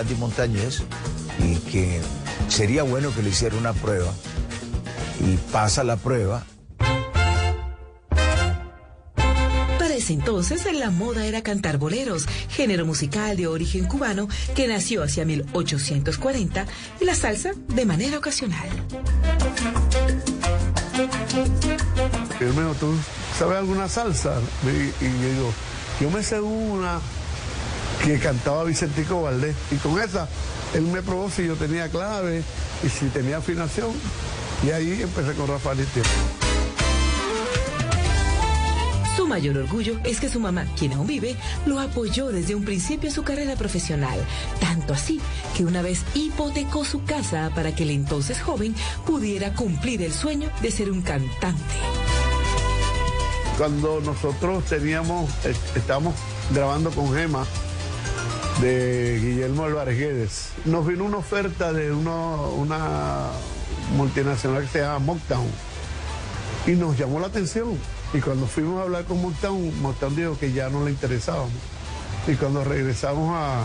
Andy Montañez y que sería bueno que le hiciera una prueba y pasa la prueba. Para ese entonces la moda era cantar boleros, género musical de origen cubano que nació hacia 1840 y la salsa de manera ocasional. Dijo, ¿tú sabes alguna salsa? Y, y yo digo, yo me sé una que cantaba Vicentico Valdés. Y con esa, él me probó si yo tenía clave y si tenía afinación. Y ahí empecé con Rafael Itiel. Su mayor orgullo es que su mamá, quien aún vive, lo apoyó desde un principio en su carrera profesional. Tanto así que una vez hipotecó su casa para que el entonces joven pudiera cumplir el sueño de ser un cantante. Cuando nosotros teníamos, eh, estábamos grabando con Gema de Guillermo Álvarez Guedes, nos vino una oferta de una multinacional que se llama Mocktown y nos llamó la atención. Y cuando fuimos a hablar con Mocktown, Mocktown dijo que ya no le interesábamos. Y cuando regresamos a,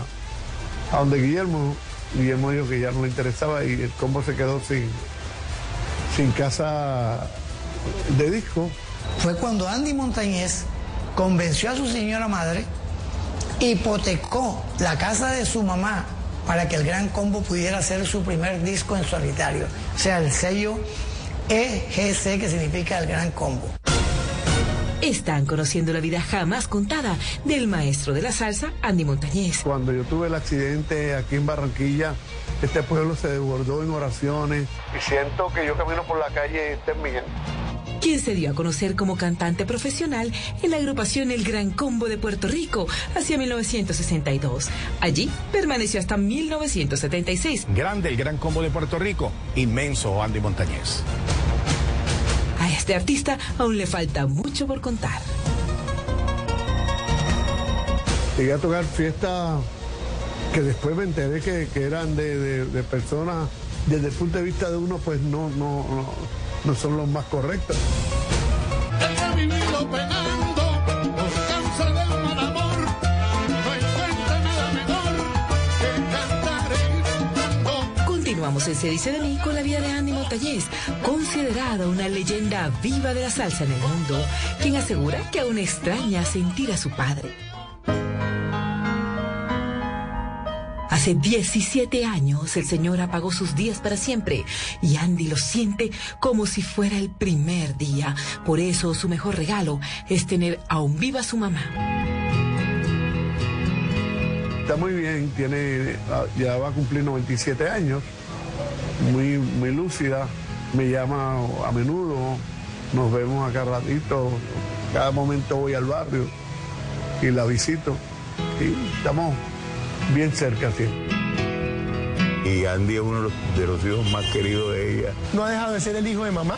a donde Guillermo, Guillermo dijo que ya no le interesaba y el combo se quedó sin, sin casa de disco. fue cuando Andy Montañez convenció a su señora madre, hipotecó la casa de su mamá para que el Gran Combo pudiera hacer su primer disco en solitario, o sea, el sello EGC que significa el Gran Combo. Están conociendo la vida jamás contada del maestro de la salsa, Andy Montañez. Cuando yo tuve el accidente aquí en Barranquilla, este pueblo se desbordó en oraciones y siento que yo camino por la calle este es mi gente. Quien se dio a conocer como cantante profesional en la agrupación El Gran Combo de Puerto Rico hacia 1962. Allí permaneció hasta 1976. Grande el Gran Combo de Puerto Rico. Inmenso Andy Montañez. A este artista aún le falta mucho por contar. Llegué a tocar fiestas que después me enteré que, que eran de, de- de personas, desde el punto de vista de uno, pues no, no, no, no son los más correctos. He vivido penando por causa del mal amor. No encuentro nada mejor que cantar y cantando. Continuamos en Se dice de mí con la vida de Andy Montañez, considerada una leyenda viva de la salsa en el mundo, quien asegura que aún extraña sentir a su padre. Hace 17 años el señor apagó sus días para siempre y Andy lo siente como si fuera el primer día. Por eso su mejor regalo es tener aún viva su mamá. Está muy bien, tiene, ah, ya va a cumplir 97 años, muy, muy lúcida, me llama a menudo, nos vemos acá ratito, cada momento voy al barrio y la visito y estamos bien cerca siempre. Y Andy es uno de los, hijos más queridos de ella. no ha dejado de ser el hijo de mamá.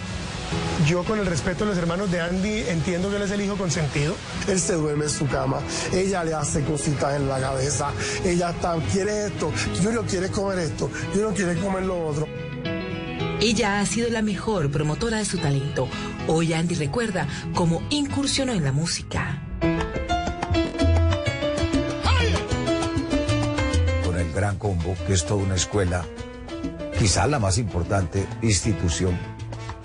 Yo con el respeto de los hermanos de Andy entiendo que él es el hijo consentido. Él se duerme en su cama, ella le hace cositas en la cabeza, ella está, quiere esto, Julio quiere comer esto, Julio quiere comer lo otro. Ella ha sido la mejor promotora de su talento. Hoy Andy recuerda cómo incursionó en la música. Gran Combo, que es toda una escuela, quizá la más importante institución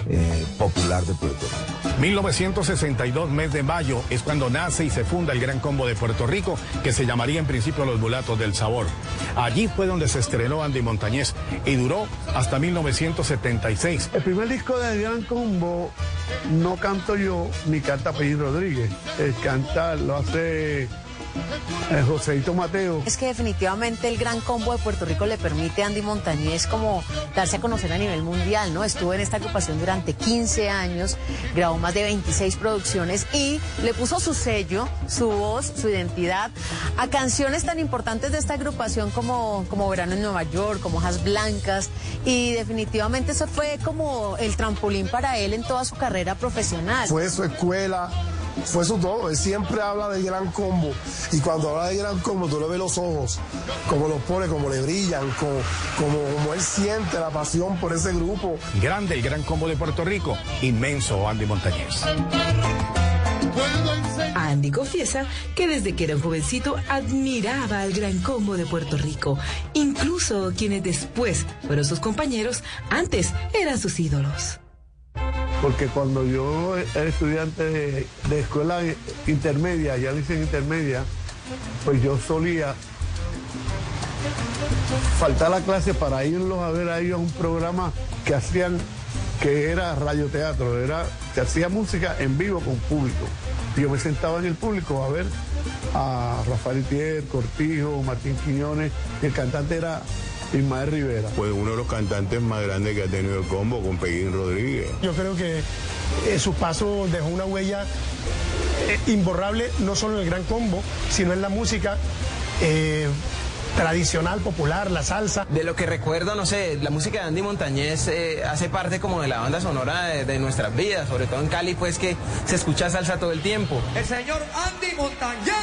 eh, popular de Puerto Rico. 1962, mes de mayo, es cuando nace y se funda el Gran Combo de Puerto Rico, que se llamaría en principio Los Mulatos del Sabor. Allí fue donde se estrenó Andy Montañez y duró hasta 1976. El primer disco de Gran Combo no canto yo ni canta Pellín Rodríguez, el canta lo hace eh, Joseito Mateo. Es que definitivamente el gran combo de Puerto Rico le permite a Andy Montañez como darse a conocer a nivel mundial, ¿no? Estuvo en esta agrupación durante 15 años, grabó más de 26 producciones y le puso su sello, su voz, su identidad a canciones tan importantes de esta agrupación como, como Verano en Nueva York, como Hojas Blancas y definitivamente eso fue como el trampolín para él en toda su carrera profesional. Fue su escuela, fue su todo. Él siempre habla de gran combo. Y cuando habla de gran combo, tú le ves los ojos, como los pone, como le brillan, como, como, como él siente la pasión por ese grupo. Grande el Gran Combo de Puerto Rico. Inmenso Andy Montañez. Andy confiesa que desde que era un jovencito admiraba al gran combo de Puerto Rico. Incluso quienes después fueron sus compañeros, antes eran sus ídolos. Porque cuando yo era estudiante de, escuela intermedia, ya dicen intermedia, pues yo solía faltar la clase para irlos a ver a ellos un programa que hacían, que era radioteatro, era, que hacía música en vivo con público. Yo me sentaba en el público a ver a Rafael Itier, Cortijo, Martín Quiñones, el cantante era Ismael Rivera. Pues uno de los cantantes más grandes que ha tenido el combo con Peguín Rodríguez. Yo creo que eh, su paso dejó una huella eh, imborrable, no solo en el gran combo, sino en la música. eh, tradicional, popular, la salsa. De lo que recuerdo, no sé, la música de Andy Montañez eh, hace parte como de la banda sonora de, de nuestras vidas, sobre todo en Cali, pues que se escucha salsa todo el tiempo. El señor Andy Montañez.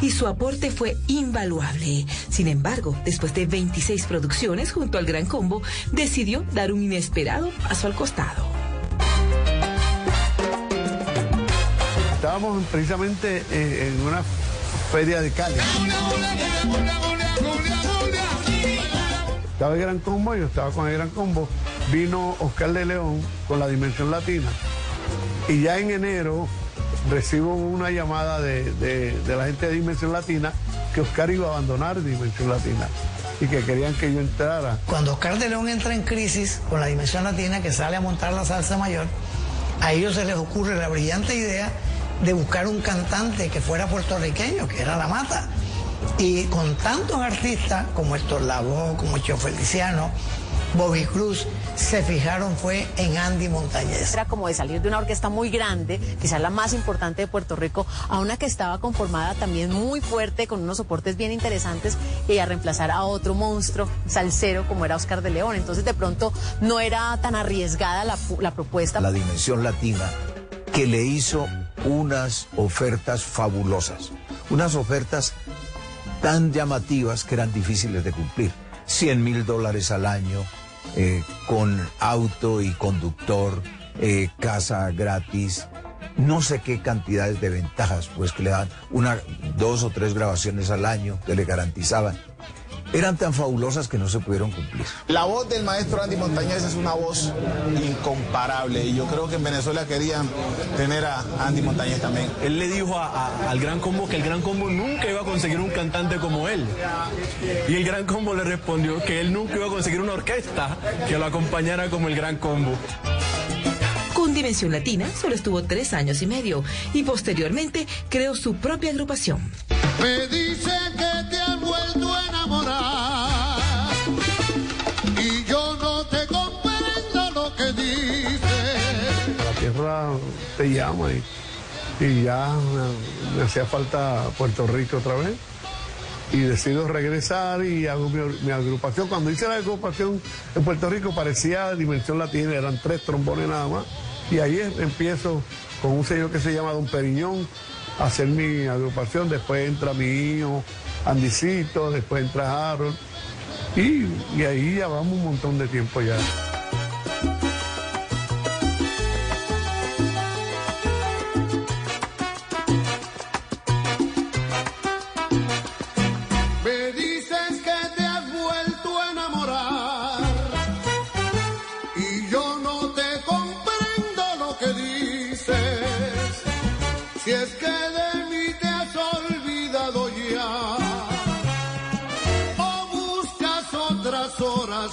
Y su aporte fue invaluable. Sin embargo, después de 26 producciones junto al Gran Combo, decidió dar un inesperado paso al costado. Estábamos precisamente eh, en una feria de Cali. Estaba el Gran Combo, yo estaba con el Gran Combo. Vino Oscar de León con la Dimensión Latina. Y ya en enero recibo una llamada de, de- la gente de Dimensión Latina que Oscar iba a abandonar Dimensión Latina y que querían que yo entrara. Cuando Oscar de León entra en crisis con la Dimensión Latina, que sale a montar la salsa mayor, a ellos se les ocurre la brillante idea de buscar un cantante que fuera puertorriqueño, que era La Mata. Y con tantos artistas como Héctor Lavoe, como Cheo Feliciano, Bobby Cruz, se fijaron fue en Andy Montañez. Era como de salir de una orquesta muy grande, quizás la más importante de Puerto Rico, a una que estaba conformada también muy fuerte, con unos soportes bien interesantes, y a reemplazar a otro monstruo salsero como era Oscar de León. Entonces de pronto no era tan arriesgada la, la propuesta. La dimensión latina que le hizo unas ofertas fabulosas, unas ofertas tan llamativas que eran difíciles de cumplir. 100 mil dólares al año, eh, con auto y conductor, eh, casa gratis, no sé qué cantidades de ventajas, pues que le dan una, dos o tres grabaciones al año que le garantizaban. Eran tan fabulosas que no se pudieron cumplir. La voz del maestro Andy Montañez es una voz incomparable y yo creo que en Venezuela querían tener a Andy Montañez también. Él le dijo a- a- al Gran Combo que el Gran Combo nunca iba a conseguir un cantante como él. Y el Gran Combo le respondió que él nunca iba a conseguir una orquesta que lo acompañara como el Gran Combo. Con Dimensión Latina solo estuvo tres años y medio y posteriormente creó su propia agrupación. Me te llamo y, y ya me, hacía falta Puerto Rico otra vez. Y decido regresar y hago mi, agrupación. Cuando hice la agrupación en Puerto Rico parecía Dimensión Latina, eran tres trombones nada más. Y ahí empiezo con un señor que se llama Don Periñón a hacer mi agrupación. Después entra mi hijo, Andicito, después entra Harold. Y, y ahí ya vamos un montón de tiempo ya.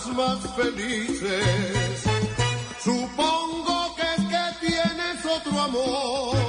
más felices. Supongo que que tienes otro amor.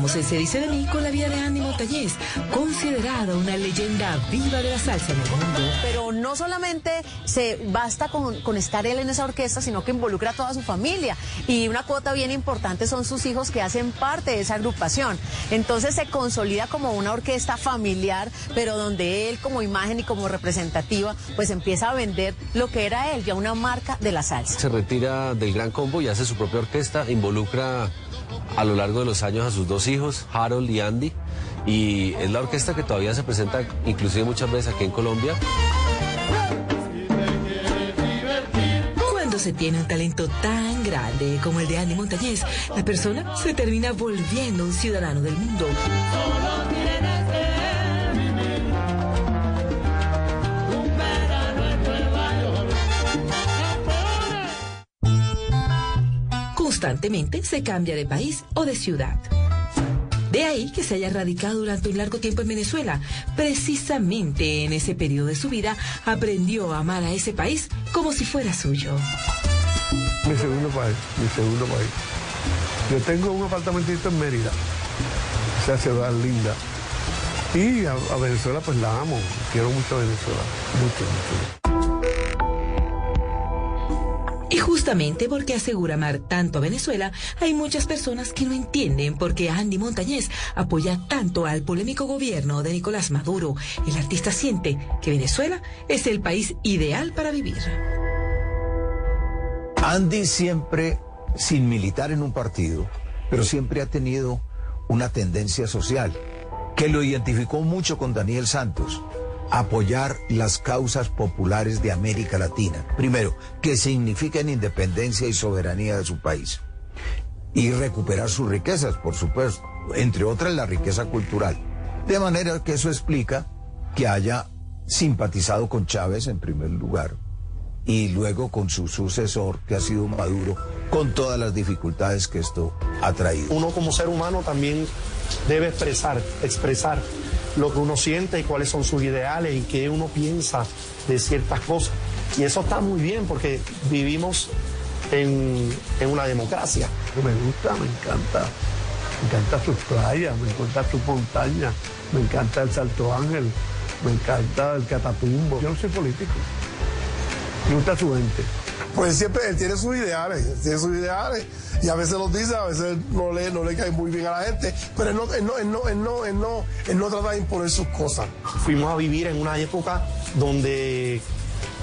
Continuamos en Se dice de mí con la vida de Andy Montañez, considerada una leyenda viva de la salsa en el mundo. Pero no solamente se basta con, con estar él en esa orquesta, sino que involucra a toda su familia. Y una cuota bien importante son sus hijos que hacen parte de esa agrupación. Entonces se consolida como una orquesta familiar, pero donde él como imagen y como representativa, pues empieza a vender lo que era él, ya una marca de la salsa. Se retira del Gran Combo y hace su propia orquesta, involucra a lo largo de los años a sus dos hijos, Harold y Andy, y es la orquesta que todavía se presenta inclusive muchas veces aquí en Colombia. Cuando se tiene un talento tan grande como el de Andy Montañez, la persona se termina volviendo un ciudadano del mundo. Se cambia de país o de ciudad. De ahí que se haya radicado durante un largo tiempo en Venezuela. Precisamente en ese periodo de su vida aprendió a amar a ese país como si fuera suyo. Mi segundo país, mi segundo país. Yo tengo un apartamentito en Mérida, esa ciudad linda. Y a, a Venezuela pues la amo, quiero mucho a Venezuela, mucho, mucho. Justamente porque asegura amar tanto a Venezuela, hay muchas personas que no entienden por qué Andy Montañez apoya tanto al polémico gobierno de Nicolás Maduro. El artista siente que Venezuela es el país ideal para vivir. Andy siempre, sin militar en un partido, pero siempre ha tenido una tendencia social que lo identificó mucho con Daniel Santos. Apoyar las causas populares de América Latina. Primero, que significan independencia y soberanía de su país. Y recuperar sus riquezas, por supuesto, entre otras la riqueza cultural. De manera que eso explica que haya simpatizado con Chávez en primer lugar y luego con su sucesor, que ha sido Maduro, con todas las dificultades que esto ha traído. Uno como ser humano también debe expresar, expresar lo que uno siente y cuáles son sus ideales y qué uno piensa de ciertas cosas. Y eso está muy bien porque vivimos en, en una democracia. Me gusta, me encanta. Me encanta sus playas, me encanta sus montañas, me encanta el Salto Ángel, me encanta el Catatumbo. Yo no soy político. Me gusta su gente. Pues siempre él tiene sus ideales, tiene sus ideales y a veces los dice, a veces no le, no le cae muy bien a la gente, pero él no, él no, él no, él no, él no, él no trata de imponer sus cosas. Fuimos a vivir en una época donde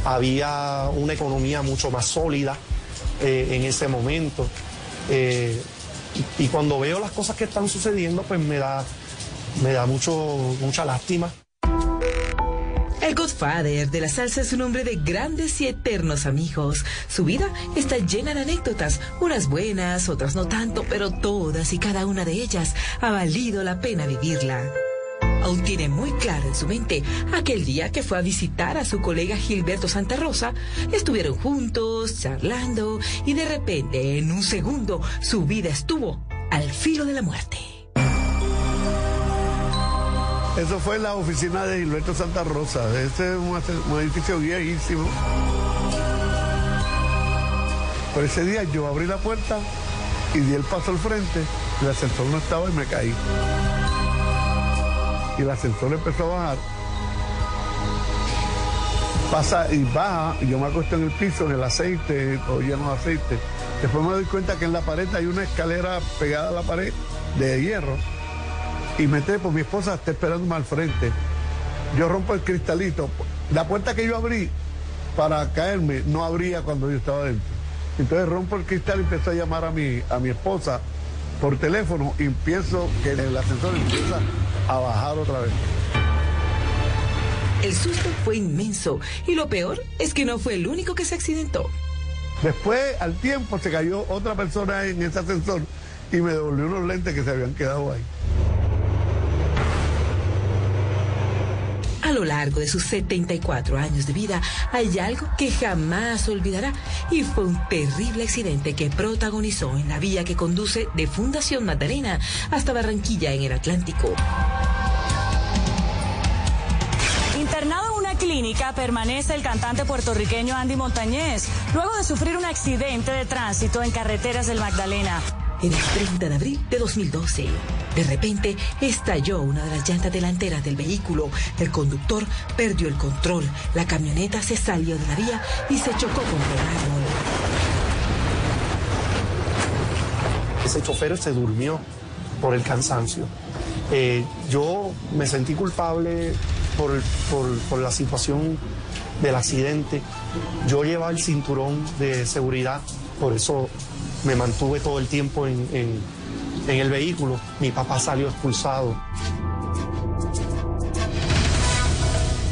había una economía mucho más sólida eh, en ese momento. Eh, y, y cuando veo las cosas que están sucediendo, pues me da, me da mucho, mucha lástima. El Godfather de la salsa es un hombre de grandes y eternos amigos. Su vida está llena de anécdotas, unas buenas, otras no tanto, pero todas y cada una de ellas ha valido la pena vivirla. Aún tiene muy claro en su mente aquel día que fue a visitar a su colega Gilberto Santa Rosa. Estuvieron juntos, charlando, y de repente, en un segundo, su vida estuvo al filo de la muerte. Eso fue la oficina de Gilberto Santa Rosa. Este es un, edificio viejísimo. Por ese día yo abrí la puerta y di el paso al frente. El ascensor no estaba y me caí. Y el ascensor empezó a bajar. Pasa y baja, y yo me acuesto en el piso, en el aceite, todo lleno de aceite. Después me doy cuenta que en la pared hay una escalera pegada a la pared de hierro y me trepo, mi esposa está esperándome al frente. Yo rompo el cristalito. La puerta que yo abrí para caerme no abría cuando yo estaba dentro. Entonces rompo el cristal y empiezo a llamar a mi, a mi esposa por teléfono y pienso que el ascensor empieza a bajar otra vez. El susto fue inmenso y lo peor es que no fue el único que se accidentó. Después, al tiempo, se cayó otra persona en ese ascensor y me devolvió unos lentes que se habían quedado ahí. A lo largo de sus 74 años de vida hay algo que jamás olvidará y fue un terrible accidente que protagonizó en la vía que conduce de Fundación Magdalena hasta Barranquilla en el Atlántico. Internado en una clínica permanece el cantante puertorriqueño Andy Montañez, luego de sufrir un accidente de tránsito en carreteras del Magdalena. El 30 de abril de 2012. De repente estalló una de las llantas delanteras del vehículo. El conductor perdió el control. La camioneta se salió de la vía y se chocó contra un árbol. Ese chofer se durmió por el cansancio. Eh, yo me sentí culpable por- por la situación del accidente. Yo llevaba el cinturón de seguridad, por eso me mantuve todo el tiempo en, el vehículo. Mi papá salió expulsado.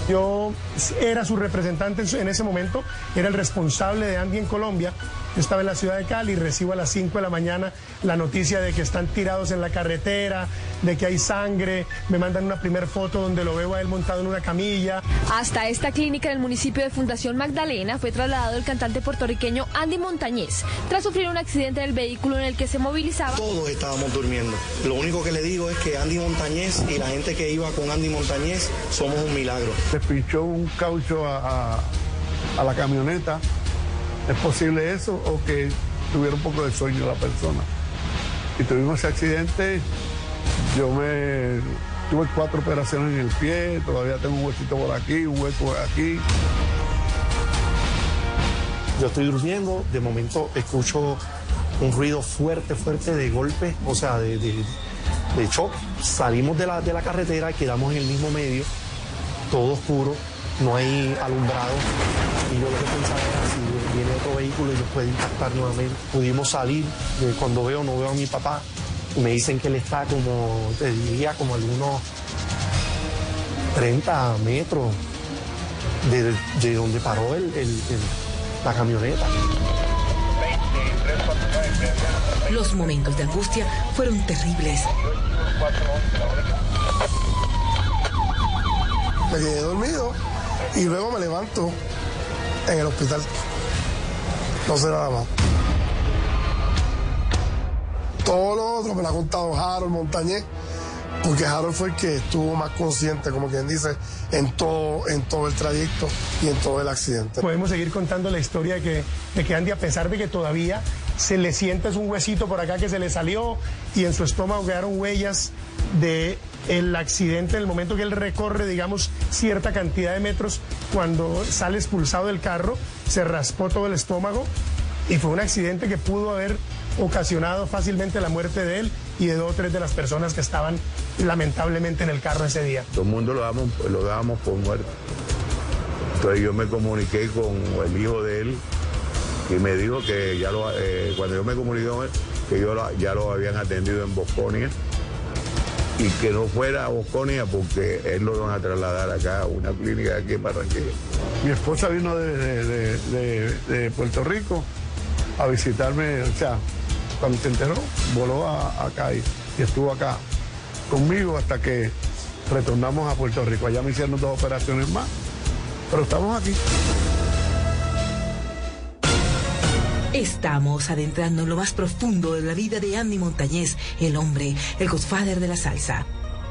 Yo era su representante en ese momento, era el responsable de Andy en Colombia. Yo estaba en la ciudad de Cali y recibo a las 5 de la mañana la noticia de que están tirados en la carretera, de que hay sangre. Me mandan una primera foto donde lo veo a él montado en una camilla. Hasta esta clínica en el municipio de Fundación Magdalena fue trasladado el cantante puertorriqueño Andy Montañez tras sufrir un accidente en el vehículo en el que se movilizaba. Todos estábamos durmiendo. Lo único que le digo es que Andy Montañez y la gente que iba con Andy Montañez somos un milagro. Se pinchó un caucho a, a- a la camioneta. ¿Es posible eso o que tuviera un poco de sueño la persona? Y tuvimos ese accidente. Yo me tuve cuatro operaciones en el pie, todavía tengo un huesito por aquí, un hueco por aquí. Yo estoy durmiendo, de momento escucho un ruido fuerte, fuerte de golpe, o sea, de, de, de shock. Salimos de la, de la carretera y quedamos en el mismo medio, todo oscuro, no hay alumbrado. Y yo lo que pensaba era si viene otro vehículo y nos puede impactar nuevamente. Pudimos salir, eh, cuando veo, no veo a mi papá, y me dicen que él está como, te diría, como algunos 30 metros de, de donde paró el- el- el- la camioneta. Los momentos de angustia fueron terribles. Me quedé dormido y luego me levanto en el hospital. No sé nada más. Todo lo otro me lo ha contado Harold Montañez, porque Harold fue el que estuvo más consciente, como quien dice, en todo, en todo el trayecto y en todo el accidente. Podemos seguir contando la historia de que, de que Andy, a pesar de que todavía se le siente es un huesito por acá que se le salió y en su estómago quedaron huellas de el accidente en el momento que él recorre, digamos, cierta cantidad de metros, cuando sale expulsado del carro, se raspó todo el estómago y fue un accidente que pudo haber ocasionado fácilmente la muerte de él y de dos o tres de las personas que estaban lamentablemente en el carro ese día. Todo el mundo lo damos, lo dábamos por muerto. Entonces yo me comuniqué con el hijo de él y me dijo que ya lo, eh, cuando yo me comuniqué con él, que yo ya lo habían atendido en Bosconia y que no fuera a Bosconia porque él lo van a trasladar acá a una clínica aquí en Barranquilla. Mi esposa vino de, de- de- Puerto Rico a visitarme, o sea, cuando se enteró, voló a- acá y estuvo acá conmigo hasta que retornamos a Puerto Rico. Allá me hicieron dos operaciones más, pero estamos aquí. Estamos adentrando en lo más profundo de la vida de Andy Montañez, el hombre, el godfather de la salsa.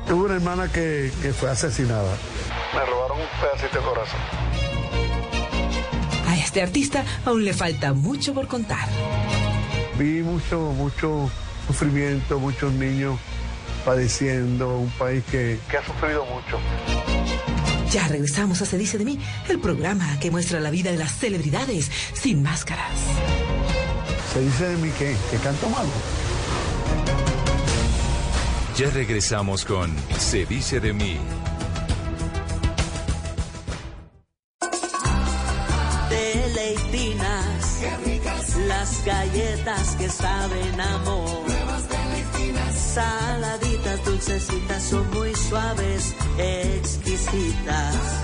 Tuve una hermana que, que fue asesinada. Me robaron un pedacito de corazón. A este artista aún le falta mucho por contar. Vi mucho, mucho sufrimiento, muchos niños padeciendo, un país que, que ha sufrido mucho. Ya regresamos a Se dice de mí, el programa que muestra la vida de las celebridades sin máscaras. Se dice de mí que, que canto malo. Ya regresamos con Se dice de mí. Deleitinas. Las galletas que saben amor. Saladitas, dulcecitas, son muy suaves, exquisitas.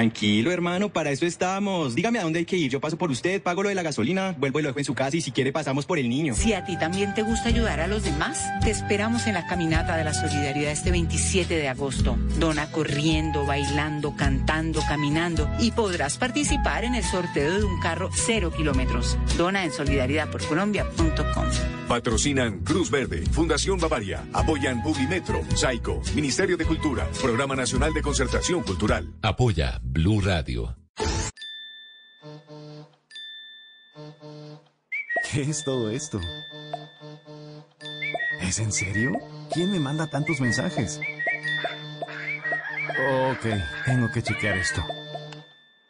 Tranquilo, hermano, para eso estamos. Dígame a dónde hay que ir. Yo paso por usted, pago lo de la gasolina, vuelvo y lo dejo en su casa y si quiere pasamos por el niño. Si a ti también te gusta ayudar a los demás, te esperamos en la caminata de la solidaridad este 27 de agosto. Dona corriendo, bailando, cantando, caminando y podrás participar en el sorteo de un carro cero kilómetros. Dona en solidaridadporcolombia.com. Patrocinan Cruz Verde, Fundación Bavaria, apoyan Publimetro, Saico, Ministerio de Cultura, Programa Nacional de Concertación Cultural. Apoya Blue Radio. ¿Qué es todo esto? ¿Es en serio? ¿Quién me manda tantos mensajes? Ok, tengo que chequear esto.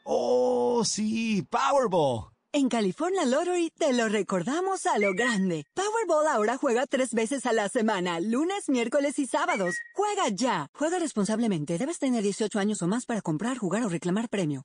¡Oh, sí! ¡Powerball! En California Lottery te lo recordamos a lo grande. Powerball ahora juega tres veces a la semana, lunes, miércoles y sábados. Juega ya. Juega responsablemente. Debes tener 18 años o más para comprar, jugar o reclamar premio.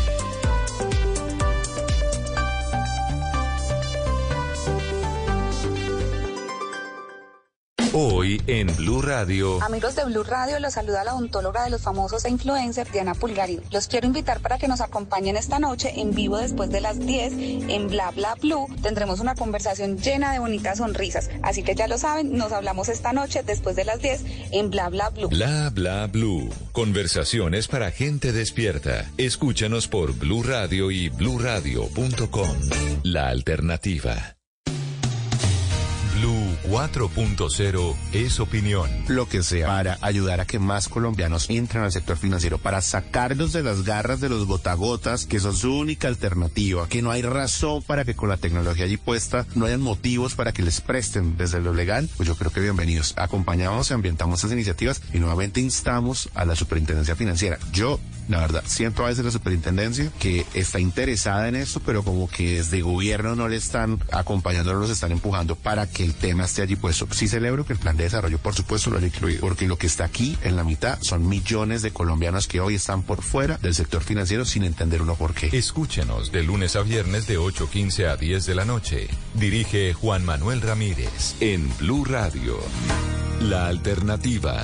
Hoy en Blue Radio. Amigos de Blue Radio, los saluda la odontóloga de los famosos e influencers, Diana Pulgari. Los quiero invitar para que nos acompañen esta noche en vivo después de las 10 en Bla Bla Blue. Tendremos una conversación llena de bonitas sonrisas. Así que ya lo saben, nos hablamos esta noche después de las 10 en Bla Bla Blue. Bla bla blue. Conversaciones para gente despierta. Escúchanos por Blue Radio y bluradio.com. La alternativa. Blue 4.0 es opinión. lo que sea para ayudar a que más colombianos entren al sector financiero, para sacarlos de las garras de los gotagotas, que son su única alternativa, que no hay razón para que con la tecnología allí puesta no hayan motivos para que les presten desde lo legal, pues yo creo que bienvenidos. Acompañamos y ambientamos estas iniciativas y nuevamente instamos a la superintendencia financiera. Yo la verdad, siento a veces la superintendencia que está interesada en esto, pero como que desde gobierno no le están acompañando, no los están empujando para que el tema esté allí puesto. Sí celebro que el plan de desarrollo, por supuesto, lo haya incluido, porque lo que está aquí en la mitad son millones de colombianos que hoy están por fuera del sector financiero sin entender uno por qué. Escúchenos de lunes a viernes de 8.15 a 10 de la noche. Dirige Juan Manuel Ramírez en Blue Radio. La alternativa.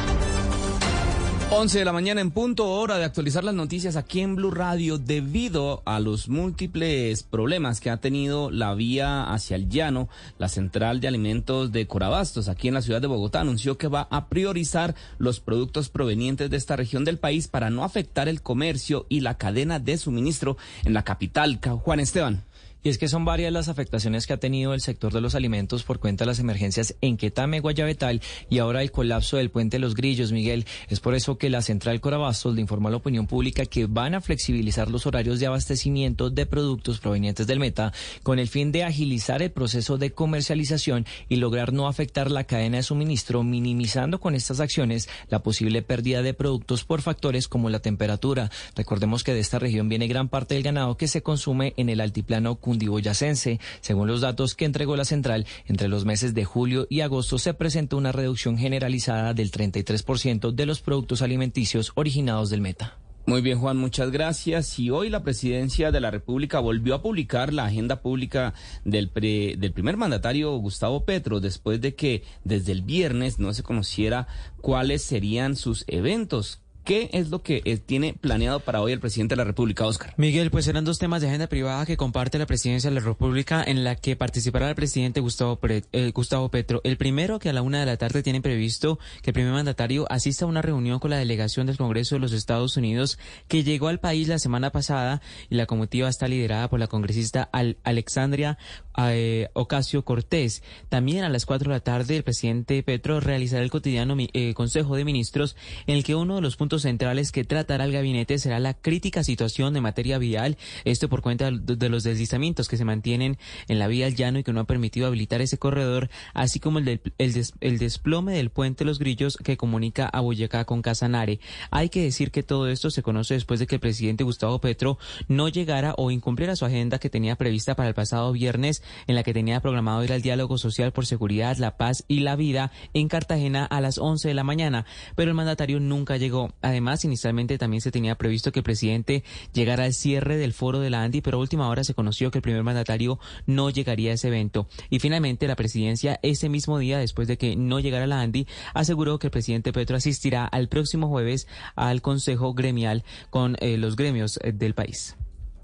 11 de la mañana en punto, hora de actualizar las noticias aquí en Blue Radio debido a los múltiples problemas que ha tenido la vía hacia el llano. La central de alimentos de Corabastos, aquí en la ciudad de Bogotá, anunció que va a priorizar los productos provenientes de esta región del país para no afectar el comercio y la cadena de suministro en la capital. Juan Esteban. Y es que son varias las afectaciones que ha tenido el sector de los alimentos por cuenta de las emergencias en Quetame, Guayabetal y ahora el colapso del puente Los Grillos, Miguel. Es por eso que la central Corabastos le informó a la opinión pública que van a flexibilizar los horarios de abastecimiento de productos provenientes del Meta con el fin de agilizar el proceso de comercialización y lograr no afectar la cadena de suministro, minimizando con estas acciones la posible pérdida de productos por factores como la temperatura. Recordemos que de esta región viene gran parte del ganado que se consume en el altiplano cundiboyacense. Según los datos que entregó la central, entre los meses de julio y agosto se presentó una reducción generalizada del 33% de los productos alimenticios originados del Meta. Muy bien, Juan, muchas gracias. Y hoy la presidencia de la República volvió a publicar la agenda pública del, pre- del primer mandatario Gustavo Petro, después de que desde el viernes no se conociera cuáles serían sus eventos. ¿Qué es lo que tiene planeado para hoy el presidente de la República, Oscar? Miguel, pues eran dos temas de agenda privada que comparte la presidencia de la República en la que participará el presidente Gustavo, eh, Gustavo Petro. El primero, que a la una de la tarde tiene previsto que el primer mandatario asista a una reunión con la delegación del Congreso de los Estados Unidos que llegó al país la semana pasada y la comitiva está liderada por la congresista Al- Alexandria eh, Ocasio Cortés. También a las 4 de la tarde el presidente Petro realizará el cotidiano eh, Consejo de Ministros en el que uno de los puntos centrales que tratará el gabinete será la crítica situación de materia vial, esto por cuenta de los deslizamientos que se mantienen en la vía al llano y que no ha permitido habilitar ese corredor, así como el, el, desplome del puente Los Grillos que comunica a Boyacá con Casanare. Hay que decir que todo esto se conoce después de que el presidente Gustavo Petro no llegara o incumpliera su agenda que tenía prevista para el pasado viernes en la que tenía programado ir al diálogo social por seguridad, la paz y la vida en Cartagena a las 11 de la mañana, pero el mandatario nunca llegó. Además, inicialmente también se tenía previsto que el presidente llegara al cierre del foro de la Andi, pero a última hora se conoció que el primer mandatario no llegaría a ese evento. Y finalmente la presidencia ese mismo día, después de que no llegara la Andi, aseguró que el presidente Petro asistirá al próximo jueves al Consejo Gremial con eh, los gremios eh, del país.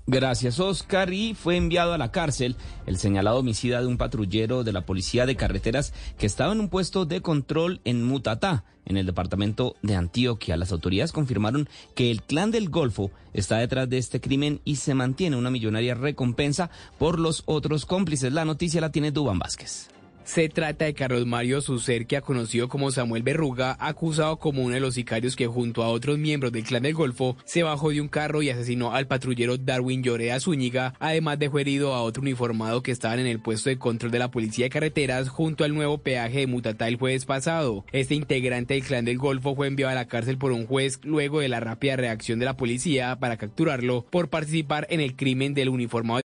Gracias, Oscar. Y fue enviado a la cárcel el señalado homicida de un patrullero de la Policía de Carreteras que estaba en un puesto de control en Mutatá, en el departamento de Antioquia. Las autoridades confirmaron que el clan del Golfo está detrás de este crimen y se mantiene una millonaria recompensa por los otros cómplices. La noticia la tiene Dubán Vázquez. Se trata de Carlos Mario ha conocido como Samuel Berruga, acusado como uno de los sicarios que junto a otros miembros del clan del Golfo se bajó de un carro y asesinó al patrullero Darwin Llorea Zúñiga, además dejó herido a otro uniformado que estaban en el puesto de control de la policía de carreteras junto al nuevo peaje de Mutatá el jueves pasado. Este integrante del clan del Golfo fue enviado a la cárcel por un juez luego de la rápida reacción de la policía para capturarlo por participar en el crimen del uniformado.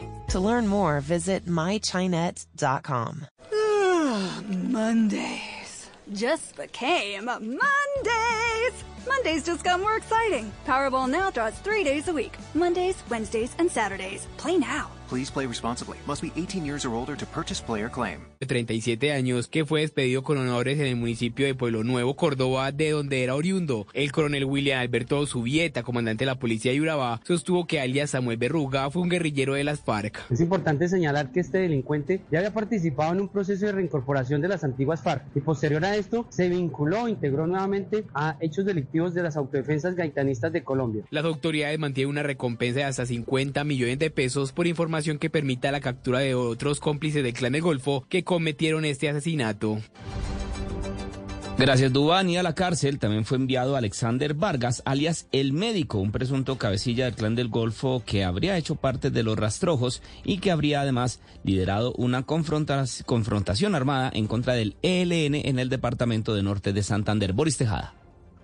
To learn more, visit mychinet.com. Ah, Mondays just became Mondays. Mondays just got more exciting. Powerball now draws three days a week Mondays, Wednesdays, and Saturdays. Play now. Please play responsibly. Must be 18 years or older to purchase player claim. De 37 años, que fue despedido con honores en el municipio de Pueblo Nuevo, Córdoba, de donde era oriundo. El coronel William Alberto Subieta, comandante de la policía de Urabá, sostuvo que alias Samuel Berruga fue un guerrillero de las FARC. Es importante señalar que este delincuente ya había participado en un proceso de reincorporación de las antiguas FARC y posterior a esto se vinculó, integró nuevamente a hechos delictivos de las autodefensas gaitanistas de Colombia. Las autoridades mantienen una recompensa de hasta 50 millones de pesos por información que permita la captura de otros cómplices del clan del Golfo que cometieron este asesinato. Gracias, Dubán. Y a la cárcel también fue enviado Alexander Vargas, alias El Médico, un presunto cabecilla del clan del Golfo que habría hecho parte de los rastrojos y que habría además liderado una confrontación armada en contra del ELN en el departamento de norte de Santander. Boris Tejada.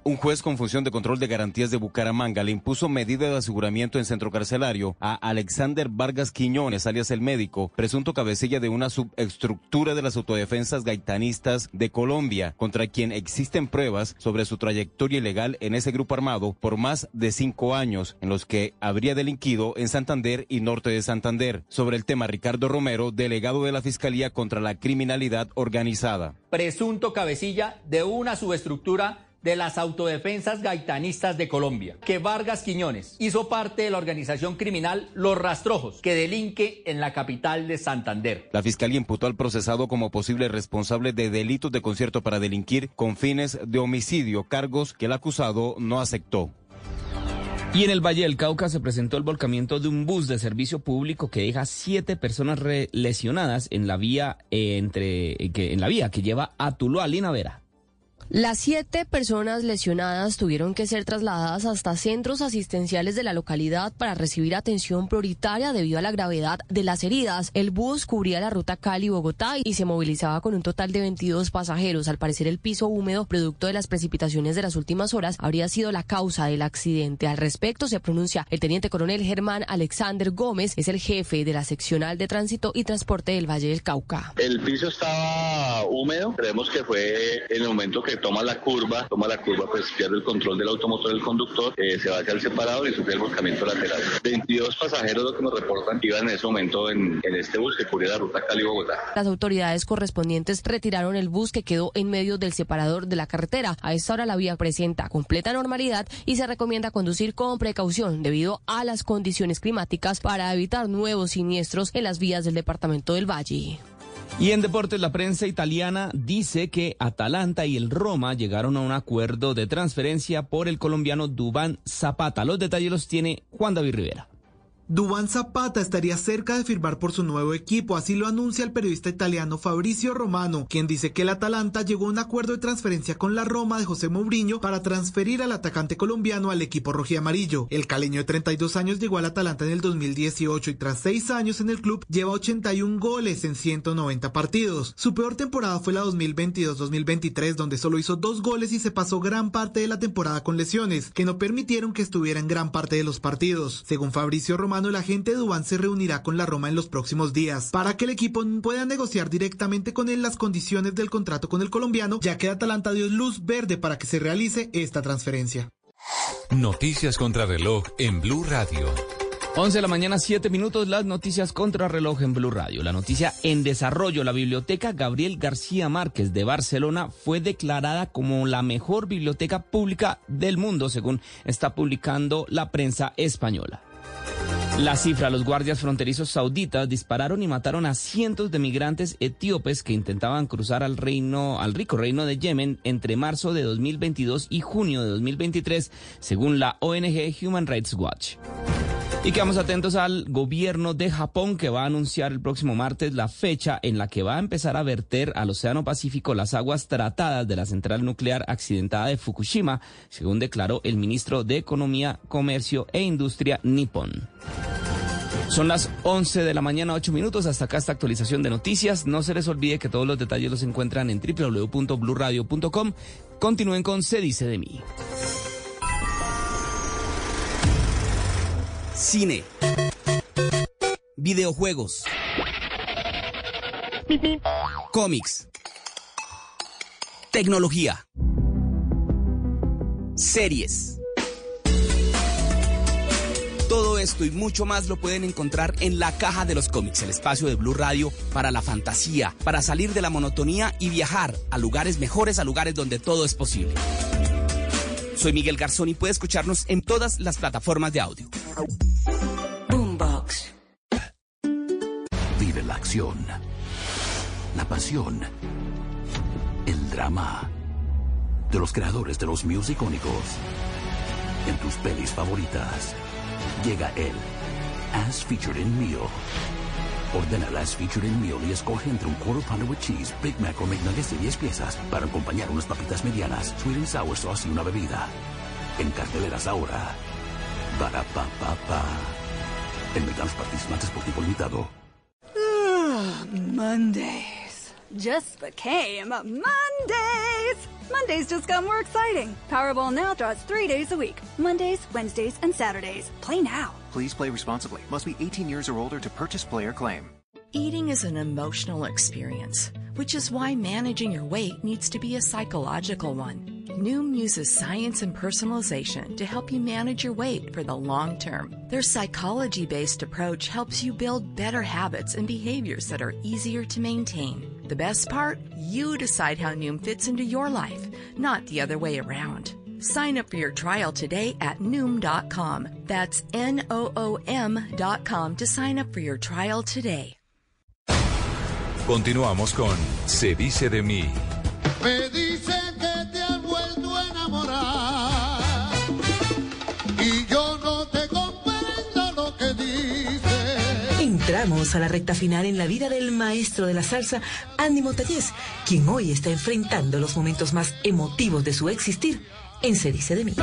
Un juez con función de control de garantías de Bucaramanga le impuso medida de aseguramiento en centro carcelario a Alexander Vargas Quiñones, alias el médico, presunto cabecilla de una subestructura de las autodefensas gaitanistas de Colombia, contra quien existen pruebas sobre su trayectoria ilegal en ese grupo armado por más de cinco años, en los que habría delinquido en Santander y norte de Santander. Sobre el tema, Ricardo Romero, delegado de la Fiscalía contra la Criminalidad Organizada. Presunto cabecilla de una subestructura de las autodefensas gaitanistas de Colombia, que Vargas Quiñones hizo parte de la organización criminal Los Rastrojos, que delinque en la capital de Santander. La fiscalía imputó al procesado como posible responsable de delitos de concierto para delinquir con fines de homicidio, cargos que el acusado no aceptó. Y en el Valle del Cauca se presentó el volcamiento de un bus de servicio público que deja siete personas lesionadas en la vía eh, entre que en la vía que lleva a Tuluá a Linavera. Las siete personas lesionadas tuvieron que ser trasladadas hasta centros asistenciales de la localidad para recibir atención prioritaria debido a la gravedad de las heridas. El bus cubría la ruta Cali-Bogotá y se movilizaba con un total de 22 pasajeros. Al parecer, el piso húmedo, producto de las precipitaciones de las últimas horas, habría sido la causa del accidente. Al respecto, se pronuncia el teniente coronel Germán Alexander Gómez, es el jefe de la seccional de tránsito y transporte del Valle del Cauca. El piso estaba húmedo, creemos que fue el momento que que toma la curva, toma la curva, pues pierde el control del automotor del conductor, eh, se va hacia el separador y sufre el volcamiento lateral. 22 pasajeros lo que nos reportan iban en ese momento en, en este bus que cubría la ruta Cali-Bogotá. Las autoridades correspondientes retiraron el bus que quedó en medio del separador de la carretera. A esta hora la vía presenta completa normalidad y se recomienda conducir con precaución debido a las condiciones climáticas para evitar nuevos siniestros en las vías del departamento del Valle. Y en deportes, la prensa italiana dice que Atalanta y el Roma llegaron a un acuerdo de transferencia por el colombiano Dubán Zapata. Los detalles los tiene Juan David Rivera. Dubán Zapata estaría cerca de firmar por su nuevo equipo, así lo anuncia el periodista italiano Fabrizio Romano, quien dice que el Atalanta llegó a un acuerdo de transferencia con la Roma de José Mourinho para transferir al atacante colombiano al equipo rojiamarillo. El caleño de 32 años llegó al Atalanta en el 2018 y tras seis años en el club lleva 81 goles en 190 partidos. Su peor temporada fue la 2022-2023 donde solo hizo dos goles y se pasó gran parte de la temporada con lesiones, que no permitieron que estuviera en gran parte de los partidos. Según Fabrizio Romano, el agente de Dubán se reunirá con la Roma en los próximos días para que el equipo pueda negociar directamente con él las condiciones del contrato con el colombiano, ya que Atalanta dio luz verde para que se realice esta transferencia. Noticias contra reloj en Blue Radio. 11 de la mañana, 7 minutos, las noticias contra reloj en Blue Radio. La noticia en desarrollo, la biblioteca Gabriel García Márquez de Barcelona fue declarada como la mejor biblioteca pública del mundo, según está publicando la prensa española. La cifra, los guardias fronterizos sauditas dispararon y mataron a cientos de migrantes etíopes que intentaban cruzar al reino, al rico reino de Yemen entre marzo de 2022 y junio de 2023, según la ONG Human Rights Watch. Y quedamos atentos al gobierno de Japón que va a anunciar el próximo martes la fecha en la que va a empezar a verter al Océano Pacífico las aguas tratadas de la central nuclear accidentada de Fukushima, según declaró el ministro de Economía, Comercio e Industria nipón. Son las 11 de la mañana, 8 minutos. Hasta acá esta actualización de noticias. No se les olvide que todos los detalles los encuentran en www.bluradio.com. Continúen con Se dice de mí. Cine. Videojuegos. Cómics. Tecnología. Series. Esto y mucho más lo pueden encontrar en la caja de los cómics, el espacio de Blue Radio para la fantasía, para salir de la monotonía y viajar a lugares mejores, a lugares donde todo es posible. Soy Miguel Garzón y puede escucharnos en todas las plataformas de audio. Boombox. Vive la acción, la pasión, el drama de los creadores de los musicónicos en tus pelis favoritas. Llega él, As Featured in Meal. Ordena el As Featured in Meal y escoge entre un Quarter Pounder with Cheese, Big Mac o McNuggets de 10 piezas para acompañar unas papitas medianas, Sweet and Sour Sauce y una bebida. En carteleras ahora. Para pa pa pa. En McDonald's participantes por tipo limitado. Mondays just became Mondays. Mondays just got more exciting. Powerball now draws three days a week Mondays, Wednesdays, and Saturdays. Play now. Please play responsibly. Must be 18 years or older to purchase player claim. Eating is an emotional experience, which is why managing your weight needs to be a psychological one. Noom uses science and personalization to help you manage your weight for the long term. Their psychology based approach helps you build better habits and behaviors that are easier to maintain. The best part? You decide how Noom fits into your life, not the other way around. Sign up for your trial today at Noom.com. That's N O O M.com to sign up for your trial today. Continuamos con Se dice de mí. Entramos a la recta final en la vida del maestro de la salsa, Andy Montañez, quien hoy está enfrentando los momentos más emotivos de su existir en Se dice de mí.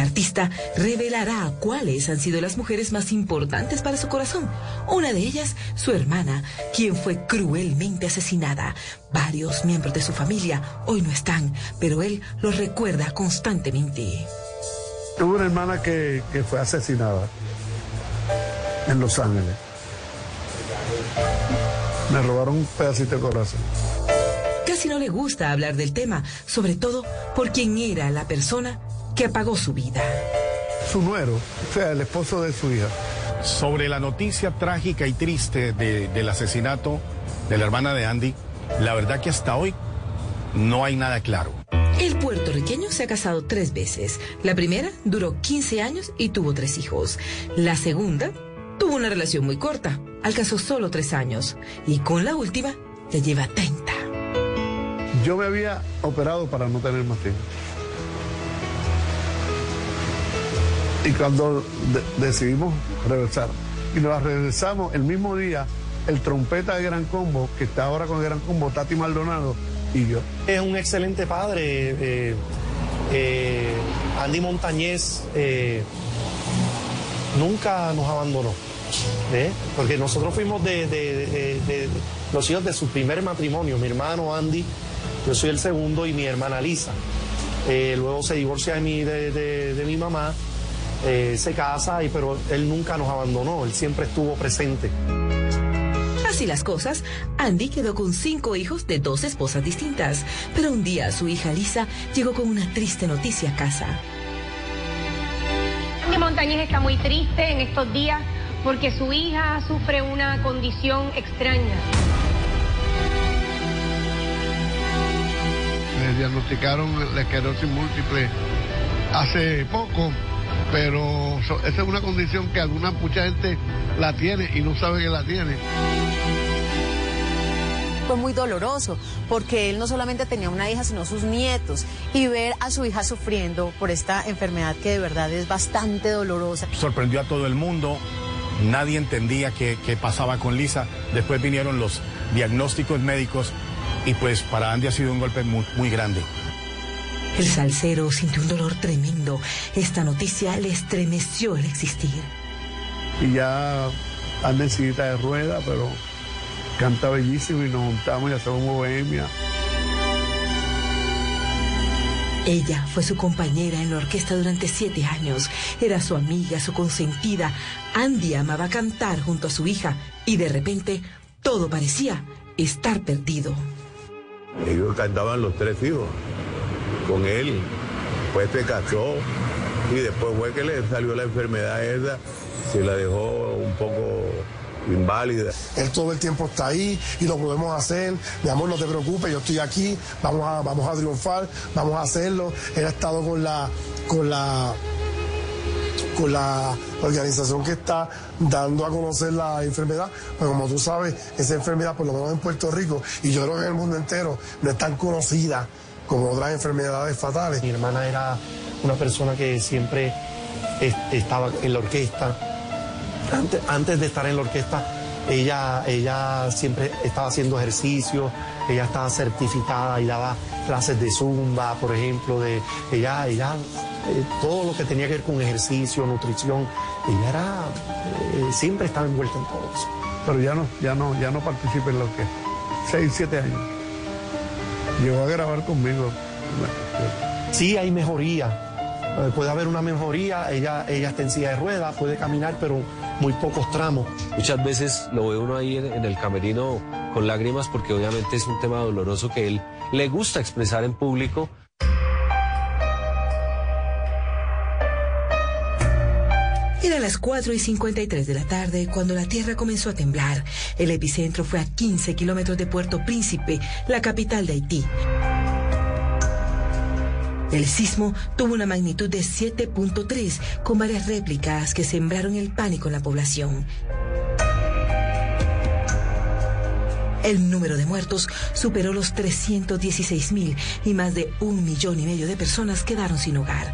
Artista revelará cuáles han sido las mujeres más importantes para su corazón. Una de ellas, su hermana, quien fue cruelmente asesinada. Varios miembros de su familia hoy no están, pero él los recuerda constantemente. Tuve una hermana que, que fue asesinada en Los Ángeles. Me robaron un pedacito de corazón. Casi no le gusta hablar del tema, sobre todo por quien era la persona que apagó su vida. Su nuero, o sea, el esposo de su hija. Sobre la noticia trágica y triste de- del asesinato de la hermana de Andy, la verdad que hasta hoy no hay nada claro. El puertorriqueño se ha casado tres veces. La primera duró 15 años y tuvo tres hijos. La segunda tuvo una relación muy corta, alcanzó solo tres años. Y con la última ya lleva 30. Yo me había operado para no tener más hijos. Y cuando de- decidimos regresar, y nos regresamos el mismo día, el trompeta de Gran Combo, que está ahora con Gran Combo, Tati Maldonado, y yo. Es un excelente padre. eh, eh, Andy Montañez eh, nunca nos abandonó. Porque nosotros fuimos de, los hijos de su primer matrimonio. Mi hermano Andy, yo soy el segundo, y mi hermana Lisa. Luego se divorcia de mi, de, de- de mi mamá, eh, se casa, y, pero él nunca nos abandonó, él siempre estuvo presente. Así las cosas, Andy quedó con cinco hijos de dos esposas distintas, pero un día su hija Lisa llegó con una triste noticia a casa. Andy Montañez está muy triste en estos días porque su hija sufre una condición extraña. Le diagnosticaron la esclerosis múltiple hace poco, pero esa es una condición que alguna mucha gente la tiene y no sabe que la tiene fue muy doloroso porque él no solamente tenía una hija, sino sus nietos. Y ver a su hija sufriendo por esta enfermedad que de verdad es bastante dolorosa. Sorprendió a todo el mundo. Nadie entendía qué, pasaba con Lisa. Después vinieron los diagnósticos médicos y pues para Andy ha sido un golpe muy, muy grande. El salsero sintió un dolor tremendo. Esta noticia le estremeció el existir. Y ya anda en sillita de rueda, pero canta bellísimo y nos juntamos y hacemos bohemia. Ella fue su compañera en la orquesta durante siete años. Era su amiga, su consentida. Andy amaba cantar junto a su hija y de repente todo parecía estar perdido. Ellos cantaban los tres hijos con él. Después se casó y después fue que le salió la enfermedad esa. Se la dejó un poco inválida. Él todo el tiempo está ahí y lo podemos hacer. Mi amor, no te preocupes, yo estoy aquí, vamos a, vamos a triunfar, vamos a hacerlo. Él ha estado con la, con la con la organización que está dando a conocer la enfermedad, pero como tú sabes, esa enfermedad, por lo menos en Puerto Rico, y yo creo que en el mundo entero, no es tan conocida como otras enfermedades fatales. Mi hermana era una persona que siempre estaba en la orquesta, antes, de estar en la orquesta, ella, ella siempre estaba haciendo ejercicio, ella estaba certificada y daba clases de zumba, por ejemplo, de ella, ella eh, todo lo que tenía que ver con ejercicio, nutrición, ella era, eh, siempre estaba envuelta en todo eso. Pero ya no, ya no, ya no participa en la orquesta. Seis, siete años. Llegó a grabar conmigo. Sí, hay mejoría. Eh, puede haber una mejoría, ella, ella está en silla de ruedas, puede caminar, pero muy pocos tramos. Muchas veces lo ve uno ahí en, el camerino con lágrimas porque obviamente es un tema doloroso que él le gusta expresar en público. Era las 4 y 53 de la tarde cuando la tierra comenzó a temblar. El epicentro fue a 15 kilómetros de Puerto Príncipe, la capital de Haití. El sismo tuvo una magnitud de 7.3 con varias réplicas que sembraron el pánico en la población. El número de muertos superó los 316 mil y más de un millón y medio de personas quedaron sin hogar.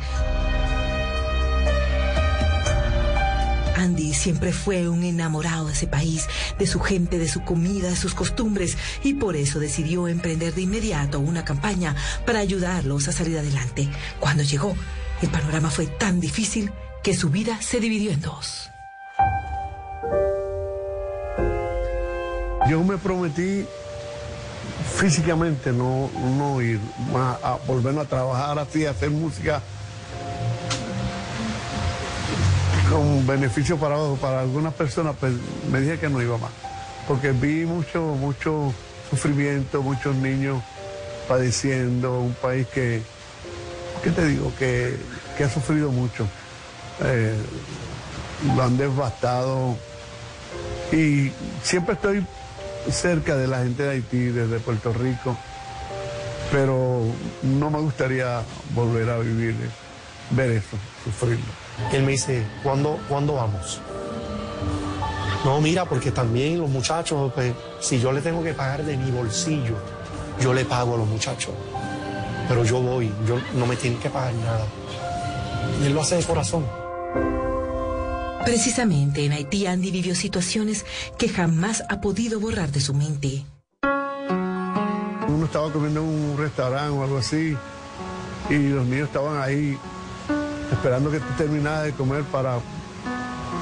Andy siempre fue un enamorado de ese país, de su gente, de su comida, de sus costumbres, y por eso decidió emprender de inmediato una campaña para ayudarlos a salir adelante. Cuando llegó, el panorama fue tan difícil que su vida se dividió en dos. Yo me prometí físicamente no, no ir a, a volver a trabajar así, a hacer música con beneficio para, para algunas personas, pues me dije que no iba más. Porque vi mucho, mucho sufrimiento, muchos niños padeciendo, un país que, ¿qué te digo? Que, ha sufrido mucho. Eh, lo han devastado. Y siempre estoy cerca de la gente de Haití, desde Puerto Rico, pero no me gustaría volver a vivir, ver eso, sufrirlo él me dice, ¿cuándo, ¿cuándo vamos? No, mira, porque también los muchachos, pues, si yo le tengo que pagar de mi bolsillo, yo le pago a los muchachos. Pero yo voy, yo no me tienen que pagar nada. Y él lo hace de corazón. Precisamente en Haití Andy vivió situaciones que jamás ha podido borrar de su mente. Uno estaba comiendo en un restaurante o algo así y los niños estaban ahí esperando que terminara de comer para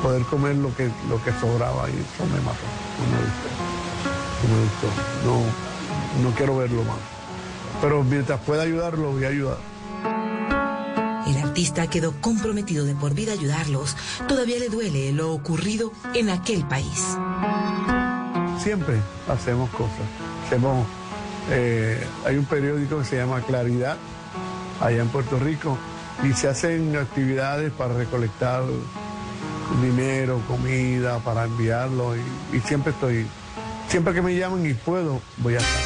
poder comer lo que, lo que sobraba y eso me mató. No me gustó. No, me gustó. no, quiero verlo más. Pero mientras pueda ayudarlo, voy a ayudar. El artista quedó comprometido de por vida ayudarlos. Todavía le duele lo ocurrido en aquel país. Siempre hacemos cosas. Hacemos, eh, hay un periódico que se llama Claridad, allá en Puerto Rico, y se hacen actividades para recolectar dinero, comida, para enviarlo y, siempre estoy, siempre que me llaman y puedo, voy a estar.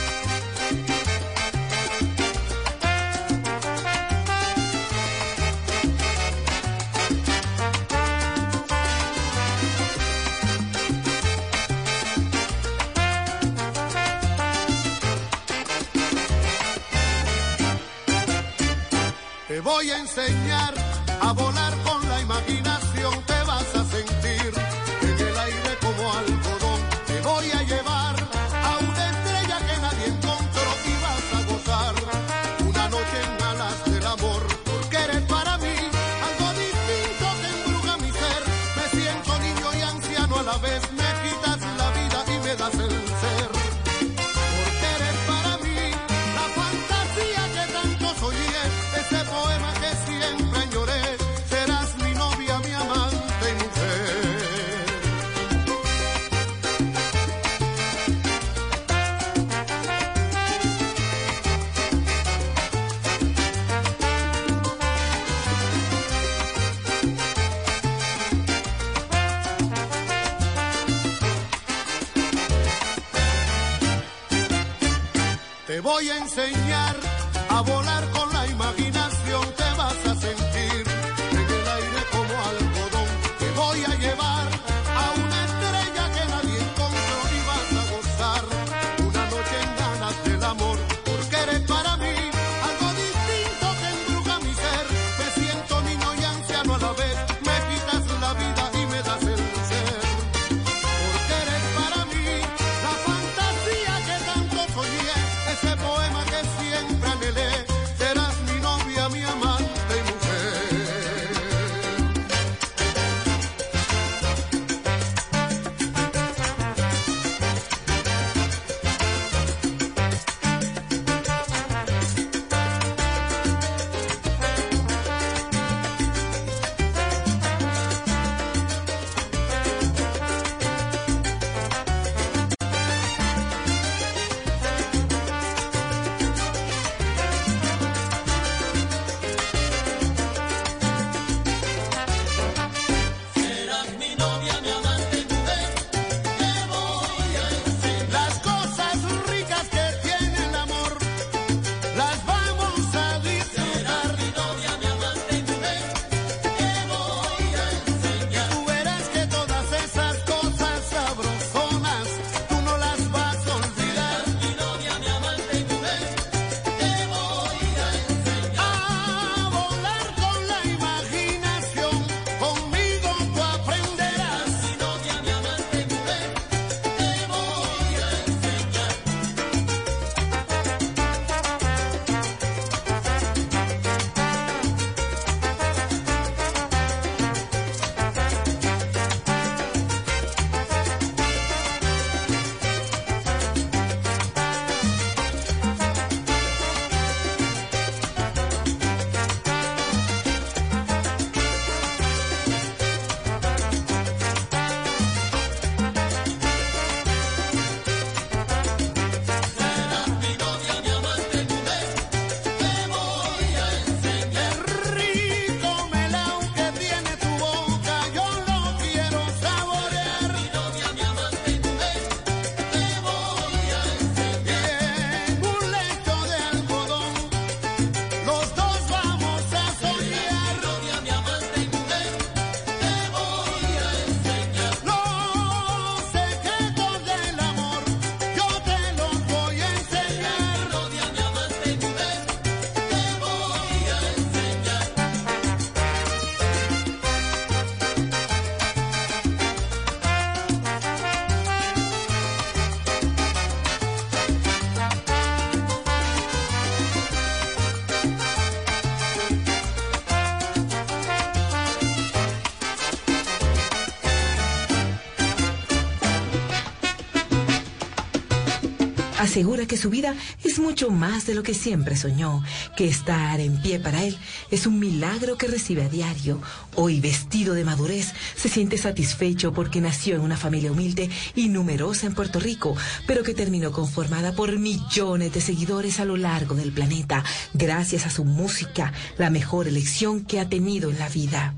Asegura que su vida es mucho más de lo que siempre soñó, que estar en pie para él es un milagro que recibe a diario. Hoy, vestido de madurez, se siente satisfecho porque nació en una familia humilde y numerosa en Puerto Rico, pero que terminó conformada por millones de seguidores a lo largo del planeta, gracias a su música, la mejor elección que ha tenido en la vida.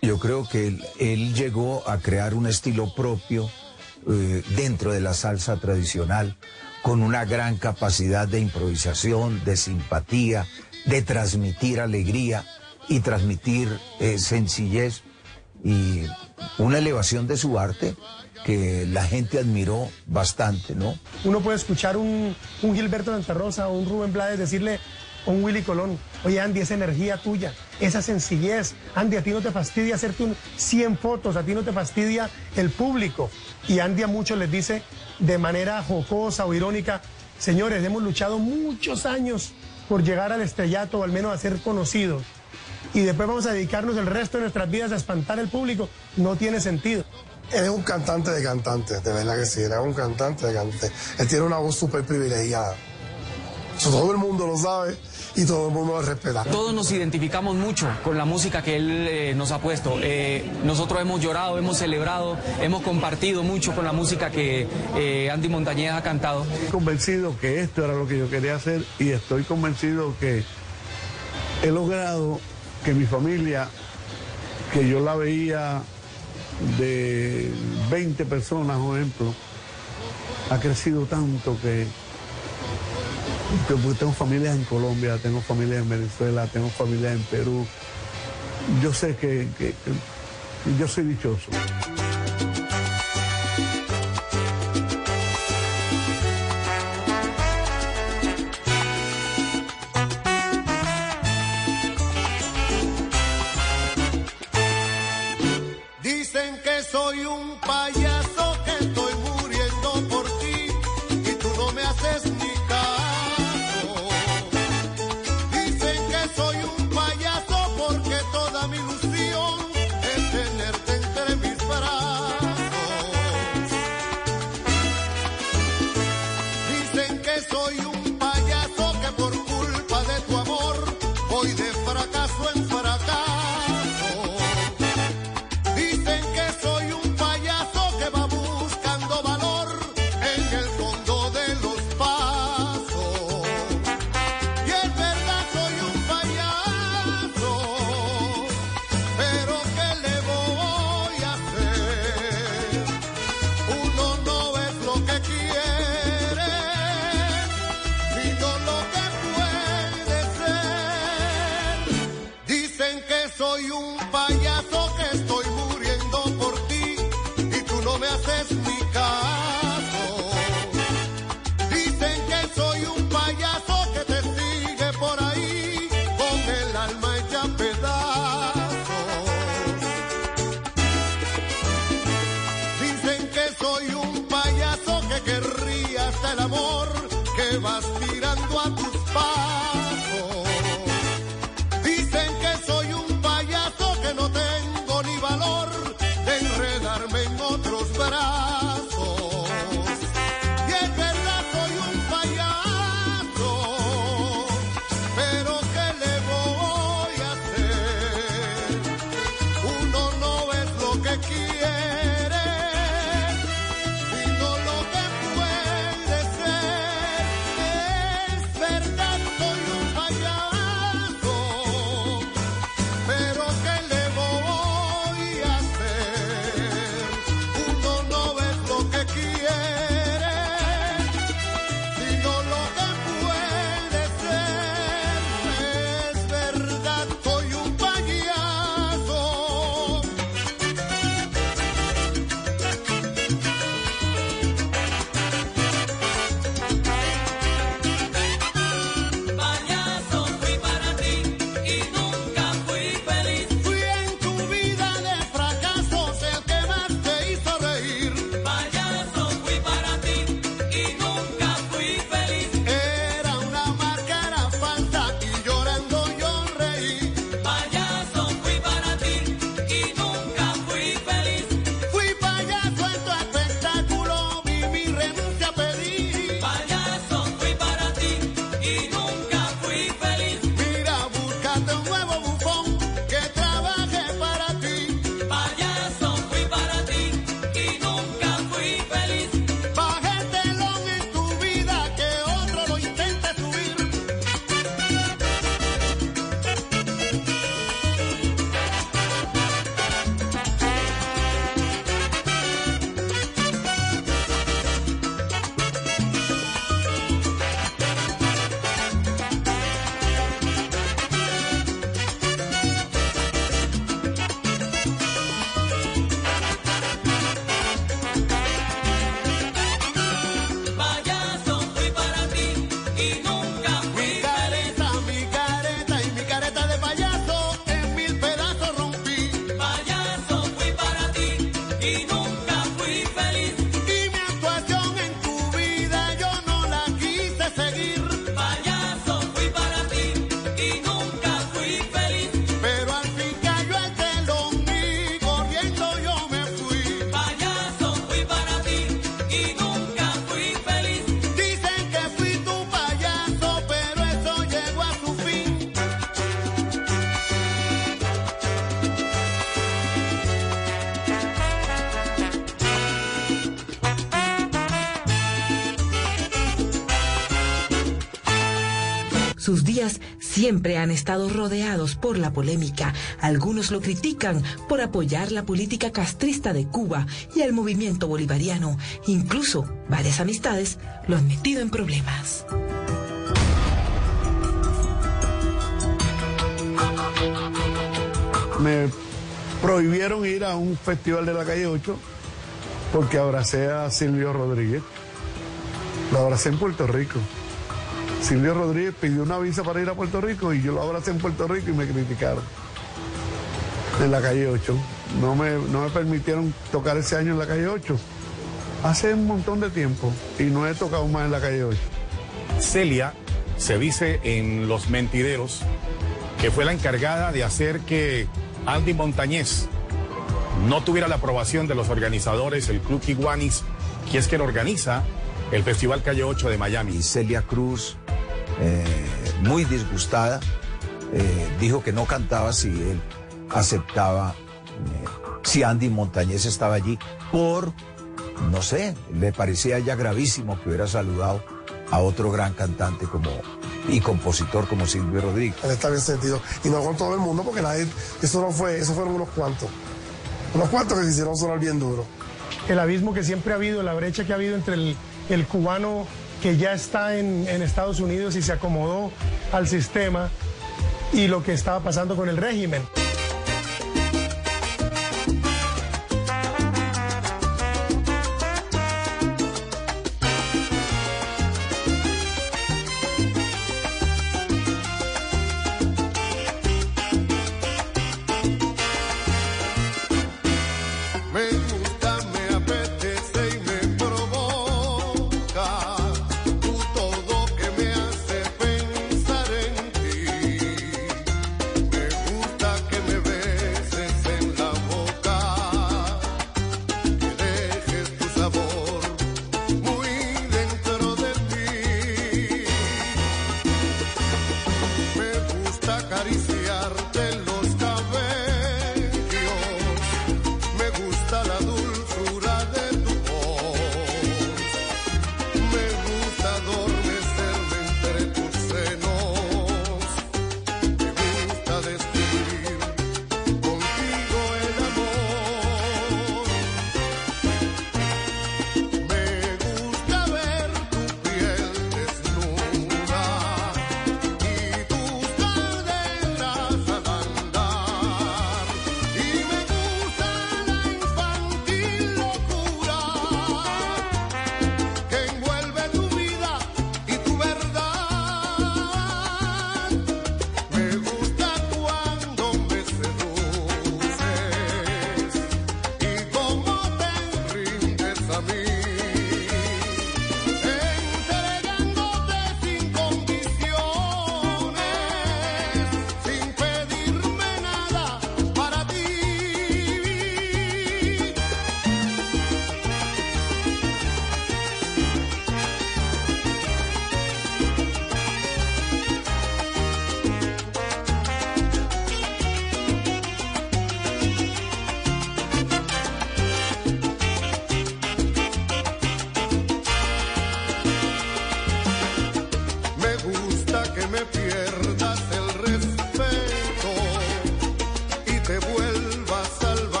Yo creo que él, él llegó a crear un estilo propio eh, dentro de la salsa tradicional, con una gran capacidad de improvisación, de simpatía, de transmitir alegría y transmitir eh, sencillez y una elevación de su arte que la gente admiró bastante, ¿no? Uno puede escuchar un, un Gilberto Santa Rosa o un Rubén Blades decirle a un Willy Colón, oye Andy, esa energía tuya, esa sencillez, Andy, a ti no te fastidia hacerte 100 fotos, a ti no te fastidia el público. Y Andy a muchos les dice de manera jocosa o irónica, señores, hemos luchado muchos años por llegar al estrellato o al menos a ser conocidos. Y después vamos a dedicarnos el resto de nuestras vidas a espantar al público. No tiene sentido. Él es un cantante de cantantes, de verdad que sí, él es un cantante de cantantes. Él tiene una voz súper privilegiada. Todo el mundo lo sabe y todo el mundo lo respeta. Todos nos identificamos mucho con la música que él eh, nos ha puesto. Eh, nosotros hemos llorado, hemos celebrado, hemos compartido mucho con la música que eh, Andy Montañez ha cantado. Estoy convencido que esto era lo que yo quería hacer y estoy convencido que he logrado que mi familia, que yo la veía de 20 personas, por ejemplo, ha crecido tanto que, pues, tengo familias en Colombia, tengo familias en Venezuela, tengo familias en Perú. Yo sé que yo soy dichoso. Siempre han estado rodeados por la polémica. Algunos lo critican por apoyar la política castrista de Cuba y el movimiento bolivariano. Incluso varias amistades lo han metido en problemas. Me prohibieron ir a un festival de la calle 8 porque abracé a Silvio Rodríguez. Lo abracé en Puerto Rico. Silvio Rodríguez pidió una visa para ir a Puerto Rico y yo lo abracé en Puerto Rico y me criticaron. En la calle 8. No me, no me permitieron tocar ese año en la calle 8. Hace un montón de tiempo y no he tocado más en la calle 8. Celia se dice en Los Mentideros que fue la encargada de hacer que Andy Montañez no tuviera la aprobación de los organizadores, el Club Iguanis, que es quien organiza el Festival Calle 8 de Miami. Y Celia Cruz, eh, muy disgustada, eh, dijo que no cantaba si él aceptaba, eh, si Andy Montañez estaba allí, por, no sé, le parecía ya gravísimo que hubiera saludado a otro gran cantante como y compositor como Silvio Rodríguez. Está bien sentido. Y no con todo el mundo, porque nadie, eso no fue, eso fueron unos cuantos. Unos cuantos que se hicieron sonar bien duro. El abismo que siempre ha habido, la brecha que ha habido entre el, el cubano que ya está en, Estados Unidos y se acomodó al sistema y lo que estaba pasando con el régimen.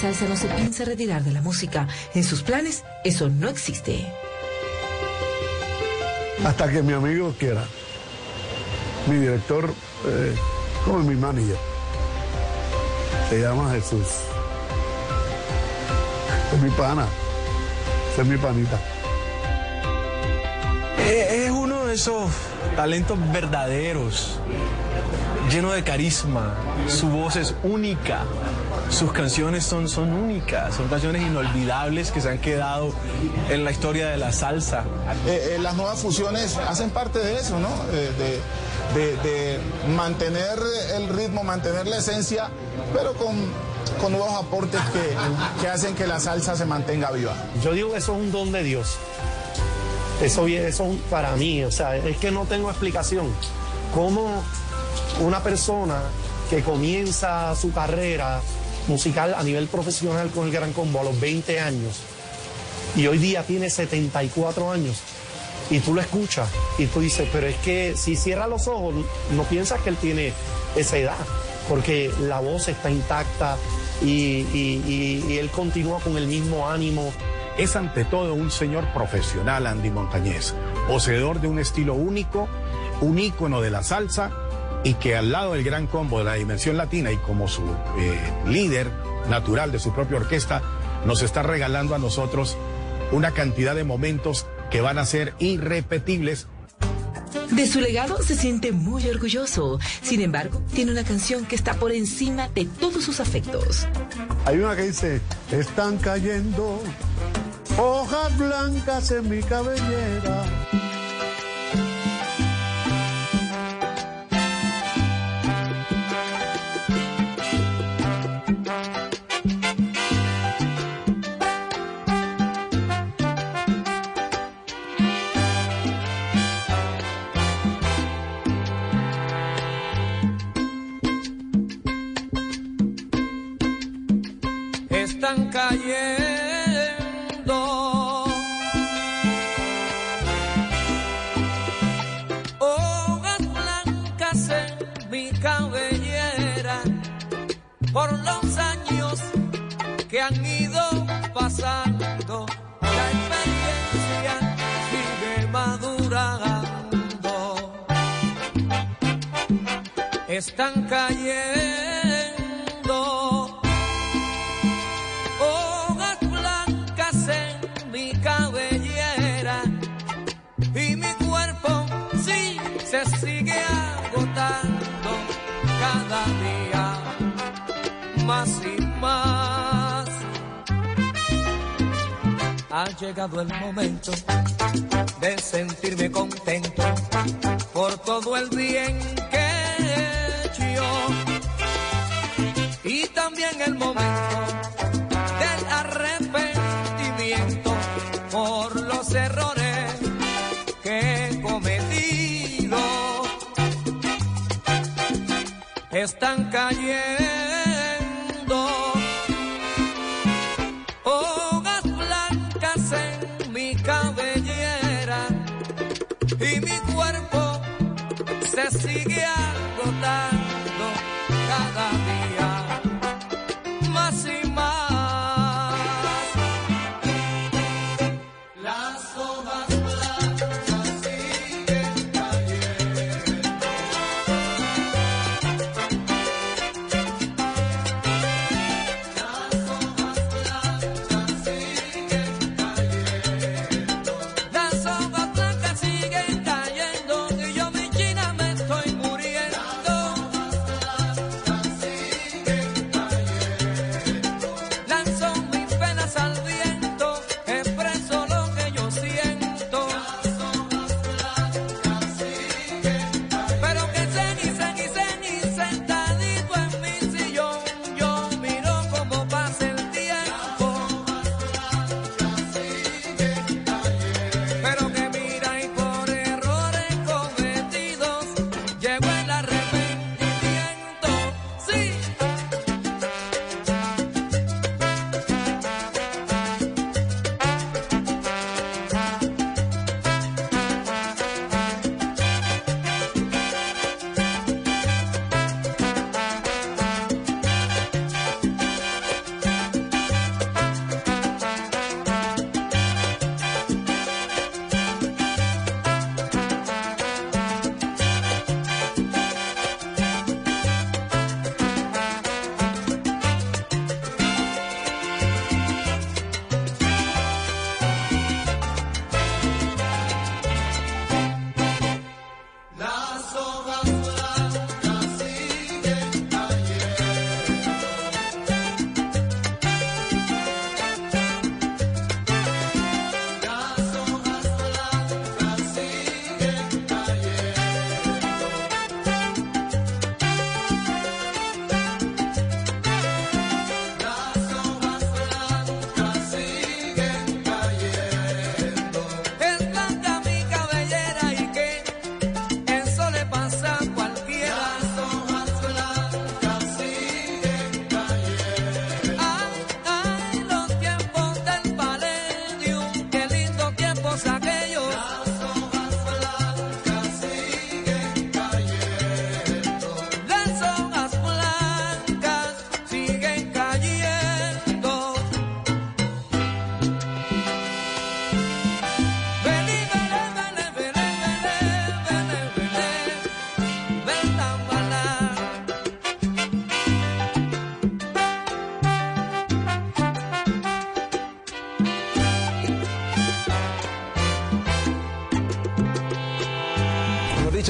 Salsa no se piensa retirar de la música. En sus planes, eso no existe. Hasta que mi amigo quiera. Mi director, eh, como mi manager. Se llama Jesús. Es mi pana. Es mi panita. Eh, Es uno de esos talentos verdaderos, lleno de carisma. Su voz es única. Sus canciones son, son únicas, son canciones inolvidables que se han quedado en la historia de la salsa. Eh, eh, las nuevas fusiones hacen parte de eso, ¿no? Eh, de, de- de mantener el ritmo, mantener la esencia, pero con, con nuevos aportes que, que hacen que la salsa se mantenga viva. Yo digo que eso es un don de Dios. Eso, eso para mí, o sea, es que no tengo explicación. ¿Cómo una persona que comienza su carrera musical a nivel profesional con el Gran Combo a los 20 años y hoy día tiene 74 años y tú lo escuchas y tú dices, pero es que si cierra los ojos no piensas que él tiene esa edad, porque la voz está intacta y, él continúa con el mismo ánimo. Es ante todo un señor profesional, Andy Montañez, poseedor de un estilo único, un ícono de la salsa y que al lado del gran combo de la dimensión latina y como su eh, líder natural de su propia orquesta, nos está regalando a nosotros una cantidad de momentos que van a ser irrepetibles De su legado se siente muy orgulloso. Sin embargo, tiene una canción que está por encima de todos sus afectos. Hay una que dice, están cayendo hojas blancas en mi cabellera.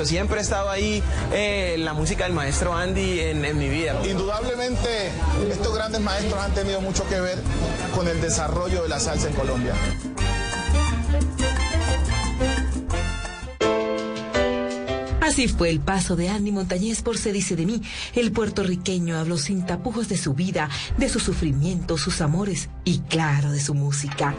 siempre ha estado ahí eh, la música del maestro Andy en, mi vida. Indudablemente, estos grandes maestros han tenido mucho que ver con el desarrollo de la salsa en Colombia. Así fue el paso de Andy Montañez por Se dice de mí. El puertorriqueño habló sin tapujos de su vida, de sus sufrimientos, sus amores y claro, de su música.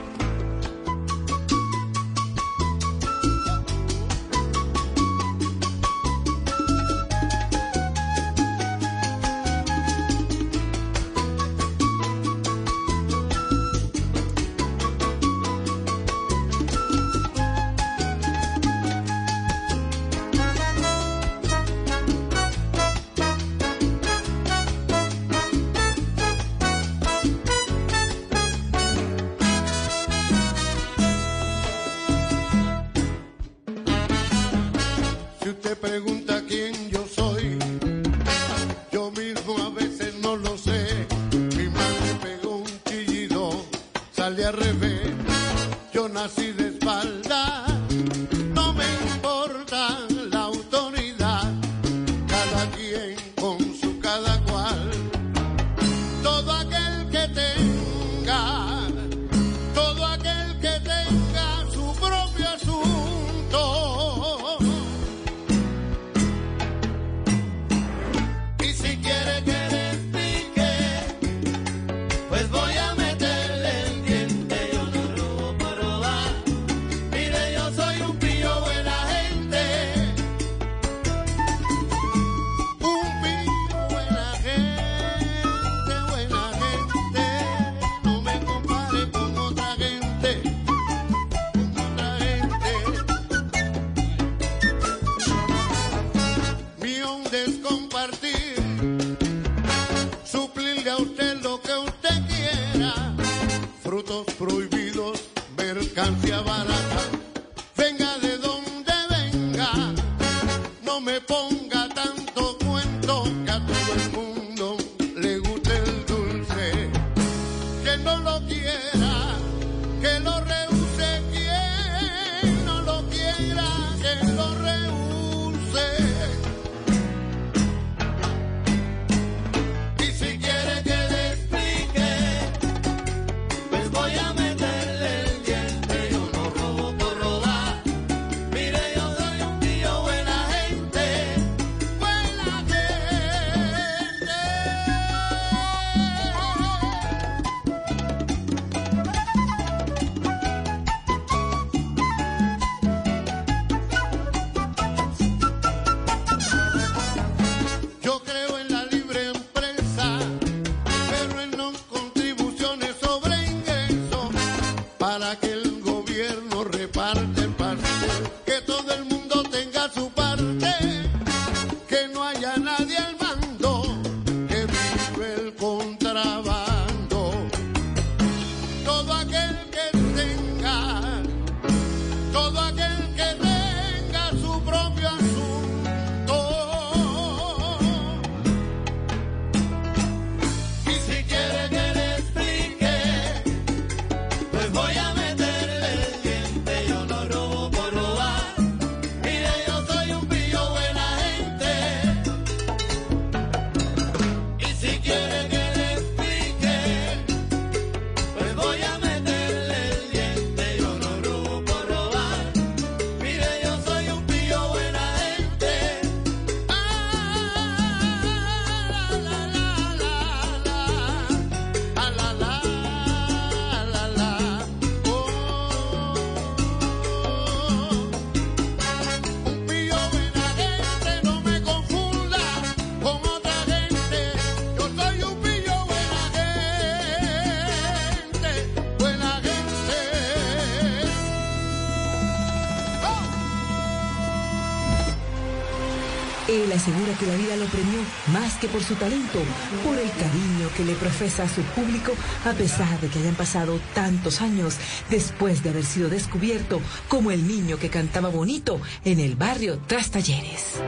que la vida lo premió más que por su talento, por el cariño que le profesa a su público a pesar de que hayan pasado tantos años después de haber sido descubierto como el niño que cantaba bonito en el barrio Tras Talleres.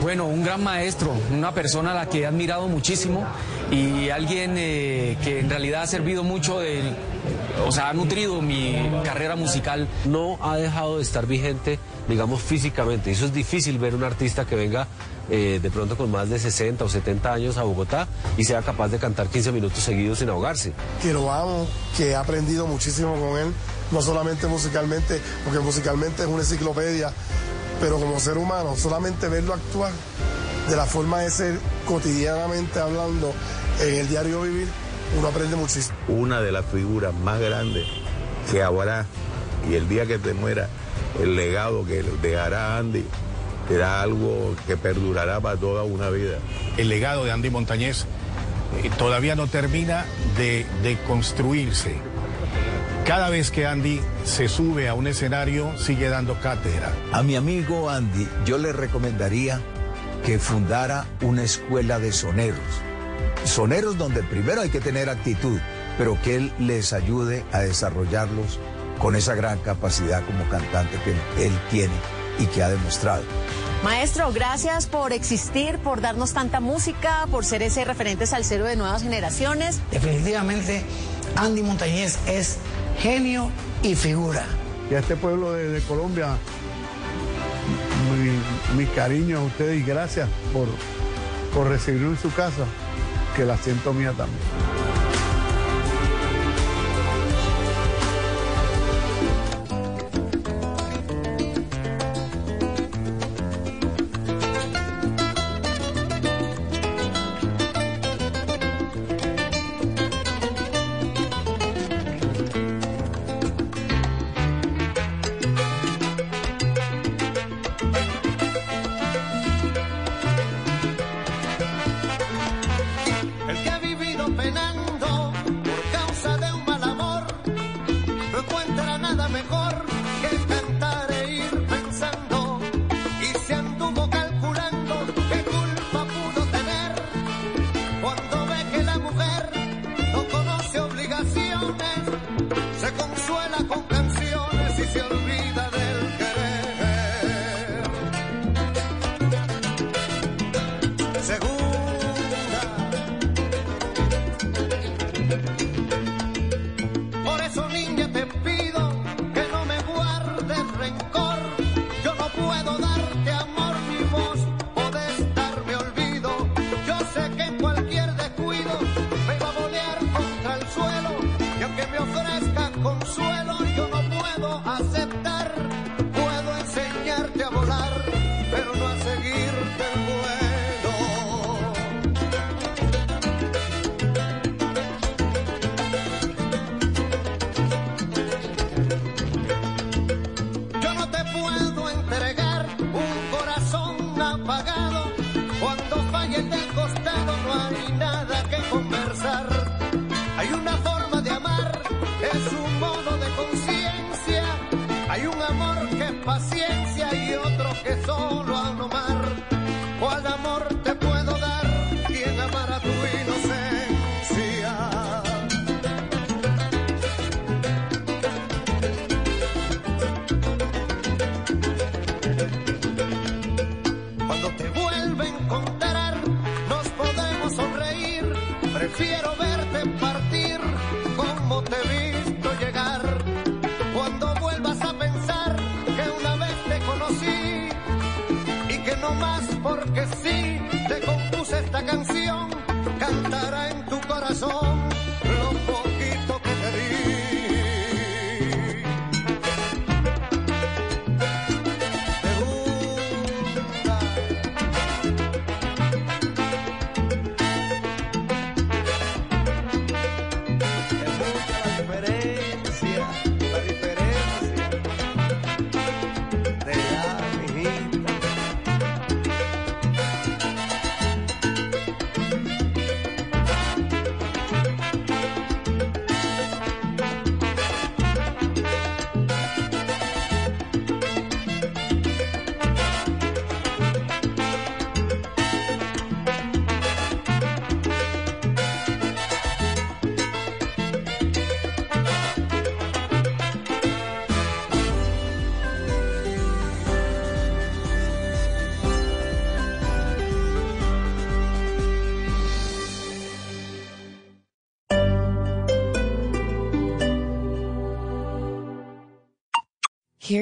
Bueno, un gran maestro, una persona a la que he admirado muchísimo y alguien eh, que en realidad ha servido mucho o sea, ha nutrido mi carrera musical. No ha dejado de estar vigente, digamos, físicamente. Eso es difícil ver un artista que venga eh, de pronto con más de 60 o 70 años a Bogotá y sea capaz de cantar 15 minutos seguidos sin ahogarse. que lo amo, que he aprendido muchísimo con él, no solamente musicalmente, porque musicalmente es una enciclopedia, pero como ser humano, solamente verlo actuar de la forma de ser cotidianamente hablando en el diario vivir, uno aprende muchísimo. Una de las figuras más grandes que habrá y el día que te muera, el legado que dejará Andy será algo que perdurará para toda una vida. El legado de Andy Montañez eh, todavía no termina de, de construirse. Cada vez que Andy se sube a un escenario, sigue dando cátedra. A mi amigo Andy, yo le recomendaría que fundara una escuela de soneros. Soneros donde primero hay que tener actitud, pero que él les ayude a desarrollarlos con esa gran capacidad como cantante que él tiene y que ha demostrado. Maestro, gracias por existir, por darnos tanta música, por ser ese referente salsero de nuevas generaciones. Definitivamente, Andy Montañez es genio y figura. Y a este pueblo de, de Colombia, mi, mi cariño a ustedes y gracias por, por recibirme en su casa, que la siento mía también.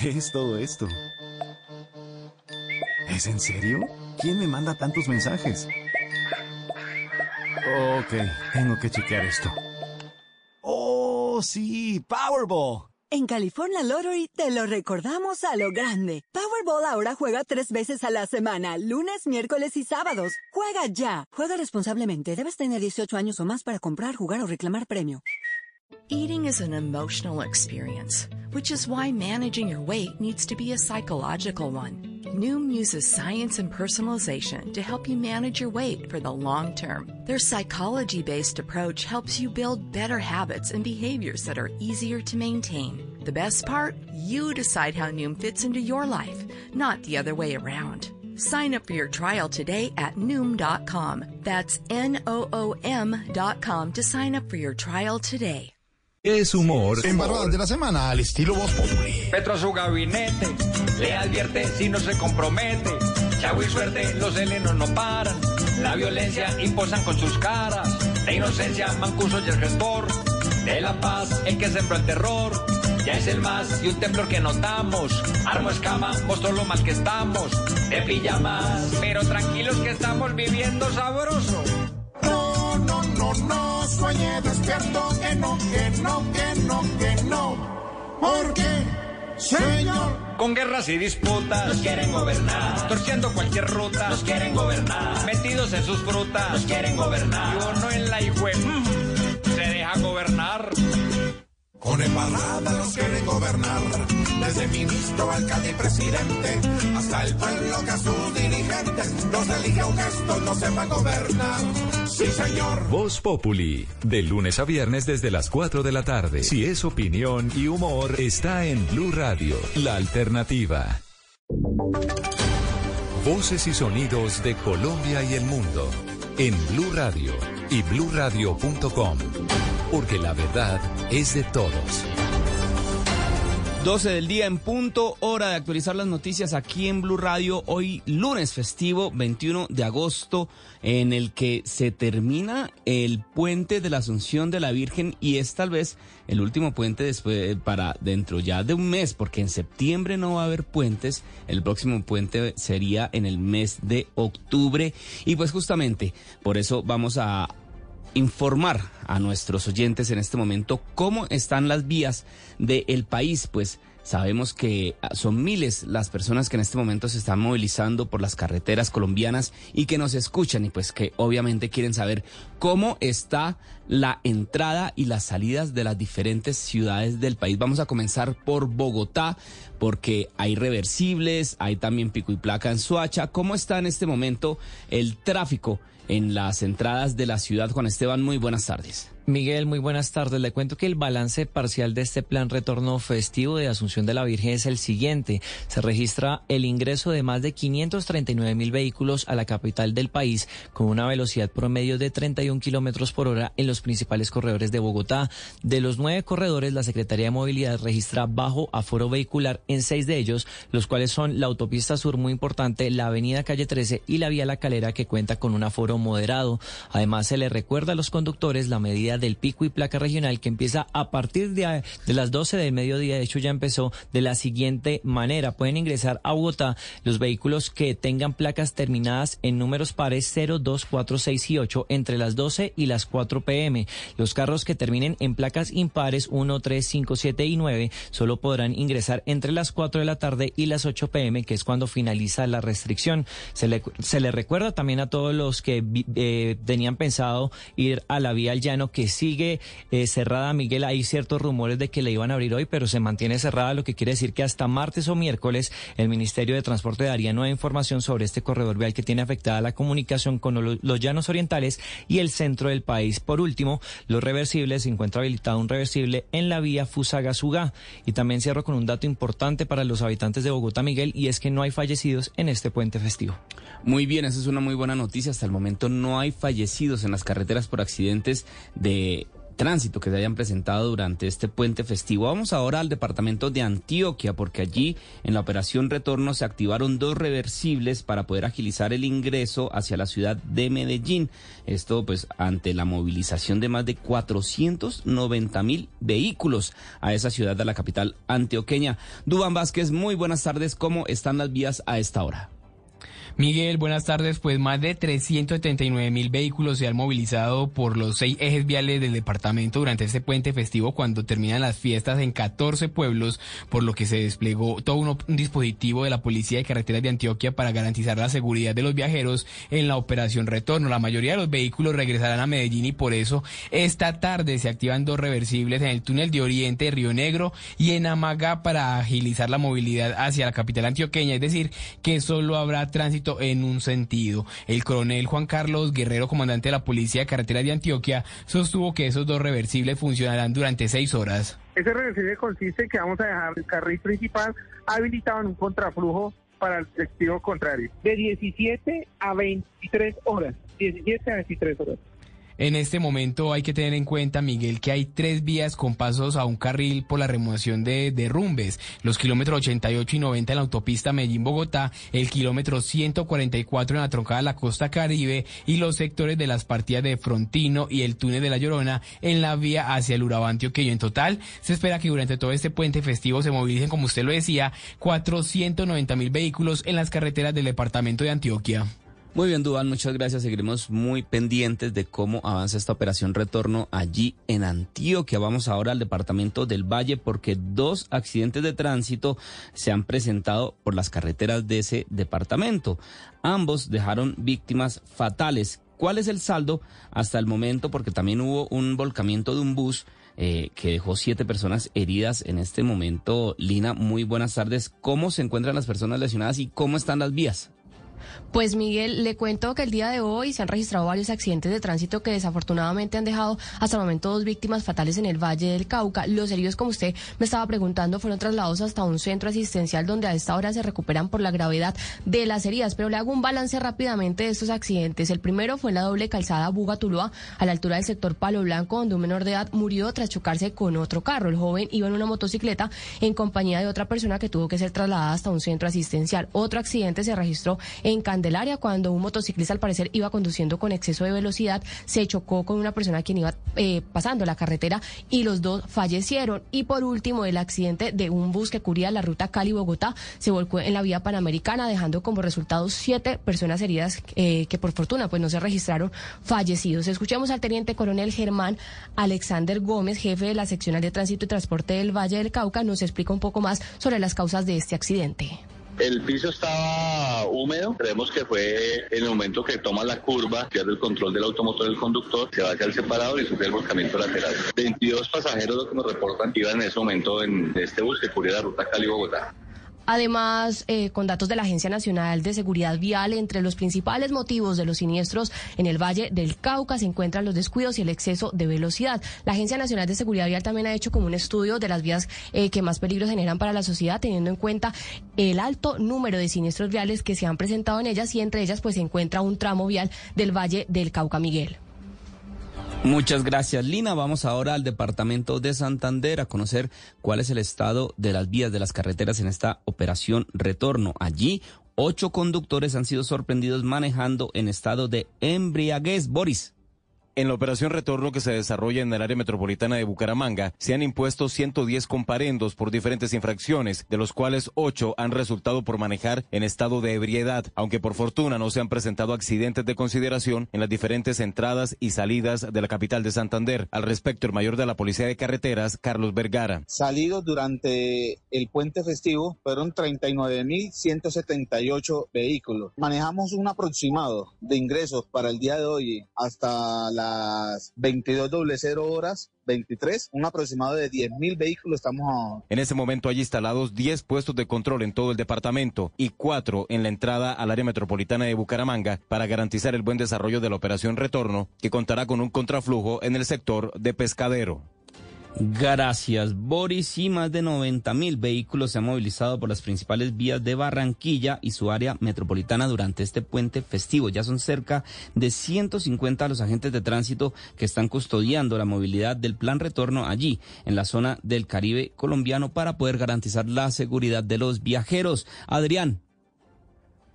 ¿Qué es todo esto? ¿Es en serio? ¿Quién me manda tantos mensajes? Ok, tengo que chequear esto. ¡Oh, sí! ¡Powerball! En California Lottery te lo recordamos a lo grande. Powerball ahora juega tres veces a la semana, lunes, miércoles y sábados. Juega ya. Juega responsablemente. Debes tener 18 años o más para comprar, jugar o reclamar premio. Eating is an emotional experience, which is why managing your weight needs to be a psychological one. Noom uses science and personalization to help you manage your weight for the long term. Their psychology based approach helps you build better habits and behaviors that are easier to maintain. The best part? You decide how Noom fits into your life, not the other way around. Sign up for your trial today at Noom.com. That's N O O M.com to sign up for your trial today. Es humor. Embarradas de la semana al estilo Voz Populi. Petro a su gabinete le advierte si no se compromete. Chavo y suerte, los helenos no paran. La violencia imposan con sus caras. De inocencia, Mancuso y el gestor. De la paz, el que sembró el terror. Ya es el más y un temblor que notamos. Armo escama, mostró lo mal que estamos. De pijamas, pero tranquilos que estamos viviendo sabroso. No, no, sueñe despierto, que no, que no, que no, que no. Porque, señor. Con guerras y disputas nos quieren gobernar, torciendo cualquier ruta nos quieren gobernar, metidos en sus frutas nos quieren gobernar, y uno en la higüe se deja gobernar. Con embarrada los quieren gobernar, desde ministro, alcalde y presidente, hasta el pueblo que a sus dirigentes los elige un gesto, no sepa gobernar. Sí, señor. Voz Populi, de lunes a viernes desde las 4 de la tarde. Si es opinión y humor, está en Blue Radio, la alternativa. Voces y sonidos de Colombia y el mundo en Blue Radio y bluradio.com, porque la verdad es de todos. 12 del día en punto, hora de actualizar las noticias aquí en Blue Radio, hoy lunes festivo 21 de agosto, en el que se termina el puente de la Asunción de la Virgen y es tal vez el último puente después para dentro ya de un mes, porque en septiembre no va a haber puentes, el próximo puente sería en el mes de octubre. Y pues justamente por eso vamos a informar a nuestros oyentes en este momento cómo están las vías del país, pues sabemos que son miles las personas que en este momento se están movilizando por las carreteras colombianas y que nos escuchan y pues que obviamente quieren saber cómo está la entrada y las salidas de las diferentes ciudades del país. Vamos a comenzar por Bogotá porque hay reversibles, hay también pico y placa en Suacha. ¿Cómo está en este momento el tráfico? En las entradas de la ciudad. Juan Esteban, muy buenas tardes. Miguel, muy buenas tardes. Le cuento que el balance parcial de este plan retorno festivo de Asunción de la Virgen es el siguiente. Se registra el ingreso de más de 539 mil vehículos a la capital del país con una velocidad promedio de 31 kilómetros por hora en los principales corredores de Bogotá. De los nueve corredores, la Secretaría de Movilidad registra bajo aforo vehicular en seis de ellos, los cuales son la autopista sur muy importante, la avenida Calle 13 y la vía La Calera que cuenta con un aforo moderado. Además, se le recuerda a los conductores la medida del pico y placa regional que empieza a partir de, de las 12 del mediodía. De hecho, ya empezó de la siguiente manera. Pueden ingresar a Bogotá los vehículos que tengan placas terminadas en números pares 0, 2, 4, 6 y 8 entre las 12 y las 4 pm. Los carros que terminen en placas impares 1, 3, 5, 7 y 9 solo podrán ingresar entre las 4 de la tarde y las 8 pm, que es cuando finaliza la restricción. Se le, se le recuerda también a todos los que eh, tenían pensado ir a la vía al llano que sigue eh, cerrada, Miguel. Hay ciertos rumores de que le iban a abrir hoy, pero se mantiene cerrada, lo que quiere decir que hasta martes o miércoles el Ministerio de Transporte daría nueva información sobre este corredor vial que tiene afectada la comunicación con los llanos orientales y el centro del país. Por último, los reversibles, se encuentra habilitado un reversible en la vía Fusagasugá. Y también cierro con un dato importante para los habitantes de Bogotá, Miguel, y es que no hay fallecidos en este puente festivo. Muy bien, esa es una muy buena noticia. Hasta el momento no hay fallecidos en las carreteras por accidentes de tránsito que se hayan presentado durante este puente festivo. Vamos ahora al departamento de Antioquia, porque allí en la operación retorno se activaron dos reversibles para poder agilizar el ingreso hacia la ciudad de Medellín. Esto pues ante la movilización de más de 490 mil vehículos a esa ciudad de la capital antioqueña. Dubán Vázquez, muy buenas tardes. ¿Cómo están las vías a esta hora? Miguel, buenas tardes. Pues más de 379 mil vehículos se han movilizado por los seis ejes viales del departamento durante este puente festivo cuando terminan las fiestas en 14 pueblos, por lo que se desplegó todo un, dispositivo de la Policía de Carreteras de Antioquia para garantizar la seguridad de los viajeros en la operación retorno. La mayoría de los vehículos regresarán a Medellín y por eso esta tarde se activan dos reversibles en el túnel de Oriente de Río Negro y en Amagá para agilizar la movilidad hacia la capital antioqueña, es decir, que solo habrá tránsito en un sentido. El coronel Juan Carlos Guerrero, comandante de la Policía de Carretera de Antioquia, sostuvo que esos dos reversibles funcionarán durante seis horas. Ese reversible consiste en que vamos a dejar el carril principal habilitado en un contraflujo para el sentido contrario, de 17 a 23 horas. 17 a 23 horas. En este momento hay que tener en cuenta, Miguel, que hay tres vías con pasos a un carril por la remoción de derrumbes. Los kilómetros 88 y 90 en la autopista Medellín-Bogotá, el kilómetro 144 en la troncada de la costa caribe y los sectores de las partidas de Frontino y el túnel de la Llorona en la vía hacia el Urabá antioqueño. En total, se espera que durante todo este puente festivo se movilicen, como usted lo decía, 490 mil vehículos en las carreteras del departamento de Antioquia. Muy bien, Dubán, muchas gracias. Seguiremos muy pendientes de cómo avanza esta operación retorno allí en Antioquia. Vamos ahora al departamento del Valle porque dos accidentes de tránsito se han presentado por las carreteras de ese departamento. Ambos dejaron víctimas fatales. ¿Cuál es el saldo hasta el momento? Porque también hubo un volcamiento de un bus eh, que dejó siete personas heridas en este momento. Lina, muy buenas tardes. ¿Cómo se encuentran las personas lesionadas y cómo están las vías? Pues Miguel, le cuento que el día de hoy se han registrado varios accidentes de tránsito que desafortunadamente han dejado hasta el momento dos víctimas fatales en el Valle del Cauca. Los heridos, como usted me estaba preguntando, fueron trasladados hasta un centro asistencial donde a esta hora se recuperan por la gravedad de las heridas. Pero le hago un balance rápidamente de estos accidentes. El primero fue en la doble calzada Buga-Tuluá, a la altura del sector Palo Blanco, donde un menor de edad murió tras chocarse con otro carro. El joven iba en una motocicleta en compañía de otra persona que tuvo que ser trasladada hasta un centro asistencial. Otro accidente se registró en Candelaria cuando un motociclista al parecer iba conduciendo con exceso de velocidad, se chocó con una persona quien iba eh, pasando la carretera y los dos fallecieron. Y por último, el accidente de un bus que cubría la ruta Cali-Bogotá se volcó en la vía panamericana, dejando como resultado siete personas heridas eh, que por fortuna pues no se registraron fallecidos. Escuchamos al teniente coronel Germán Alexander Gómez, jefe de la seccional de tránsito y transporte del Valle del Cauca, nos explica un poco más sobre las causas de este accidente. El piso estaba húmedo, creemos que fue en el momento que toma la curva, pierde el control del automotor del conductor, se va hacia el separador y sufre el volcamiento lateral. 22 pasajeros, lo que nos reportan, iban en ese momento en este bus que cubría la ruta Cali-Bogotá. Además, eh, con datos de la Agencia Nacional de Seguridad Vial, entre los principales motivos de los siniestros en el Valle del Cauca se encuentran los descuidos y el exceso de velocidad. La Agencia Nacional de Seguridad Vial también ha hecho como un estudio de las vías eh, que más peligro generan para la sociedad, teniendo en cuenta el alto número de siniestros viales que se han presentado en ellas y entre ellas pues se encuentra un tramo vial del Valle del Cauca Miguel. Muchas gracias, Lina. Vamos ahora al departamento de Santander a conocer cuál es el estado de las vías de las carreteras en esta operación retorno. Allí, ocho conductores han sido sorprendidos manejando en estado de embriaguez. Boris. En la operación retorno que se desarrolla en el área metropolitana de Bucaramanga, se han impuesto 110 comparendos por diferentes infracciones, de los cuales 8 han resultado por manejar en estado de ebriedad, aunque por fortuna no se han presentado accidentes de consideración en las diferentes entradas y salidas de la capital de Santander. Al respecto, el mayor de la Policía de Carreteras, Carlos Vergara. Salidos durante el puente festivo fueron 39.178 vehículos. Manejamos un aproximado de ingresos para el día de hoy hasta la las 22.00 horas 23, un aproximado de 10.000 vehículos estamos En ese momento hay instalados 10 puestos de control en todo el departamento y 4 en la entrada al área metropolitana de Bucaramanga para garantizar el buen desarrollo de la operación retorno que contará con un contraflujo en el sector de pescadero. Gracias, Boris. Y más de 90 mil vehículos se han movilizado por las principales vías de Barranquilla y su área metropolitana durante este puente festivo. Ya son cerca de 150 los agentes de tránsito que están custodiando la movilidad del plan retorno allí, en la zona del Caribe colombiano, para poder garantizar la seguridad de los viajeros. Adrián,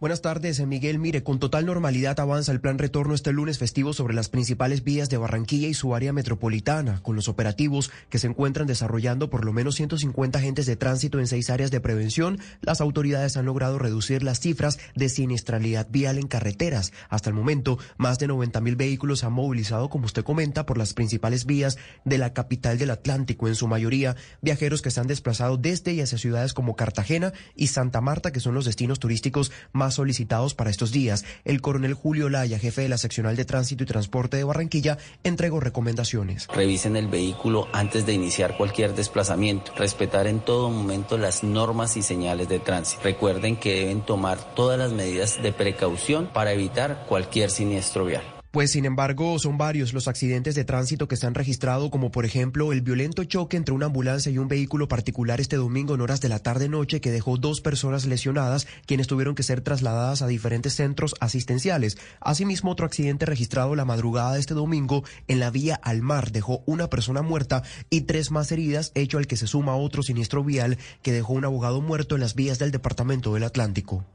Buenas tardes, Miguel. Mire, con total normalidad avanza el plan retorno este lunes festivo sobre las principales vías de Barranquilla y su área metropolitana, con los operativos que se encuentran desarrollando por lo menos 150 agentes de tránsito en seis áreas de prevención. Las autoridades han logrado reducir las cifras de siniestralidad vial en carreteras. Hasta el momento, más de 90 mil vehículos han movilizado, como usted comenta, por las principales vías de la capital del Atlántico, en su mayoría viajeros que se han desplazado desde y hacia ciudades como Cartagena y Santa Marta, que son los destinos turísticos más solicitados para estos días. El coronel Julio Laya, jefe de la seccional de tránsito y transporte de Barranquilla, entregó recomendaciones. Revisen el vehículo antes de iniciar cualquier desplazamiento. Respetar en todo momento las normas y señales de tránsito. Recuerden que deben tomar todas las medidas de precaución para evitar cualquier siniestro vial. Pues sin embargo, son varios los accidentes de tránsito que se han registrado, como por ejemplo el violento choque entre una ambulancia y un vehículo particular este domingo en horas de la tarde-noche que dejó dos personas lesionadas, quienes tuvieron que ser trasladadas a diferentes centros asistenciales. Asimismo, otro accidente registrado la madrugada de este domingo en la vía al mar dejó una persona muerta y tres más heridas, hecho al que se suma otro siniestro vial que dejó un abogado muerto en las vías del departamento del Atlántico.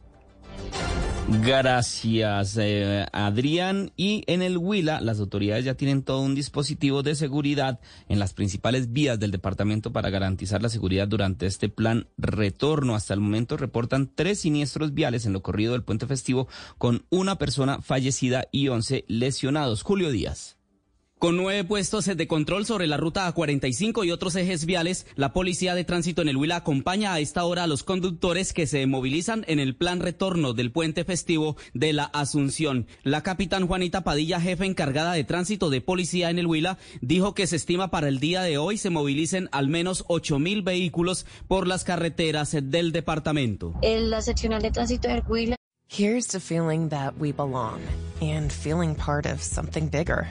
Gracias, eh, Adrián. Y en el Huila, las autoridades ya tienen todo un dispositivo de seguridad en las principales vías del departamento para garantizar la seguridad durante este plan retorno. Hasta el momento reportan tres siniestros viales en lo corrido del puente festivo con una persona fallecida y once lesionados. Julio Díaz. Con nueve puestos de control sobre la ruta A45 y otros ejes viales, la Policía de Tránsito en el Huila acompaña a esta hora a los conductores que se movilizan en el plan retorno del puente festivo de la Asunción. La capitán Juanita Padilla, jefe encargada de tránsito de policía en el Huila, dijo que se estima para el día de hoy se movilicen al menos ocho mil vehículos por las carreteras del departamento. En la seccional de tránsito del Huila. Here's to feeling that we belong and feeling part of something bigger.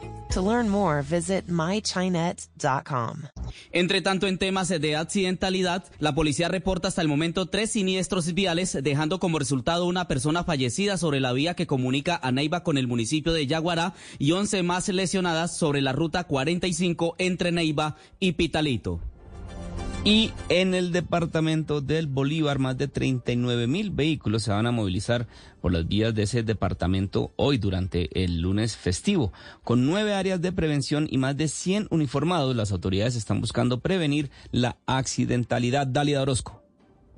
To learn more, visit mychinet.com. Entre tanto, en temas de accidentalidad, la policía reporta hasta el momento tres siniestros viales, dejando como resultado una persona fallecida sobre la vía que comunica a Neiva con el municipio de Yaguará y 11 más lesionadas sobre la ruta 45 entre Neiva y Pitalito. Y en el departamento del Bolívar, más de 39 mil vehículos se van a movilizar por las vías de ese departamento hoy durante el lunes festivo. Con nueve áreas de prevención y más de 100 uniformados, las autoridades están buscando prevenir la accidentalidad. Dalia Orozco.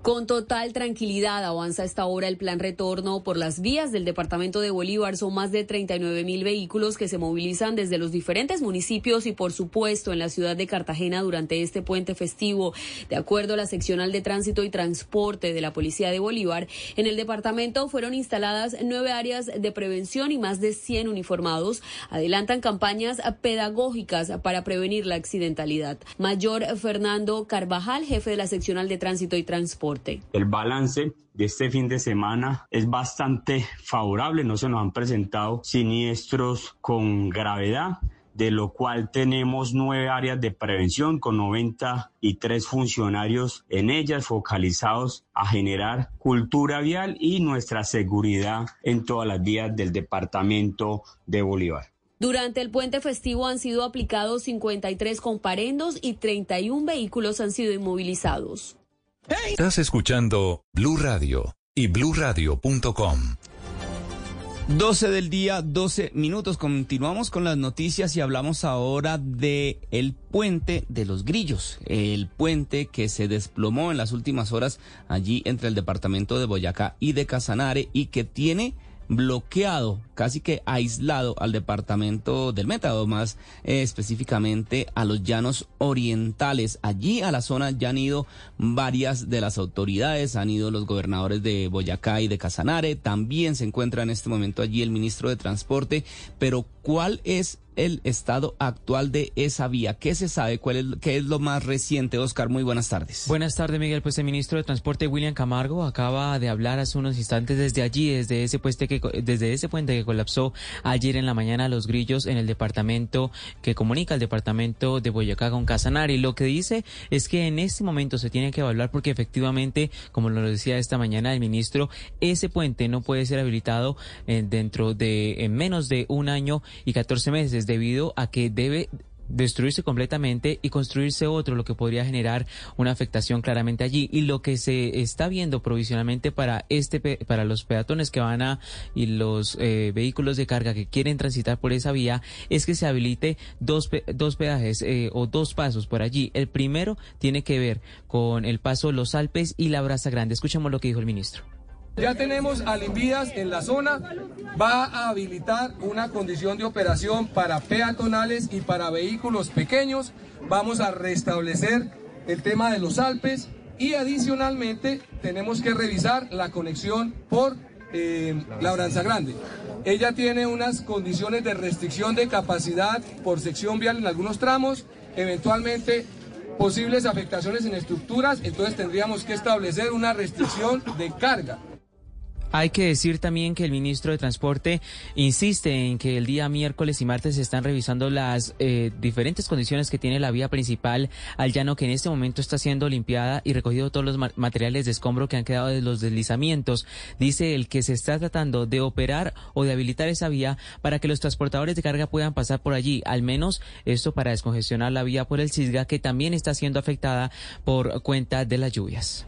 Con total tranquilidad avanza esta hora el plan retorno por las vías del departamento de Bolívar. Son más de 39 mil vehículos que se movilizan desde los diferentes municipios y, por supuesto, en la ciudad de Cartagena durante este puente festivo. De acuerdo a la seccional de tránsito y transporte de la Policía de Bolívar, en el departamento fueron instaladas nueve áreas de prevención y más de 100 uniformados. Adelantan campañas pedagógicas para prevenir la accidentalidad. Mayor Fernando Carvajal, jefe de la seccional de tránsito y transporte. El balance de este fin de semana es bastante favorable, no se nos han presentado siniestros con gravedad de lo cual tenemos nueve áreas de prevención con 93 funcionarios en ellas focalizados a generar cultura vial y nuestra seguridad en todas las vías del departamento de Bolívar. Durante el puente festivo han sido aplicados 53 comparendos y 31 vehículos han sido inmovilizados. Estás escuchando Blue Radio y bluradio.com. 12 del día, 12 minutos. Continuamos con las noticias y hablamos ahora de el puente de los grillos, el puente que se desplomó en las últimas horas allí entre el departamento de Boyacá y de Casanare y que tiene bloqueado, casi que aislado al departamento del Meta, más eh, específicamente a los llanos orientales. Allí a la zona ya han ido varias de las autoridades, han ido los gobernadores de Boyacá y de Casanare, también se encuentra en este momento allí el ministro de Transporte, pero ¿cuál es el estado actual de esa vía. ¿Qué se sabe? ¿Cuál es, ¿Qué es lo más reciente, Oscar? Muy buenas tardes. Buenas tardes, Miguel. Pues el ministro de Transporte, William Camargo, acaba de hablar hace unos instantes desde allí, desde ese puente que, desde ese puente que colapsó ayer en la mañana los grillos en el departamento que comunica el departamento de Boyacá con Casanare. Lo que dice es que en este momento se tiene que evaluar porque efectivamente, como lo decía esta mañana el ministro, ese puente no puede ser habilitado eh, dentro de en menos de un año y 14 meses debido a que debe destruirse completamente y construirse otro, lo que podría generar una afectación claramente allí. Y lo que se está viendo provisionalmente para este para los peatones que van a y los eh, vehículos de carga que quieren transitar por esa vía es que se habilite dos, dos peajes eh, o dos pasos por allí. El primero tiene que ver con el paso Los Alpes y la Brasa Grande. Escuchemos lo que dijo el ministro. Ya tenemos a Limvías en la zona, va a habilitar una condición de operación para peatonales y para vehículos pequeños. Vamos a restablecer el tema de los Alpes y adicionalmente tenemos que revisar la conexión por eh, Labranza Grande. Ella tiene unas condiciones de restricción de capacidad por sección vial en algunos tramos, eventualmente posibles afectaciones en estructuras, entonces tendríamos que establecer una restricción de carga. Hay que decir también que el ministro de Transporte insiste en que el día miércoles y martes se están revisando las eh, diferentes condiciones que tiene la vía principal al llano que en este momento está siendo limpiada y recogido todos los materiales de escombro que han quedado de los deslizamientos. Dice el que se está tratando de operar o de habilitar esa vía para que los transportadores de carga puedan pasar por allí, al menos esto para descongestionar la vía por el Cisga que también está siendo afectada por cuenta de las lluvias.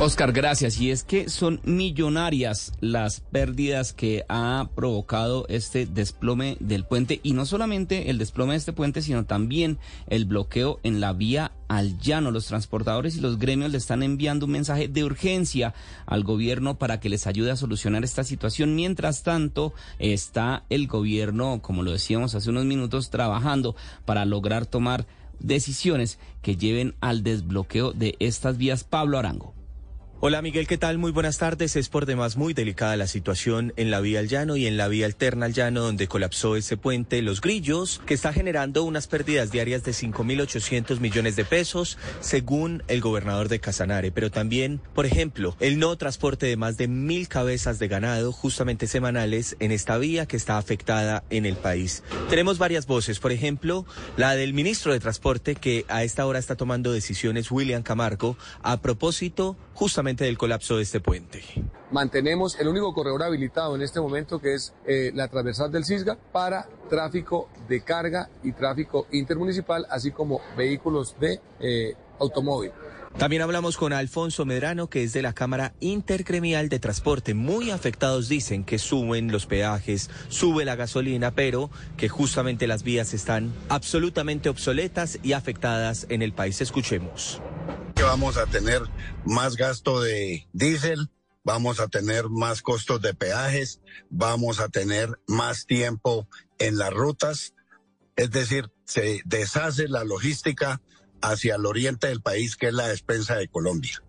Oscar, gracias. Y es que son millonarias las pérdidas que ha provocado este desplome del puente. Y no solamente el desplome de este puente, sino también el bloqueo en la vía al llano. Los transportadores y los gremios le están enviando un mensaje de urgencia al gobierno para que les ayude a solucionar esta situación. Mientras tanto, está el gobierno, como lo decíamos hace unos minutos, trabajando para lograr tomar decisiones que lleven al desbloqueo de estas vías. Pablo Arango. Hola Miguel, ¿qué tal? Muy buenas tardes. Es por demás muy delicada la situación en la vía al llano y en la vía alterna al llano donde colapsó ese puente Los Grillos, que está generando unas pérdidas diarias de 5.800 millones de pesos, según el gobernador de Casanare. Pero también, por ejemplo, el no transporte de más de mil cabezas de ganado, justamente semanales, en esta vía que está afectada en el país. Tenemos varias voces, por ejemplo, la del ministro de Transporte, que a esta hora está tomando decisiones, William Camargo, a propósito justamente del colapso de este puente. Mantenemos el único corredor habilitado en este momento que es eh, la transversal del Cisga para tráfico de carga y tráfico intermunicipal, así como vehículos de eh, automóvil. También hablamos con Alfonso Medrano, que es de la Cámara Intergremial de Transporte. Muy afectados dicen que suben los peajes, sube la gasolina, pero que justamente las vías están absolutamente obsoletas y afectadas en el país. Escuchemos vamos a tener más gasto de diésel, vamos a tener más costos de peajes, vamos a tener más tiempo en las rutas, es decir, se deshace la logística hacia el oriente del país, que es la despensa de Colombia.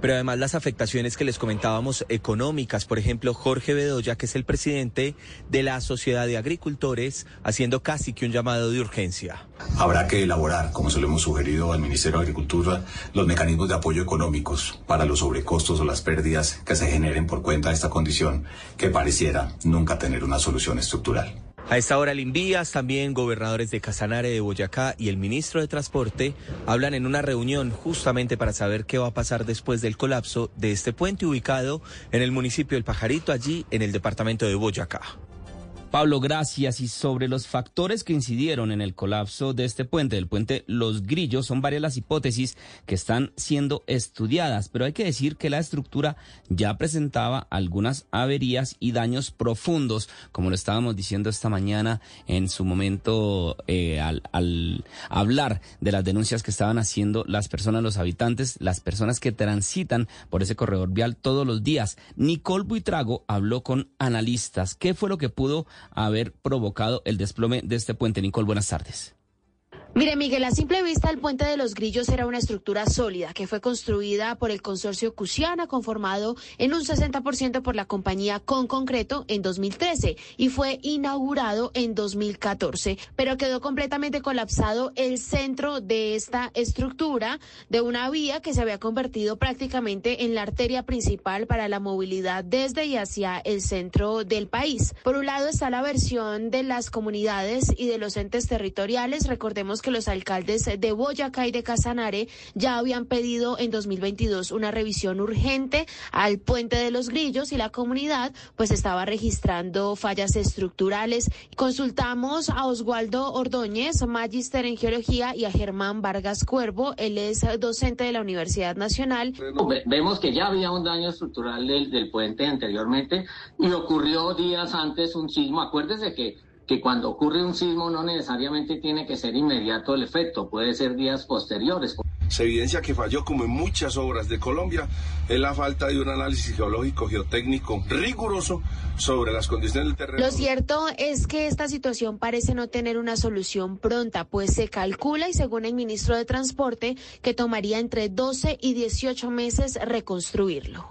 Pero además las afectaciones que les comentábamos económicas, por ejemplo, Jorge Bedoya, que es el presidente de la Sociedad de Agricultores, haciendo casi que un llamado de urgencia. Habrá que elaborar, como se lo hemos sugerido al Ministerio de Agricultura, los mecanismos de apoyo económicos para los sobrecostos o las pérdidas que se generen por cuenta de esta condición, que pareciera nunca tener una solución estructural. A esta hora, Limbías, también gobernadores de Casanare, de Boyacá y el ministro de Transporte hablan en una reunión justamente para saber qué va a pasar después del colapso de este puente ubicado en el municipio del Pajarito, allí en el departamento de Boyacá. Pablo, gracias. Y sobre los factores que incidieron en el colapso de este puente, del puente Los Grillos, son varias las hipótesis que están siendo estudiadas, pero hay que decir que la estructura ya presentaba algunas averías y daños profundos, como lo estábamos diciendo esta mañana en su momento eh, al, al hablar de las denuncias que estaban haciendo las personas, los habitantes, las personas que transitan por ese corredor vial todos los días. Nicole Buitrago habló con analistas. ¿Qué fue lo que pudo haber provocado el desplome de este puente. Nicole, buenas tardes. Mire, Miguel, a simple vista el puente de los Grillos era una estructura sólida que fue construida por el consorcio Cusiana, conformado en un 60% por la compañía Con Concreto en 2013 y fue inaugurado en 2014, pero quedó completamente colapsado el centro de esta estructura de una vía que se había convertido prácticamente en la arteria principal para la movilidad desde y hacia el centro del país. Por un lado está la versión de las comunidades y de los entes territoriales. Recordemos que los alcaldes de Boyacá y de Casanare ya habían pedido en 2022 una revisión urgente al puente de los grillos y la comunidad pues estaba registrando fallas estructurales. Consultamos a Oswaldo Ordóñez, magíster en geología, y a Germán Vargas Cuervo, él es docente de la Universidad Nacional. Vemos que ya había un daño estructural del, del puente anteriormente y ocurrió días antes un sismo. Acuérdese que que cuando ocurre un sismo no necesariamente tiene que ser inmediato el efecto, puede ser días posteriores. Se evidencia que falló, como en muchas obras de Colombia, en la falta de un análisis geológico, geotécnico riguroso sobre las condiciones del terreno. Lo cierto es que esta situación parece no tener una solución pronta, pues se calcula, y según el ministro de Transporte, que tomaría entre 12 y 18 meses reconstruirlo.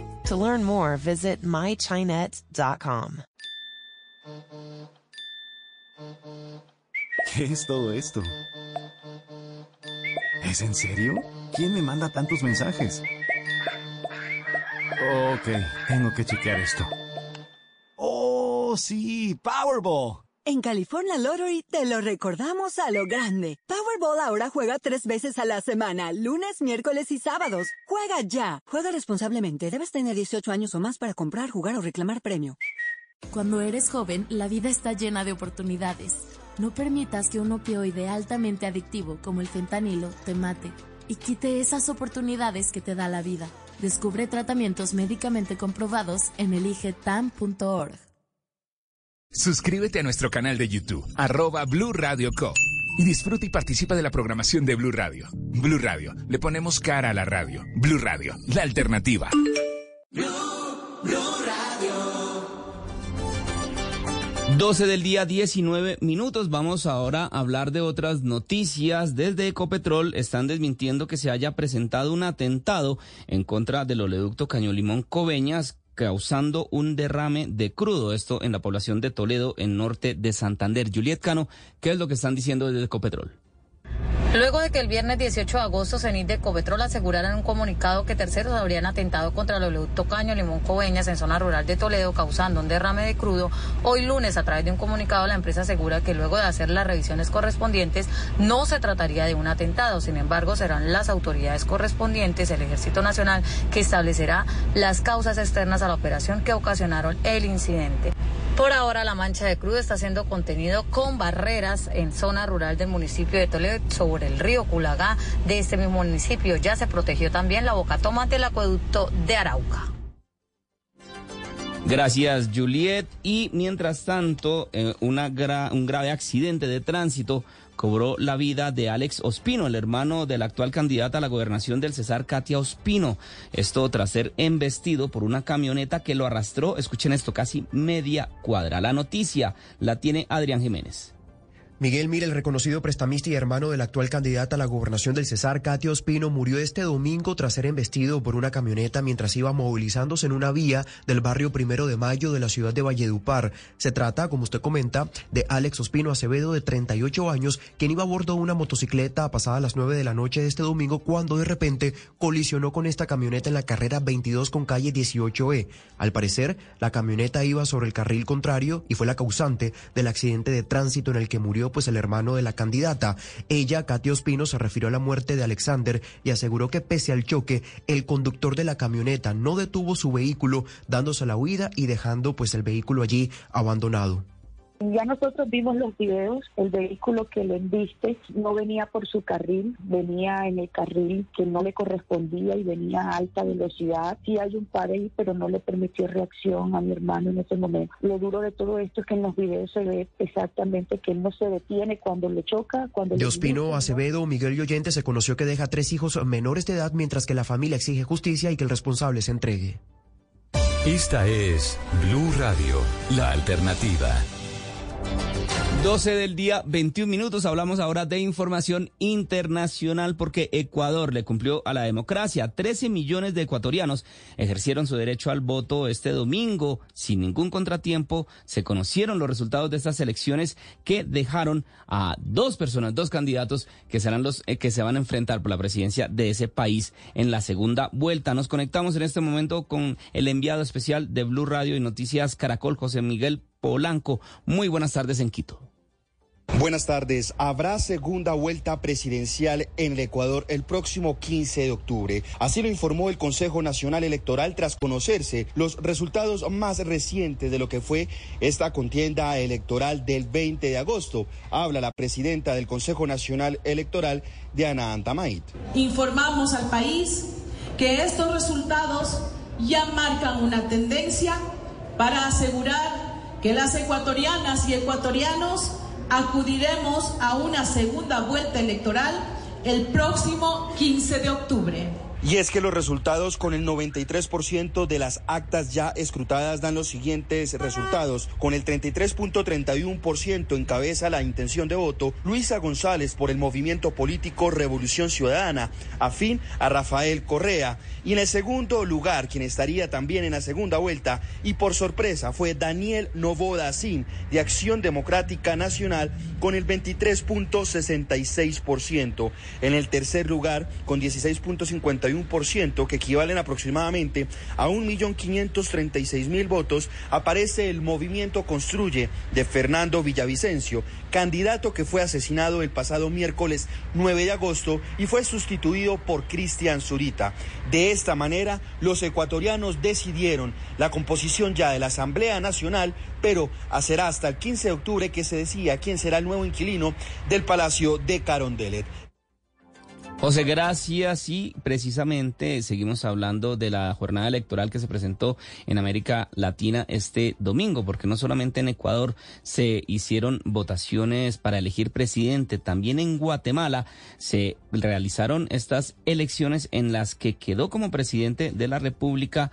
To learn more, visit mychinet.com. ¿Qué es todo esto? ¿Es en serio? ¿Quién me manda tantos mensajes? Ok, tengo que chequear esto. ¡Oh, sí! ¡Powerball! En California Lottery te lo recordamos a lo grande. Powerball ahora juega tres veces a la semana, lunes, miércoles y sábados. Juega ya. Juega responsablemente. Debes tener 18 años o más para comprar, jugar o reclamar premio. Cuando eres joven, la vida está llena de oportunidades. No permitas que un opioide altamente adictivo como el fentanilo te mate y quite esas oportunidades que te da la vida. Descubre tratamientos médicamente comprobados en eligetam.org. Suscríbete a nuestro canal de YouTube, arroba Blue Radio Co. Y disfruta y participa de la programación de Blue Radio. Blue Radio, le ponemos cara a la radio. Blue Radio, la alternativa. Blue, Radio. 12 del día, 19 minutos. Vamos ahora a hablar de otras noticias. Desde Ecopetrol están desmintiendo que se haya presentado un atentado en contra del oleoducto Caño Limón Coveñas causando un derrame de crudo, esto en la población de Toledo, en norte de Santander. Juliet Cano, ¿qué es lo que están diciendo desde Ecopetrol? Luego de que el viernes 18 de agosto CENIT de asegurara en un comunicado que terceros habrían atentado contra el oleoducto Caño Limón Coveñas en zona rural de Toledo causando un derrame de crudo, hoy lunes a través de un comunicado la empresa asegura que luego de hacer las revisiones correspondientes no se trataría de un atentado, sin embargo serán las autoridades correspondientes, el Ejército Nacional, que establecerá las causas externas a la operación que ocasionaron el incidente. Por ahora la mancha de crudo está siendo contenido con barreras en zona rural del municipio de Toledo sobre el río Culagá de este mismo municipio. Ya se protegió también la boca toma del acueducto de Arauca. Gracias, Juliet. Y mientras tanto, eh, un grave accidente de tránsito cobró la vida de Alex Ospino, el hermano de la actual candidata a la gobernación del Cesar, Katia Ospino. Esto tras ser embestido por una camioneta que lo arrastró, escuchen esto, casi media cuadra. La noticia la tiene Adrián Jiménez. Miguel Mira, el reconocido prestamista y hermano de la actual candidata a la gobernación del Cesar, Katia Ospino, murió este domingo tras ser embestido por una camioneta mientras iba movilizándose en una vía del barrio Primero de Mayo de la ciudad de Valledupar. Se trata, como usted comenta, de Alex Ospino Acevedo, de 38 años, quien iba a bordo de una motocicleta pasada las 9 de la noche de este domingo cuando de repente colisionó con esta camioneta en la carrera 22 con calle 18E. Al parecer, la camioneta iba sobre el carril contrario y fue la causante del accidente de tránsito en el que murió pues el hermano de la candidata. Ella, Katia Ospino, se refirió a la muerte de Alexander y aseguró que pese al choque, el conductor de la camioneta no detuvo su vehículo, dándose la huida y dejando pues el vehículo allí abandonado. Ya nosotros vimos los videos, el vehículo que lo embiste no venía por su carril, venía en el carril que no le correspondía y venía a alta velocidad. Sí hay un par ahí, pero no le permitió reacción a mi hermano en ese momento. Lo duro de todo esto es que en los videos se ve exactamente que él no se detiene cuando le choca, cuando De Ospino Acevedo, Miguel Lloyente se conoció que deja tres hijos menores de edad mientras que la familia exige justicia y que el responsable se entregue. Esta es Blue Radio, la alternativa. 12 del día, 21 minutos. Hablamos ahora de información internacional porque Ecuador le cumplió a la democracia. 13 millones de ecuatorianos ejercieron su derecho al voto este domingo sin ningún contratiempo. Se conocieron los resultados de estas elecciones que dejaron a dos personas, dos candidatos que serán los eh, que se van a enfrentar por la presidencia de ese país en la segunda vuelta. Nos conectamos en este momento con el enviado especial de Blue Radio y Noticias Caracol, José Miguel Polanco. Muy buenas tardes en Quito. Buenas tardes. Habrá segunda vuelta presidencial en el Ecuador el próximo 15 de octubre. Así lo informó el Consejo Nacional Electoral tras conocerse los resultados más recientes de lo que fue esta contienda electoral del 20 de agosto. Habla la presidenta del Consejo Nacional Electoral, Diana Antamait. Informamos al país que estos resultados ya marcan una tendencia para asegurar que las ecuatorianas y ecuatorianos acudiremos a una segunda vuelta electoral el próximo 15 de octubre. Y es que los resultados con el 93% de las actas ya escrutadas dan los siguientes resultados. Con el 33.31% encabeza la intención de voto Luisa González por el movimiento político Revolución Ciudadana, afín a Rafael Correa. Y en el segundo lugar, quien estaría también en la segunda vuelta y por sorpresa fue Daniel Novoda Sin de Acción Democrática Nacional con el 23.66%. En el tercer lugar, con 16.51 que equivalen aproximadamente a 1.536.000 votos, aparece el movimiento Construye de Fernando Villavicencio, candidato que fue asesinado el pasado miércoles 9 de agosto y fue sustituido por Cristian Zurita. De esta manera, los ecuatorianos decidieron la composición ya de la Asamblea Nacional, pero será hasta el 15 de octubre que se decía quién será el nuevo inquilino del Palacio de Carondelet. José, gracias. Y precisamente seguimos hablando de la jornada electoral que se presentó en América Latina este domingo, porque no solamente en Ecuador se hicieron votaciones para elegir presidente, también en Guatemala se realizaron estas elecciones en las que quedó como presidente de la República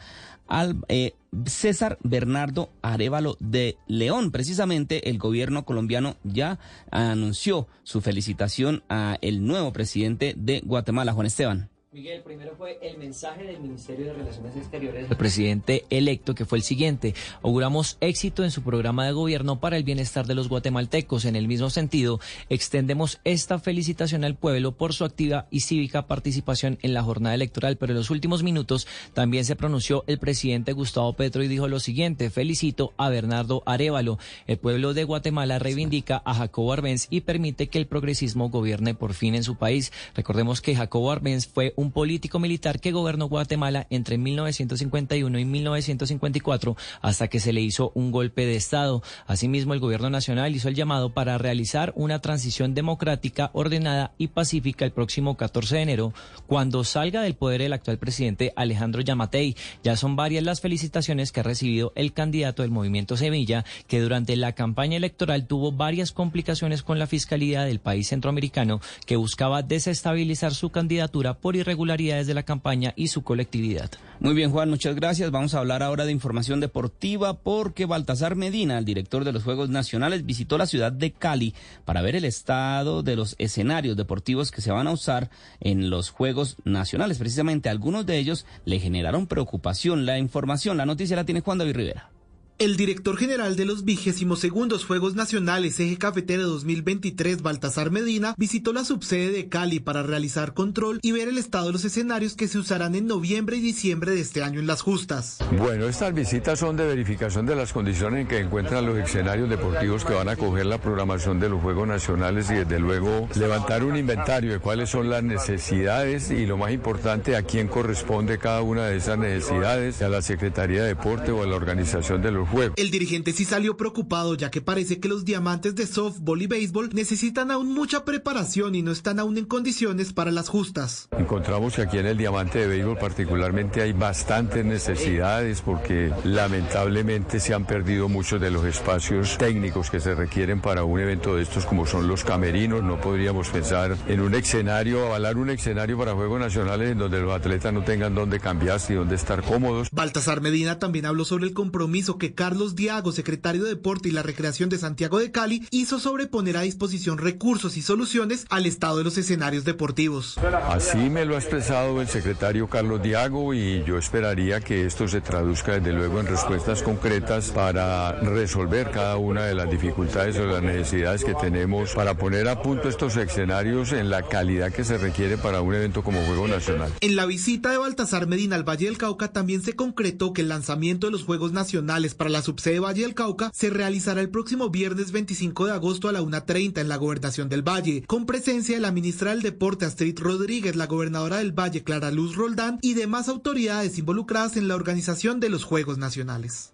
al, eh, César Bernardo Arevalo de León. Precisamente el gobierno colombiano ya anunció su felicitación a el nuevo presidente de Guatemala, Juan Esteban. Miguel, primero fue el mensaje del Ministerio de Relaciones Exteriores del presidente electo, que fue el siguiente. Auguramos éxito en su programa de gobierno para el bienestar de los guatemaltecos. En el mismo sentido, extendemos esta felicitación al pueblo por su activa y cívica participación en la jornada electoral. Pero en los últimos minutos también se pronunció el presidente Gustavo Petro y dijo lo siguiente. Felicito a Bernardo Arevalo. El pueblo de Guatemala reivindica a Jacobo Arbenz y permite que el progresismo gobierne por fin en su país. Recordemos que Jacobo Arbenz fue un político militar que gobernó Guatemala entre 1951 y 1954 hasta que se le hizo un golpe de Estado. Asimismo, el gobierno nacional hizo el llamado para realizar una transición democrática, ordenada y pacífica el próximo 14 de enero, cuando salga del poder el actual presidente Alejandro Yamatei. Ya son varias las felicitaciones que ha recibido el candidato del movimiento Sevilla, que durante la campaña electoral tuvo varias complicaciones con la fiscalía del país centroamericano que buscaba desestabilizar su candidatura por irregularidades irregularidades de la campaña y su colectividad. Muy bien, Juan, muchas gracias. Vamos a hablar ahora de información deportiva porque Baltasar Medina, el director de los Juegos Nacionales, visitó la ciudad de Cali para ver el estado de los escenarios deportivos que se van a usar en los Juegos Nacionales. Precisamente algunos de ellos le generaron preocupación. La información, la noticia la tiene Juan David Rivera. El director general de los vigésimos segundos Juegos Nacionales Eje Cafetero 2023, Baltasar Medina, visitó la subsede de Cali para realizar control y ver el estado de los escenarios que se usarán en noviembre y diciembre de este año en las justas. Bueno, estas visitas son de verificación de las condiciones en que encuentran los escenarios deportivos que van a coger la programación de los Juegos Nacionales y desde luego levantar un inventario de cuáles son las necesidades y lo más importante a quién corresponde cada una de esas necesidades, a la Secretaría de Deporte o a la organización de los el dirigente sí salió preocupado ya que parece que los diamantes de softball y béisbol necesitan aún mucha preparación y no están aún en condiciones para las justas. Encontramos que aquí en el diamante de béisbol particularmente hay bastantes necesidades porque lamentablemente se han perdido muchos de los espacios técnicos que se requieren para un evento de estos como son los camerinos. No podríamos pensar en un escenario, avalar un escenario para Juegos Nacionales en donde los atletas no tengan dónde cambiarse y dónde estar cómodos. Baltasar Medina también habló sobre el compromiso que Carlos Diago, secretario de Deporte y la Recreación de Santiago de Cali, hizo sobre poner a disposición recursos y soluciones al estado de los escenarios deportivos. Así me lo ha expresado el secretario Carlos Diago y yo esperaría que esto se traduzca desde luego en respuestas concretas para resolver cada una de las dificultades o las necesidades que tenemos para poner a punto estos escenarios en la calidad que se requiere para un evento como Juego Nacional. En la visita de Baltasar Medina al Valle del Cauca también se concretó que el lanzamiento de los Juegos Nacionales para la subsede Valle del Cauca se realizará el próximo viernes 25 de agosto a la 1.30 en la gobernación del Valle, con presencia de la ministra del Deporte Astrid Rodríguez, la gobernadora del Valle Clara Luz Roldán y demás autoridades involucradas en la organización de los Juegos Nacionales.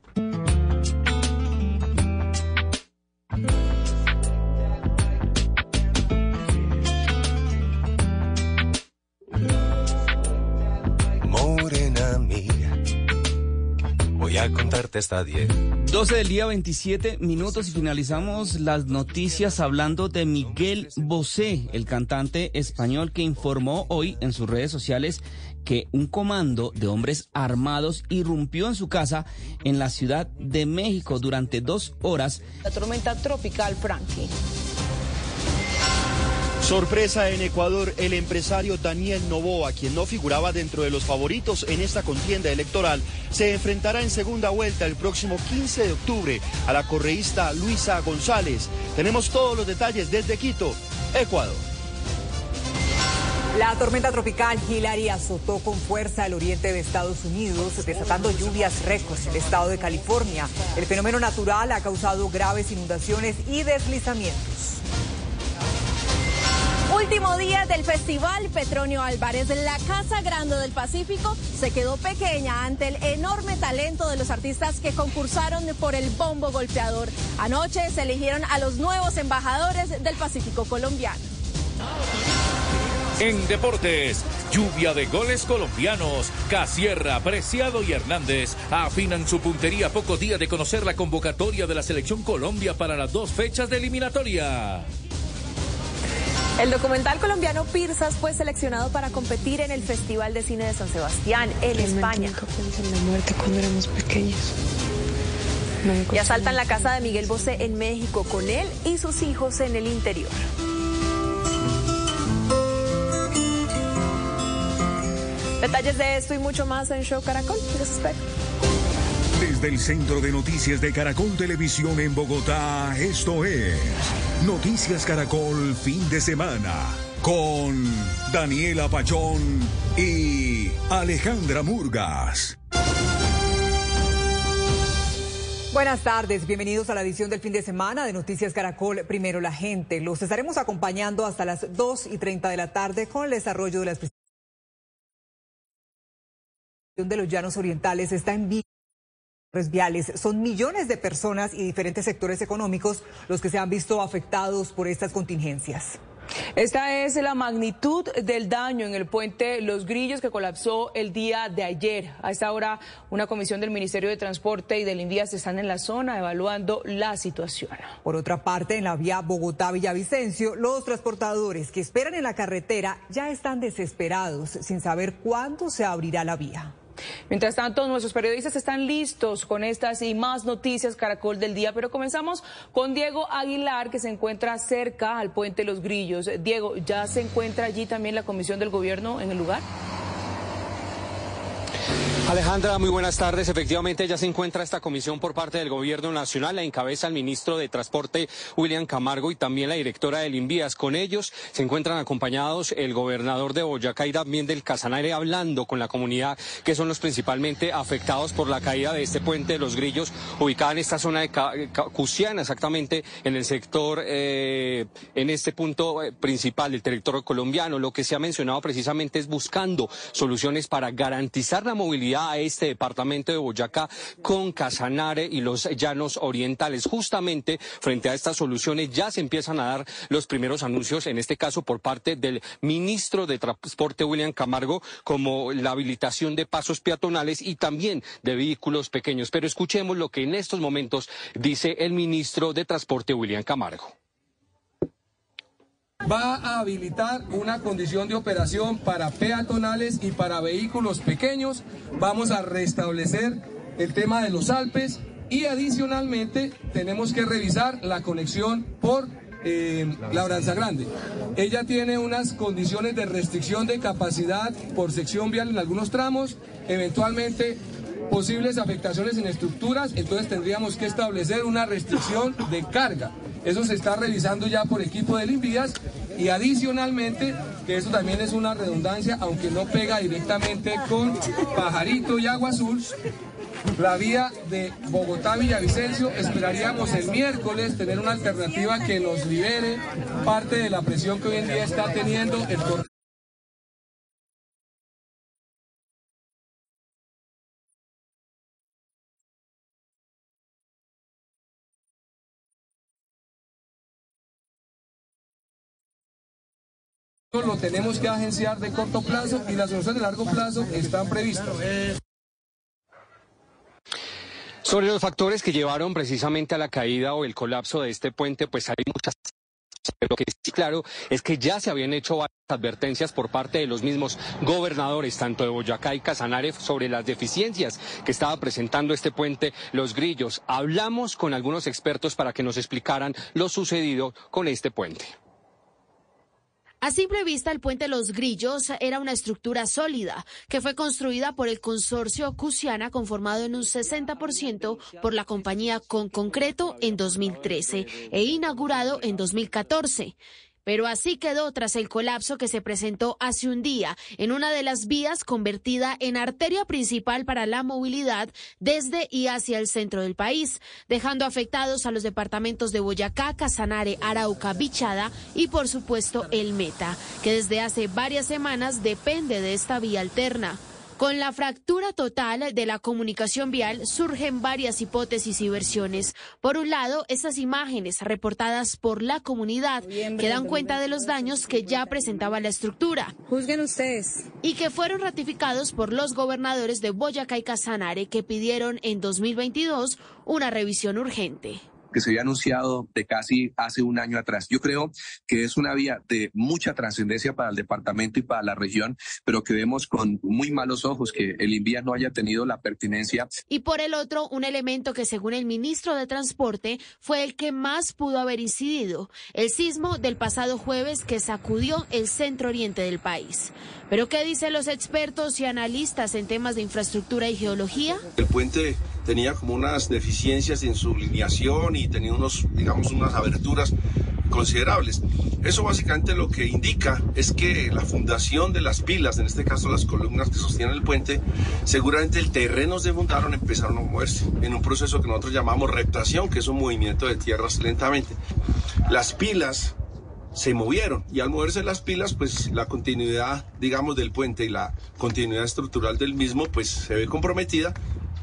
A contarte esta 10. 12 del día, 27 minutos y finalizamos las noticias hablando de Miguel Bosé, el cantante español que informó hoy en sus redes sociales que un comando de hombres armados irrumpió en su casa en la Ciudad de México durante dos horas. La tormenta tropical Frankie. Sorpresa en Ecuador, el empresario Daniel Novoa, quien no figuraba dentro de los favoritos en esta contienda electoral, se enfrentará en segunda vuelta el próximo 15 de octubre a la correísta Luisa González. Tenemos todos los detalles desde Quito, Ecuador. La tormenta tropical Hillary azotó con fuerza el oriente de Estados Unidos, desatando lluvias récords en el estado de California. El fenómeno natural ha causado graves inundaciones y deslizamientos. Último día del festival Petronio Álvarez. La Casa Grande del Pacífico se quedó pequeña ante el enorme talento de los artistas que concursaron por el bombo golpeador. Anoche se eligieron a los nuevos embajadores del Pacífico colombiano. En deportes, lluvia de goles colombianos. Casierra, Preciado y Hernández afinan su puntería a poco día de conocer la convocatoria de la Selección Colombia para las dos fechas de eliminatoria. El documental colombiano Pirsas fue seleccionado para competir en el Festival de Cine de San Sebastián, en España. Nunca pensé en la muerte cuando éramos pequeños. y asaltan la casa de Miguel Bosé en México con él y sus hijos en el interior. Detalles de esto y mucho más en Show Caracol. Los espero. Desde el Centro de Noticias de Caracol Televisión en Bogotá, esto es Noticias Caracol Fin de Semana con Daniela Pachón y Alejandra Murgas. Buenas tardes, bienvenidos a la edición del fin de semana de Noticias Caracol. Primero la gente. Los estaremos acompañando hasta las 2 y 30 de la tarde con el desarrollo de las de los llanos orientales está en viales. Son millones de personas y diferentes sectores económicos los que se han visto afectados por estas contingencias. Esta es la magnitud del daño en el puente Los Grillos que colapsó el día de ayer. A esta hora, una comisión del Ministerio de Transporte y del Invías están en la zona evaluando la situación. Por otra parte, en la vía Bogotá-Villavicencio, los transportadores que esperan en la carretera ya están desesperados sin saber cuándo se abrirá la vía. Mientras tanto, nuestros periodistas están listos con estas y más noticias Caracol del día, pero comenzamos con Diego Aguilar, que se encuentra cerca al puente Los Grillos. Diego, ¿ya se encuentra allí también la comisión del gobierno en el lugar? Alejandra, muy buenas tardes. Efectivamente, ya se encuentra esta comisión por parte del Gobierno Nacional. La encabeza el ministro de Transporte, William Camargo, y también la directora del Invías. Con ellos se encuentran acompañados el gobernador de Boyacá y también del Casanare, hablando con la comunidad, que son los principalmente afectados por la caída de este puente de los Grillos, ubicada en esta zona de Cusiana, exactamente en el sector, eh, en este punto eh, principal del territorio colombiano. Lo que se ha mencionado precisamente es buscando soluciones para garantizar la movilidad a este departamento de Boyacá con Casanare y los llanos orientales. Justamente frente a estas soluciones ya se empiezan a dar los primeros anuncios, en este caso por parte del ministro de Transporte William Camargo, como la habilitación de pasos peatonales y también de vehículos pequeños. Pero escuchemos lo que en estos momentos dice el ministro de Transporte William Camargo va a habilitar una condición de operación para peatonales y para vehículos pequeños. Vamos a restablecer el tema de los Alpes y adicionalmente tenemos que revisar la conexión por eh, Labranza Grande. Ella tiene unas condiciones de restricción de capacidad por sección vial en algunos tramos, eventualmente posibles afectaciones en estructuras, entonces tendríamos que establecer una restricción de carga. Eso se está revisando ya por equipo de limpias y adicionalmente, que eso también es una redundancia, aunque no pega directamente con Pajarito y Agua Azul, la vía de Bogotá-Villavicencio, esperaríamos el miércoles tener una alternativa que nos libere parte de la presión que hoy en día está teniendo el lo tenemos que agenciar de corto plazo y las soluciones de largo plazo están previstas. Sobre los factores que llevaron precisamente a la caída o el colapso de este puente, pues hay muchas pero lo que sí claro es que ya se habían hecho varias advertencias por parte de los mismos gobernadores, tanto de Boyacá y Casanare, sobre las deficiencias que estaba presentando este puente Los Grillos. Hablamos con algunos expertos para que nos explicaran lo sucedido con este puente. A simple vista, el puente Los Grillos era una estructura sólida que fue construida por el consorcio Cusiana conformado en un 60% por la compañía Con Concreto en 2013 e inaugurado en 2014. Pero así quedó tras el colapso que se presentó hace un día en una de las vías convertida en arteria principal para la movilidad desde y hacia el centro del país, dejando afectados a los departamentos de Boyacá, Casanare, Arauca, Bichada y por supuesto el Meta, que desde hace varias semanas depende de esta vía alterna. Con la fractura total de la comunicación vial surgen varias hipótesis y versiones. Por un lado, estas imágenes reportadas por la comunidad que dan cuenta de los daños que ya presentaba la estructura. Juzguen ustedes. Y que fueron ratificados por los gobernadores de Boyacá y Casanare que pidieron en 2022 una revisión urgente. Que se había anunciado de casi hace un año atrás. Yo creo que es una vía de mucha trascendencia para el departamento y para la región, pero que vemos con muy malos ojos que el Invías no haya tenido la pertinencia. Y por el otro, un elemento que según el ministro de Transporte fue el que más pudo haber incidido, el sismo del pasado jueves que sacudió el centro oriente del país. Pero ¿qué dicen los expertos y analistas en temas de infraestructura y geología? El puente tenía como unas deficiencias en su lineación y tenía unos, digamos, unas aberturas considerables. Eso básicamente lo que indica es que la fundación de las pilas, en este caso las columnas que sostienen el puente, seguramente el terreno se montaron, empezaron a moverse en un proceso que nosotros llamamos reptación, que es un movimiento de tierras lentamente. Las pilas se movieron y al moverse las pilas, pues la continuidad, digamos, del puente y la continuidad estructural del mismo, pues se ve comprometida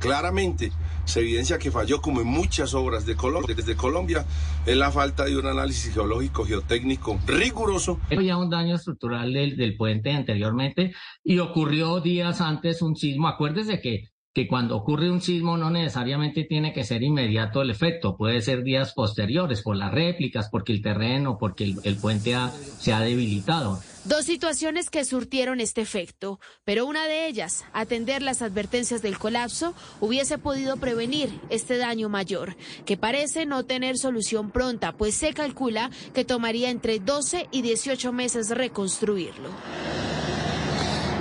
claramente se evidencia que falló como en muchas obras de Colombia, desde Colombia, en la falta de un análisis geológico, geotécnico riguroso. Había un daño estructural del, del puente anteriormente y ocurrió días antes un sismo. Acuérdese que que cuando ocurre un sismo no necesariamente tiene que ser inmediato el efecto, puede ser días posteriores por las réplicas, porque el terreno, porque el, puente se ha debilitado. Dos situaciones que surtieron este efecto, pero una de ellas, atender las advertencias del colapso, hubiese podido prevenir este daño mayor, que parece no tener solución pronta, pues se calcula que tomaría entre 12 y 18 meses reconstruirlo.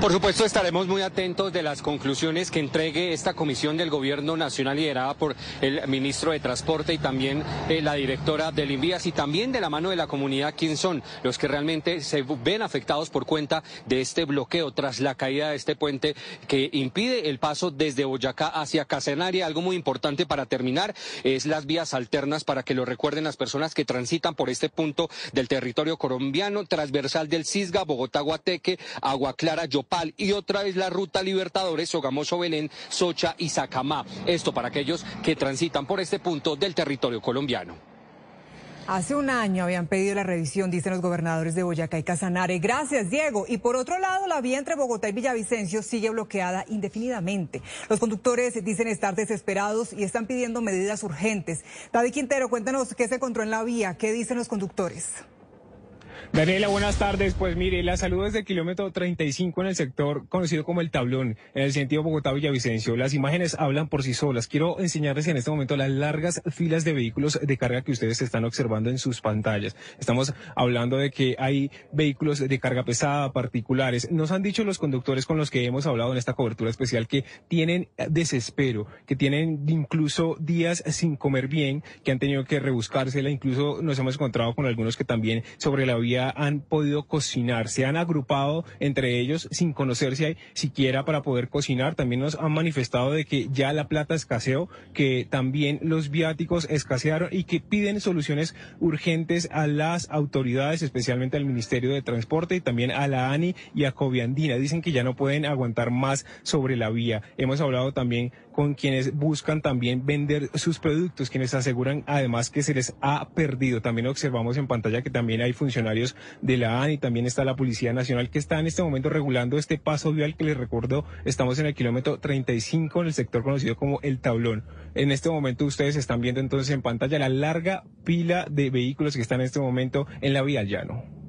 Por supuesto, estaremos muy atentos de las conclusiones que entregue esta comisión del Gobierno Nacional liderada por el ministro de Transporte y también eh, la directora del Invías y también de la mano de la comunidad, quién son los que realmente se ven afectados por cuenta de este bloqueo tras la caída de este puente que impide el paso desde Boyacá hacia Casenaria. Algo muy importante para terminar es las vías alternas para que lo recuerden las personas que transitan por este punto del territorio colombiano, transversal del Cisga, Bogotá-Guateque, Agua Clara, y otra vez la ruta Libertadores, Sogamoso, Belén, Socha y Sacamá. Esto para aquellos que transitan por este punto del territorio colombiano. Hace un año habían pedido la revisión, dicen los gobernadores de Boyacá y Casanare. Gracias, Diego. Y por otro lado, la vía entre Bogotá y Villavicencio sigue bloqueada indefinidamente. Los conductores dicen estar desesperados y están pidiendo medidas urgentes. David Quintero, cuéntanos qué se encontró en la vía, qué dicen los conductores. Daniela, buenas tardes. Pues mire, la salud desde el kilómetro 35 en el sector conocido como el tablón, en el sentido Bogotá-Villavicencio. Las imágenes hablan por sí solas. Quiero enseñarles en este momento las largas filas de vehículos de carga que ustedes están observando en sus pantallas. Estamos hablando de que hay vehículos de carga pesada, particulares. Nos han dicho los conductores con los que hemos hablado en esta cobertura especial que tienen desespero, que tienen incluso días sin comer bien, que han tenido que rebuscársela. Incluso nos hemos encontrado con algunos que también sobre la vía han podido cocinar, se han agrupado entre ellos sin conocerse siquiera para poder cocinar. También nos han manifestado de que ya la plata escaseó, que también los viáticos escasearon y que piden soluciones urgentes a las autoridades, especialmente al Ministerio de Transporte y también a la ANI y a Coviandina. Dicen que ya no pueden aguantar más sobre la vía. Hemos hablado también con quienes buscan también vender sus productos, quienes aseguran además que se les ha perdido. También observamos en pantalla que también hay funcionarios de la ANI, también está la Policía Nacional que está en este momento regulando este paso vial que les recuerdo, estamos en el kilómetro 35 en el sector conocido como El Tablón. En este momento ustedes están viendo entonces en pantalla la larga pila de vehículos que están en este momento en la vía llano.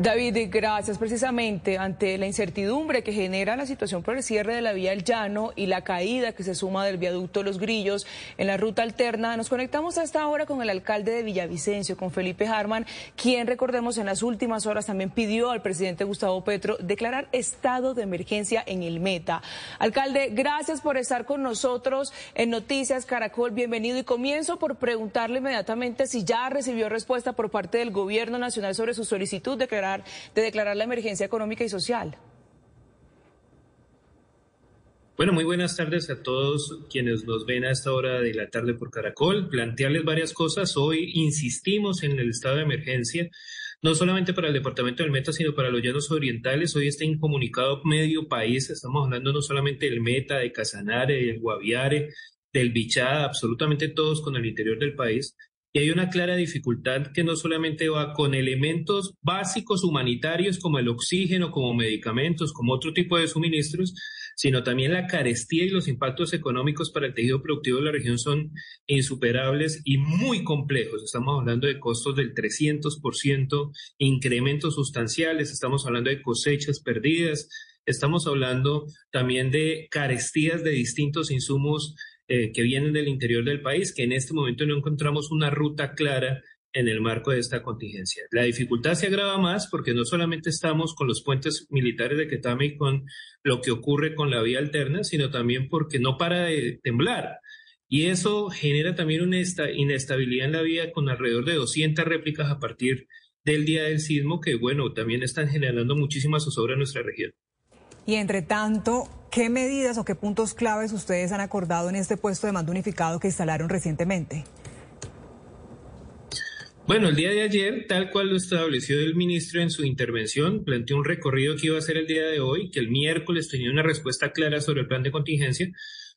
David, gracias. Precisamente ante la incertidumbre que genera la situación por el cierre de la vía El Llano y la caída que se suma del viaducto Los Grillos en la ruta alterna, nos conectamos a esta hora con el alcalde de Villavicencio, con Felipe Harman, quien, recordemos, en las últimas horas también pidió al presidente Gustavo Petro declarar estado de emergencia en el Meta. Alcalde, gracias por estar con nosotros en Noticias Caracol. Bienvenido y comienzo por preguntarle inmediatamente si ya recibió respuesta por parte del Gobierno Nacional sobre su solicitud de declarar de declarar la emergencia económica y social. Bueno, muy buenas tardes a todos quienes nos ven a esta hora de la tarde por Caracol. Plantearles varias cosas. Hoy insistimos en el estado de emergencia, no solamente para el departamento del Meta, sino para los llanos orientales. Hoy está incomunicado medio país. Estamos hablando no solamente del Meta, de Casanare, del Guaviare, del Bichada, absolutamente todos con el interior del país. Y hay una clara dificultad que no solamente va con elementos básicos humanitarios como el oxígeno, como medicamentos, como otro tipo de suministros, sino también la carestía y los impactos económicos para el tejido productivo de la región son insuperables y muy complejos. Estamos hablando de costos del 300%, incrementos sustanciales, estamos hablando de cosechas perdidas, estamos hablando también de carestías de distintos insumos eh, que vienen del interior del país, que en este momento no encontramos una ruta clara en el marco de esta contingencia. La dificultad se agrava más porque no solamente estamos con los puentes militares de Ketame y con lo que ocurre con la vía alterna, sino también porque no para de temblar. Y eso genera también una inestabilidad en la vía con alrededor de 200 réplicas a partir del día del sismo, que bueno, también están generando muchísima zozobra en nuestra región. Y entre tanto, ¿qué medidas o qué puntos claves ustedes han acordado en este puesto de mando unificado que instalaron recientemente? Bueno, el día de ayer, tal cual lo estableció el ministro en su intervención, planteó un recorrido que iba a ser el día de hoy, que el miércoles tenía una respuesta clara sobre el plan de contingencia,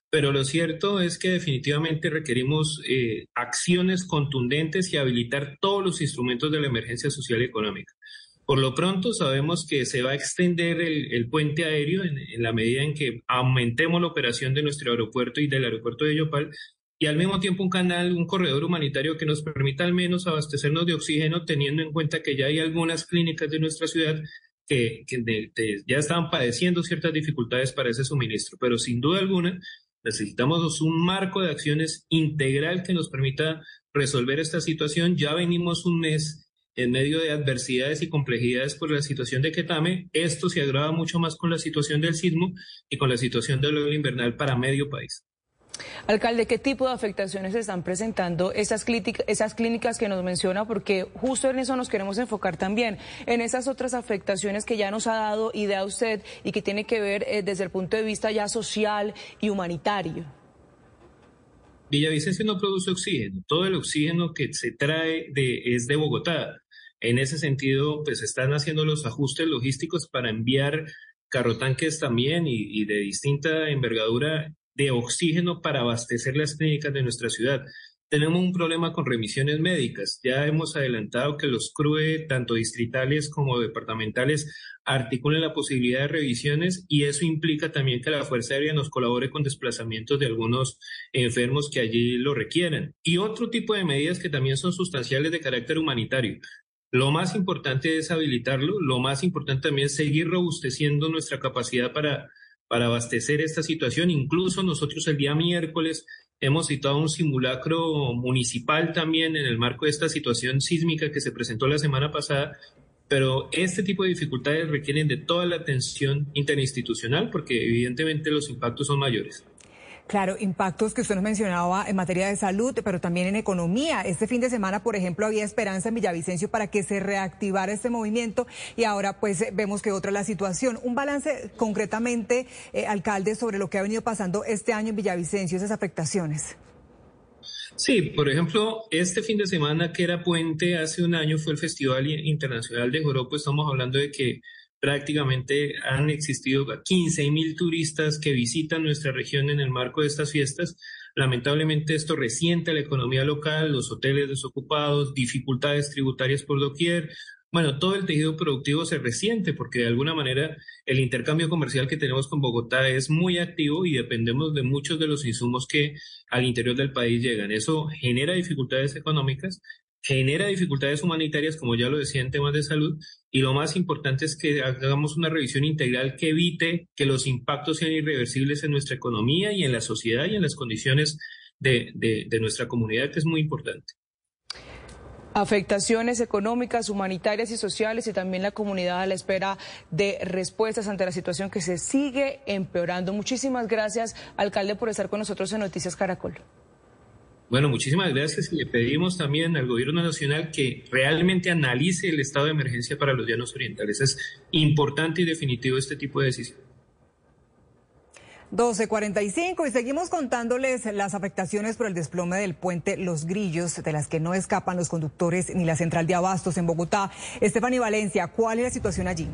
pero lo cierto es que definitivamente requerimos eh, acciones contundentes y habilitar todos los instrumentos de la emergencia social y económica. Por lo pronto sabemos que se va a extender el, puente aéreo en, la medida en que aumentemos la operación de nuestro aeropuerto y del aeropuerto de Yopal y al mismo tiempo un canal, un corredor humanitario que nos permita al menos abastecernos de oxígeno teniendo en cuenta que ya hay algunas clínicas de nuestra ciudad que, ya estaban padeciendo ciertas dificultades para ese suministro. Pero sin duda alguna necesitamos un marco de acciones integral que nos permita resolver esta situación. Ya venimos un mes en medio de adversidades y complejidades por la situación de Ketame, esto se agrava mucho más con la situación del sismo y con la situación del ola invernal para medio país. Alcalde, ¿qué tipo de afectaciones están presentando esas, esas clínicas que nos menciona? Porque justo en eso nos queremos enfocar también, en esas otras afectaciones que ya nos ha dado idea usted y que tiene que ver eh, desde el punto de vista ya social y humanitario. Villavicencio no produce oxígeno. Todo el oxígeno que se trae de, es de Bogotá. En ese sentido, pues están haciendo los ajustes logísticos para enviar carrotanques también y, de distinta envergadura de oxígeno para abastecer las clínicas de nuestra ciudad. Tenemos un problema con remisiones médicas. Ya hemos adelantado que los CRUE, tanto distritales como departamentales, articulen la posibilidad de revisiones y eso implica también que la Fuerza Aérea nos colabore con desplazamientos de algunos enfermos que allí lo requieran. Y otro tipo de medidas que también son sustanciales de carácter humanitario. Lo más importante es habilitarlo, lo más importante también es seguir robusteciendo nuestra capacidad para, para abastecer esta situación. Incluso nosotros el día miércoles hemos citado un simulacro municipal también en el marco de esta situación sísmica que se presentó la semana pasada, pero este tipo de dificultades requieren de toda la atención interinstitucional porque evidentemente los impactos son mayores. Claro, impactos que usted nos mencionaba en materia de salud, pero también en economía. Este fin de semana, por ejemplo, había esperanza en Villavicencio para que se reactivara este movimiento y ahora pues vemos que otra la situación. Un balance concretamente, eh, alcalde, sobre lo que ha venido pasando este año en Villavicencio, esas afectaciones. Sí, por ejemplo, este fin de semana que era puente hace un año fue el Festival Internacional de Joropo. Estamos hablando de que prácticamente han existido 15 mil turistas que visitan nuestra región en el marco de estas fiestas. Lamentablemente esto resiente la economía local, los hoteles desocupados, dificultades tributarias por doquier. Bueno, todo el tejido productivo se resiente porque de alguna manera el intercambio comercial que tenemos con Bogotá es muy activo y dependemos de muchos de los insumos que al interior del país llegan. Eso genera dificultades económicas, genera dificultades humanitarias, como ya lo decía en temas de salud, y lo más importante es que hagamos una revisión integral que evite que los impactos sean irreversibles en nuestra economía y en la sociedad y en las condiciones de, de nuestra comunidad, que es muy importante. Afectaciones económicas, humanitarias y sociales y también la comunidad a la espera de respuestas ante la situación que se sigue empeorando. Muchísimas gracias, alcalde, por estar con nosotros en Noticias Caracol. Bueno, muchísimas gracias y le pedimos también al gobierno nacional que realmente analice el estado de emergencia para los llanos orientales. Es importante y definitivo este tipo de decisión. 12.45 y seguimos contándoles las afectaciones por el desplome del puente Los Grillos, de las que no escapan los conductores ni la central de abastos en Bogotá. Estefany Valencia, ¿cuál es la situación allí?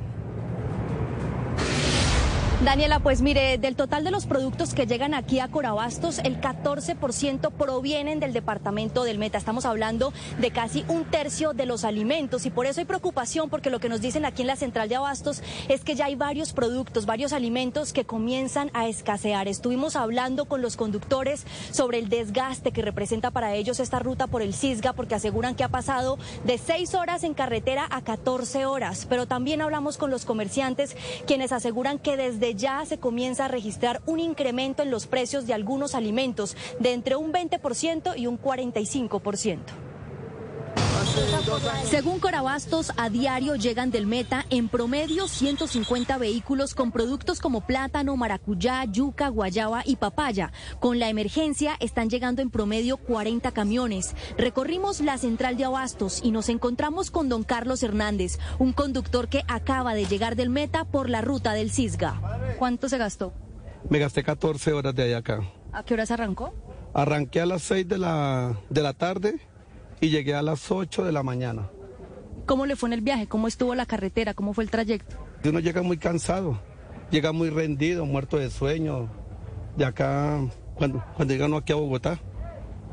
Daniela, pues mire, del total de los productos que llegan aquí a Corabastos, el 14% provienen del departamento del Meta. Estamos hablando de casi un tercio de los alimentos y por eso hay preocupación porque lo que nos dicen aquí en la central de Abastos es que ya hay varios productos, varios alimentos que comienzan a escasear. Estuvimos hablando con los conductores sobre el desgaste que representa para ellos esta ruta por el Cisga porque aseguran que ha pasado de 6 horas en carretera a 14 horas. Pero también hablamos con los comerciantes quienes aseguran que desde ya se comienza a registrar un incremento en los precios de algunos alimentos de entre un 20% y un 45%. Según Corabastos, a diario llegan del Meta en promedio 150 vehículos con productos como plátano, maracuyá, yuca, guayaba y papaya. Con la emergencia están llegando en promedio 40 camiones. Recorrimos la central de Abastos y nos encontramos con don Carlos Hernández, un conductor que acaba de llegar del Meta por la ruta del Cisga. ¿Cuánto se gastó? Me gasté 14 horas de allá acá. ¿A qué horas arrancó? Arranqué a las 6 de la, de la tarde y llegué a las 8 de la mañana. ¿Cómo le fue en el viaje? ¿Cómo estuvo la carretera? ¿Cómo fue el trayecto? Uno llega muy cansado, llega muy rendido, muerto de sueño. De acá, cuando, cuando llega uno aquí a Bogotá,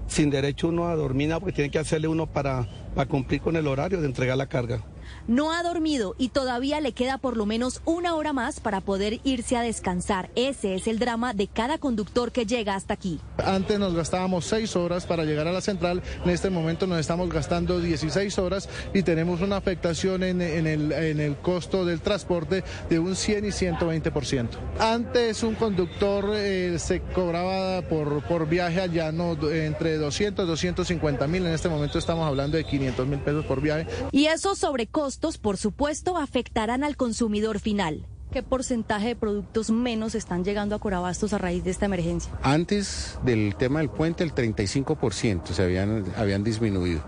sin derecho uno a dormir, porque tiene que hacerle uno para, para cumplir con el horario de entregar la carga no ha dormido y todavía le queda por lo menos una hora más para poder irse a descansar. Ese es el drama de cada conductor que llega hasta aquí. Antes nos gastábamos seis horas para llegar a la central, en este momento nos estamos gastando 16 horas y tenemos una afectación en, el, en el costo del transporte de un 100 y 120%. Antes un conductor eh, se cobraba por, por viaje al llano entre 200 y 250 mil, en este momento estamos hablando de 500 mil pesos por viaje. Y eso sobre costos, por supuesto, afectarán al consumidor final. ¿Qué porcentaje de productos menos están llegando a Corabastos a raíz de esta emergencia? Antes del tema del puente, el 35% se habían, habían disminuido.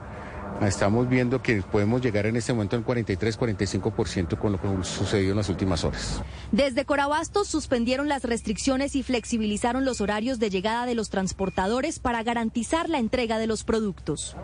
Estamos viendo que podemos llegar en este momento al 43-45% con lo que sucedió en las últimas horas. Desde Corabastos suspendieron las restricciones y flexibilizaron los horarios de llegada de los transportadores para garantizar la entrega de los productos.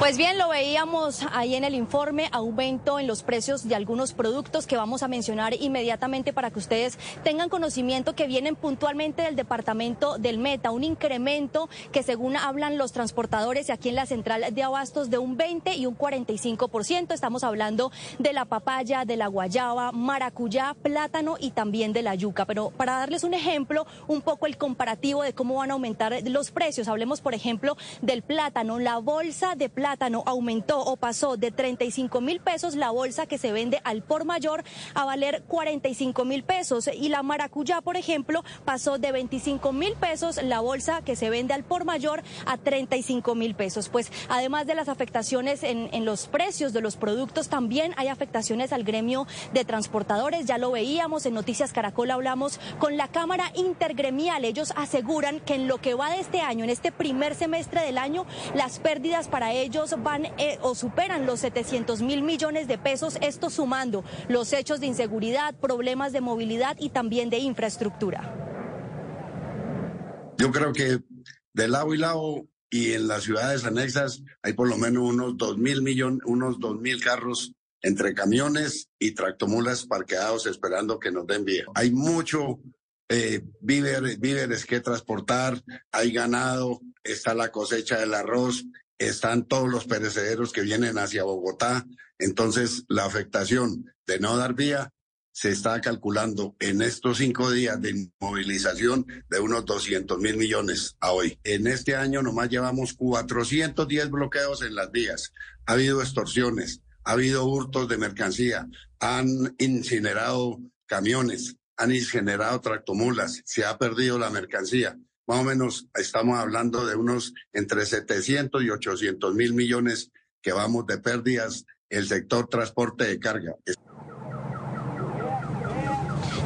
Pues bien, lo veíamos ahí en el informe, aumento en los precios de algunos productos que vamos a mencionar inmediatamente para que ustedes tengan conocimiento que vienen puntualmente del departamento del Meta, un incremento que según hablan los transportadores aquí en la central de abastos de un 20 y un 45%. Estamos hablando de la papaya, de la guayaba, maracuyá, plátano y también de la yuca. Pero para darles un ejemplo, un poco el comparativo de cómo van a aumentar los precios, hablemos por ejemplo del plátano, la bolsa de plátano plátano aumentó o pasó de 35 mil pesos la bolsa que se vende al por mayor a valer 45 mil pesos. Y la maracuyá, por ejemplo, pasó de 25 mil pesos la bolsa que se vende al por mayor a 35 mil pesos. Pues además de las afectaciones en, en los precios de los productos, también hay afectaciones al gremio de transportadores. Ya lo veíamos en Noticias Caracol, hablamos con la Cámara Intergremial. Ellos aseguran que en lo que va de este año, en este primer semestre del año, las pérdidas para ellos van eh, o superan los 700 mil millones de pesos, esto sumando los hechos de inseguridad, problemas de movilidad y también de infraestructura. Yo creo que de lado y lado y en las ciudades anexas hay por lo menos unos dos mil millones, unos dos mil carros entre camiones y tractomulas parqueados esperando que nos den vía. Hay mucho eh, víveres, víveres que transportar, hay ganado, está la cosecha del arroz, están todos los perecederos que vienen hacia Bogotá. Entonces, la afectación de no dar vía se está calculando en estos cinco días de movilización de unos 200 mil millones a hoy. En este año nomás llevamos 410 bloqueos en las vías. Ha habido extorsiones, ha habido hurtos de mercancía, han incinerado camiones, han incinerado tractomulas, se ha perdido la mercancía más o menos estamos hablando de unos entre 700 y 800 mil millones que vamos de pérdidas el sector transporte de carga.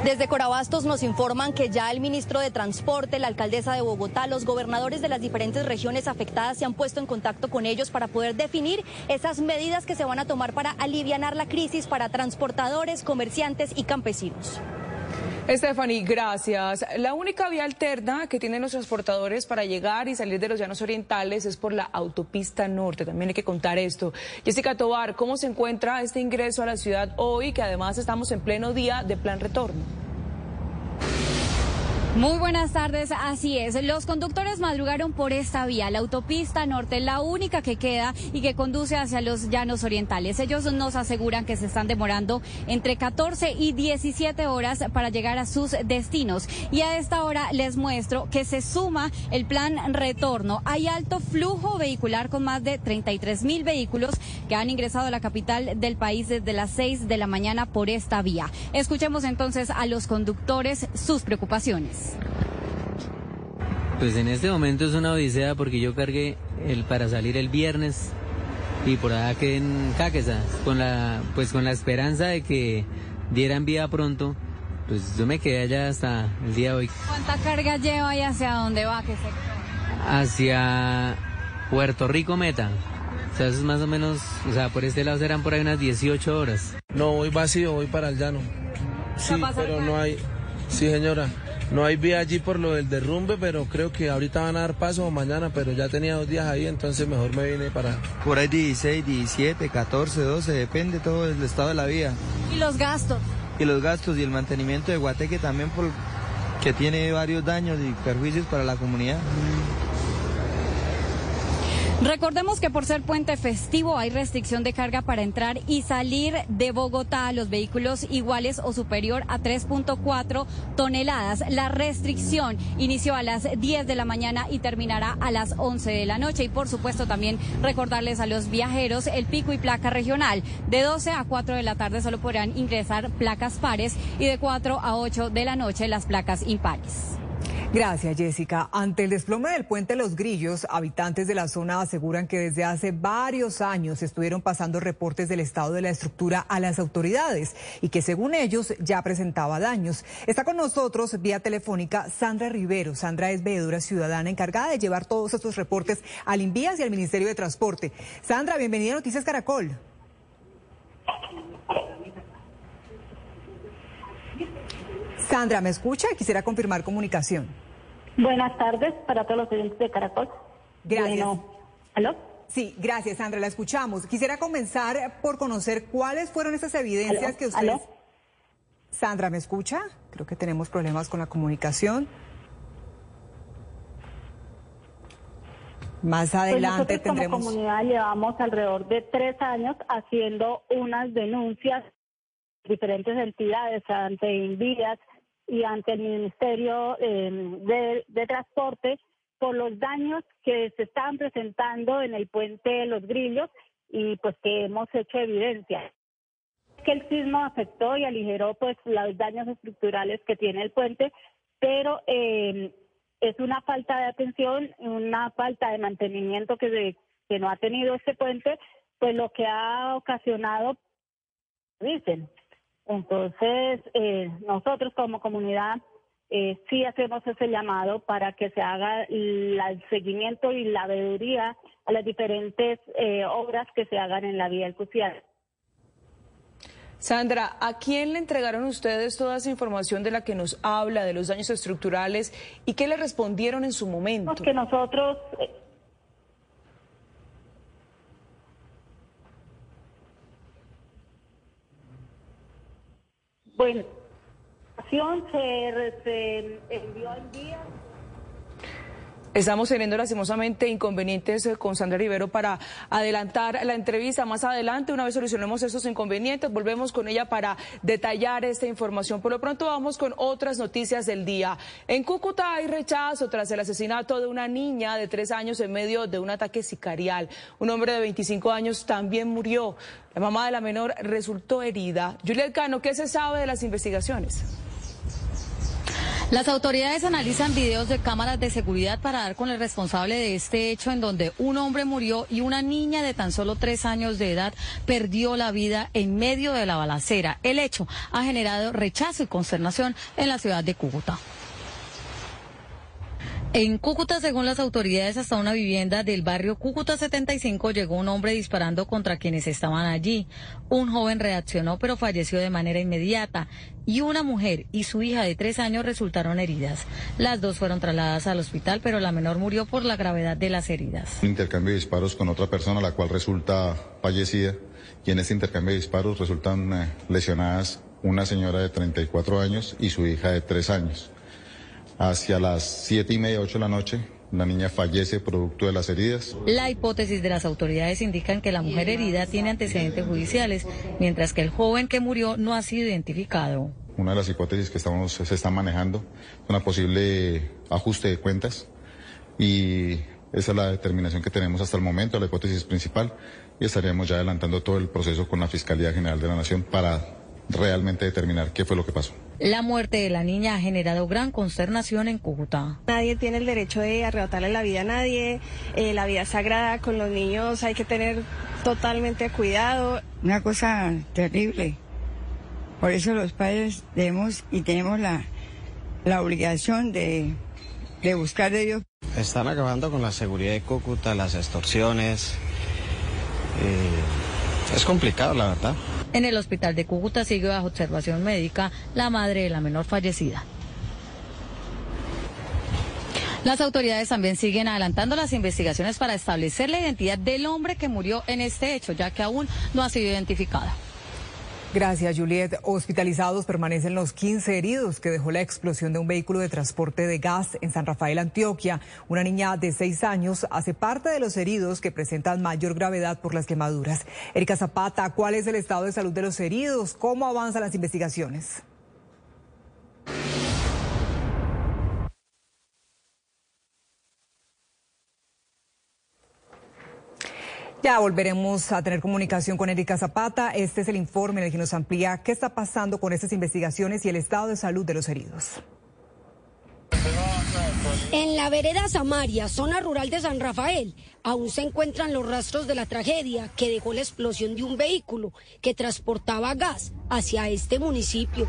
Desde Corabastos nos informan que ya el ministro de Transporte, la alcaldesa de Bogotá, los gobernadores de las diferentes regiones afectadas se han puesto en contacto con ellos para poder definir esas medidas que se van a tomar para aliviar la crisis para transportadores, comerciantes y campesinos. Stephanie, gracias. La única vía alterna que tienen los transportadores para llegar y salir de los llanos orientales es por la autopista norte. También hay que contar esto. Jessica Tobar, ¿cómo se encuentra este ingreso a la ciudad hoy, que además estamos en pleno día de plan retorno? Muy buenas tardes, así es. Los conductores madrugaron por esta vía, la autopista norte, la única que queda y que conduce hacia los llanos orientales. Ellos nos aseguran que se están demorando entre 14 y 17 horas para llegar a sus destinos. Y a esta hora les muestro que se suma el plan retorno. Hay alto flujo vehicular con más de 33 mil vehículos que han ingresado a la capital del país desde las 6 de la mañana por esta vía. Escuchemos entonces a los conductores sus preocupaciones. Pues en este momento es una odisea porque yo cargué el para salir el viernes y por allá quedé en Caquesa con la pues con la esperanza de que dieran vía pronto. Pues yo me quedé allá hasta el día de hoy. ¿Cuánta carga lleva y hacia dónde va? Que Hacia Puerto Rico Meta. O sea, eso es más o menos, o sea, por este lado serán por ahí unas 18 horas. No, voy vacío, voy para el llano. Sí, pero no hay. Sí, señora. No hay vía allí por lo del derrumbe, pero creo que ahorita van a dar paso o mañana, pero ya tenía dos días ahí, entonces mejor me vine para... Por ahí 16, 17, 14, 12, depende todo del estado de la vía. ¿Y los gastos? Y los gastos y el mantenimiento de Guateque también por que tiene varios daños y perjuicios para la comunidad. Recordemos que por ser puente festivo hay restricción de carga para entrar y salir de Bogotá. Los vehículos iguales o superior a 3.4 toneladas. La restricción inició a las 10 de la mañana y terminará a las 11 de la noche. Y por supuesto también recordarles a los viajeros el pico y placa regional. De 12 a 4 de la tarde solo podrán ingresar placas pares y de 4 a 8 de la noche las placas impares. Gracias, Jessica. Ante el desplome del puente Los Grillos, habitantes de la zona aseguran que desde hace varios años estuvieron pasando reportes del estado de la estructura a las autoridades y que según ellos ya presentaba daños. Está con nosotros vía telefónica Sandra Rivero. Sandra es veedora ciudadana encargada de llevar todos estos reportes al Invías y al Ministerio de Transporte. Sandra, bienvenida a Noticias Caracol. Sandra, ¿me escucha? Quisiera confirmar comunicación. Buenas tardes para todos los oyentes de Caracol. Gracias. ¿Aló? Sí, gracias, Sandra, la escuchamos. Quisiera comenzar por conocer cuáles fueron esas evidencias que ustedes... Sandra, ¿me escucha? Creo que tenemos problemas con la comunicación. Más pues adelante pues tendremos... Como comunidad llevamos alrededor de tres años haciendo unas denuncias diferentes entidades ante Invías y ante el Ministerio em, de, Transporte por los daños que se están presentando en el puente los Grillos y pues que hemos hecho evidencia. Que el sismo afectó y aligeró pues los daños estructurales que tiene el puente, pero em, es una falta de atención, una falta de mantenimiento que, que no ha tenido este puente, pues lo que ha ocasionado, dicen, entonces, eh, nosotros como comunidad eh, sí hacemos ese llamado para que se haga el seguimiento y la veeduría a las diferentes eh, obras que se hagan en la vía del Cusial. Sandra, ¿a quién le entregaron ustedes toda esa información de la que nos habla, de los daños estructurales, y qué le respondieron en su momento? Que nosotros Bueno, se, se envió al día. Estamos teniendo lastimosamente inconvenientes eh, con Sandra Rivero para adelantar la entrevista. Más adelante, una vez solucionemos esos inconvenientes, volvemos con ella para detallar esta información. Por lo pronto vamos con otras noticias del día. En Cúcuta hay rechazo tras el asesinato de una niña de tres años en medio de un ataque sicarial. Un hombre de 25 años también murió. La mamá de la menor resultó herida. Juliet Cano, ¿qué se sabe de las investigaciones? Las autoridades analizan videos de cámaras de seguridad para dar con el responsable de este hecho en donde un hombre murió y una niña de tan solo tres años de edad perdió la vida en medio de la balacera. El hecho ha generado rechazo y consternación en la ciudad de Cúcuta. En Cúcuta, según las autoridades, hasta una vivienda del barrio Cúcuta 75 llegó un hombre disparando contra quienes estaban allí. Un joven reaccionó pero falleció de manera inmediata y una mujer y su hija de tres años resultaron heridas. Las dos fueron trasladadas al hospital, pero la menor murió por la gravedad de las heridas. Un intercambio de disparos con otra persona, la cual resulta fallecida, y en este intercambio de disparos resultan eh, lesionadas una señora de 34 años y su hija de tres años. Hacia las siete y media, ocho de la noche, la niña fallece producto de las heridas. La hipótesis de las autoridades indican que la mujer herida tiene antecedentes judiciales, mientras que el joven que murió no ha sido identificado. Una de las hipótesis que estamos, se está manejando es una posible ajuste de cuentas y esa es la determinación que tenemos hasta el momento, la hipótesis principal, y estaríamos ya adelantando todo el proceso con la Fiscalía General de la Nación para realmente determinar qué fue lo que pasó. La muerte de la niña ha generado gran consternación en Cúcuta. Nadie tiene el derecho de arrebatarle la vida a nadie. Eh, la vida es sagrada. Con los niños hay que tener totalmente cuidado. Una cosa terrible. Por eso los padres debemos y tenemos la, la obligación de, de buscar de Dios. Están acabando con la seguridad de Cúcuta, las extorsiones. Eh, es complicado, la verdad. En el hospital de Cúcuta sigue bajo observación médica la madre de la menor fallecida. Las autoridades también siguen adelantando las investigaciones para establecer la identidad del hombre que murió en este hecho, ya que aún no ha sido identificada. Gracias, Juliet. Hospitalizados permanecen los 15 heridos que dejó la explosión de un vehículo de transporte de gas en San Rafael, Antioquia. Una niña de 6 años hace parte de los heridos que presentan mayor gravedad por las quemaduras. Erika Zapata, ¿cuál es el estado de salud de los heridos? ¿Cómo avanzan las investigaciones? Ya volveremos a tener comunicación con Erika Zapata. Este es el informe en el que nos amplía qué está pasando con estas investigaciones y el estado de salud de los heridos. En la vereda Samaria, zona rural de San Rafael, aún se encuentran los rastros de la tragedia que dejó la explosión de un vehículo que transportaba gas hacia este municipio.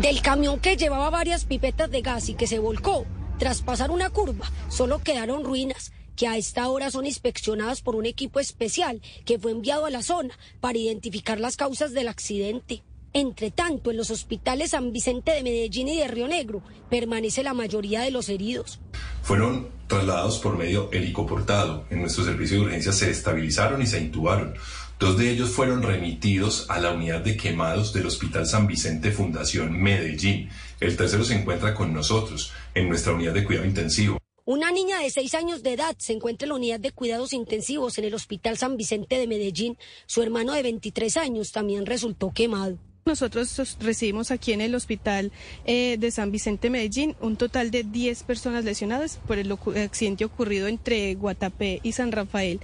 Del camión que llevaba varias pipetas de gas y que se volcó, tras pasar una curva, solo quedaron ruinas que a esta hora son inspeccionadas por un equipo especial que fue enviado a la zona para identificar las causas del accidente. Entre tanto, en los hospitales San Vicente de Medellín y de Río Negro permanece la mayoría de los heridos. Fueron trasladados por medio helicoportado. En nuestro servicio de urgencia se estabilizaron y se intubaron. Dos de ellos fueron remitidos a la unidad de quemados del Hospital San Vicente Fundación Medellín. El tercero se encuentra con nosotros en nuestra unidad de cuidado intensivo. Una niña de seis años de edad se encuentra en la unidad de cuidados intensivos en el Hospital San Vicente de Medellín. Su hermano de 23 años también resultó quemado. Nosotros recibimos aquí en el hospital eh, de San Vicente Medellín un total de 10 personas lesionadas por el accidente ocurrido entre Guatapé y San Rafael.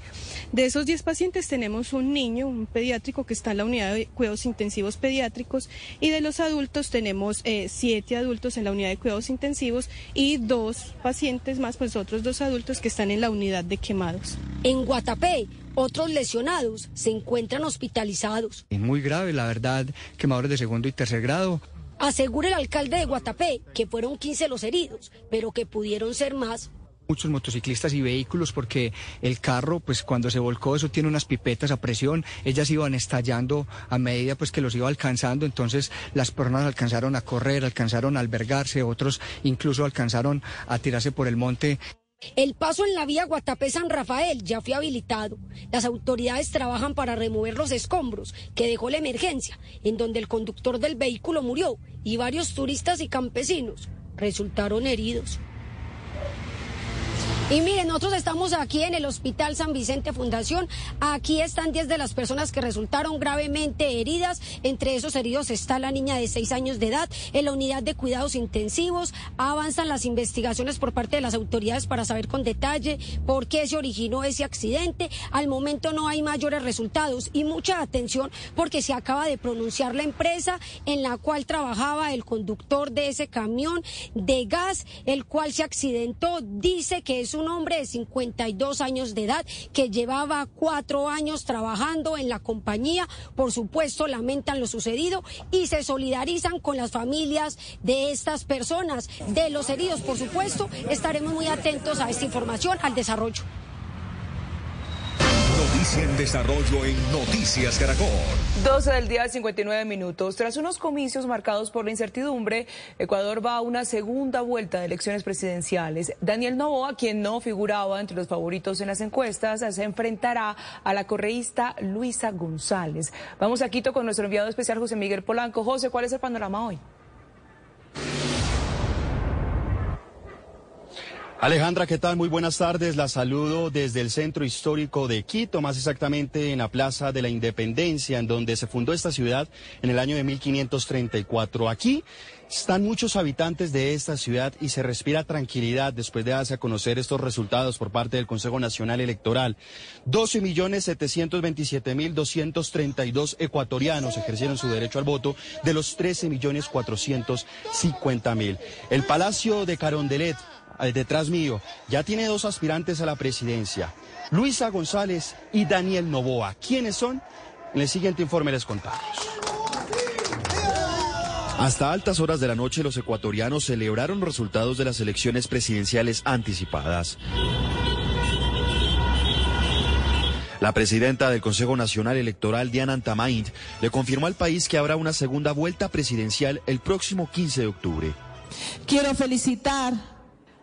De esos 10 pacientes tenemos un niño, un pediátrico que está en la unidad de cuidados intensivos pediátricos y de los adultos tenemos 7 eh, adultos en la unidad de cuidados intensivos y dos pacientes más, pues otros dos adultos que están en la unidad de quemados. En Guatapé otros lesionados se encuentran hospitalizados. Es muy grave, la verdad, quemadores de segundo y tercer grado. Asegura el alcalde de Guatapé que fueron 15 los heridos, pero que pudieron ser más muchos motociclistas y vehículos porque el carro pues cuando se volcó eso tiene unas pipetas a presión ellas iban estallando a medida pues que los iba alcanzando entonces las personas alcanzaron a correr alcanzaron a albergarse otros incluso alcanzaron a tirarse por el monte el paso en la vía Guatapé-San Rafael ya fue habilitado. Las autoridades trabajan para remover los escombros que dejó la emergencia, en donde el conductor del vehículo murió y varios turistas y campesinos resultaron heridos. Y miren, nosotros estamos aquí en el Hospital San Vicente Fundación. Aquí están 10 de las personas que resultaron gravemente heridas. Entre esos heridos está la niña de 6 años de edad. En la unidad de cuidados intensivos avanzan las investigaciones por parte de las autoridades para saber con detalle por qué se originó ese accidente. Al momento no hay mayores resultados y mucha atención porque se acaba de pronunciar la empresa en la cual trabajaba el conductor de ese camión de gas, el cual se accidentó. Dice que es un un hombre de 52 años de edad que llevaba cuatro años trabajando en la compañía. Por supuesto, lamentan lo sucedido y se solidarizan con las familias de estas personas, de los heridos. Por supuesto, estaremos muy atentos a esta información, al desarrollo. Noticia en desarrollo en Noticias Caracol. 12 del día, 59 minutos. Tras unos comicios marcados por la incertidumbre, Ecuador va a una segunda vuelta de elecciones presidenciales. Daniel Novoa, quien no figuraba entre los favoritos en las encuestas, se enfrentará a la correísta Luisa González. Vamos a Quito con nuestro enviado especial José Miguel Polanco. José, ¿cuál es el panorama hoy? Alejandra, ¿qué tal? Muy buenas tardes. La saludo desde el centro histórico de Quito, más exactamente en la Plaza de la Independencia, en donde se fundó esta ciudad en el año de 1534. Aquí están muchos habitantes de esta ciudad y se respira tranquilidad después de darse a conocer estos resultados por parte del Consejo Nacional Electoral. 12.727.232 ecuatorianos ejercieron su derecho al voto de los 13.450.000. El Palacio de Carondelet detrás mío, ya tiene dos aspirantes a la presidencia, Luisa González y Daniel Novoa. ¿Quiénes son? En el siguiente informe les contamos. Hasta altas horas de la noche los ecuatorianos celebraron resultados de las elecciones presidenciales anticipadas. La presidenta del Consejo Nacional Electoral, Diana Antamaint, le confirmó al país que habrá una segunda vuelta presidencial el próximo 15 de octubre. Quiero felicitar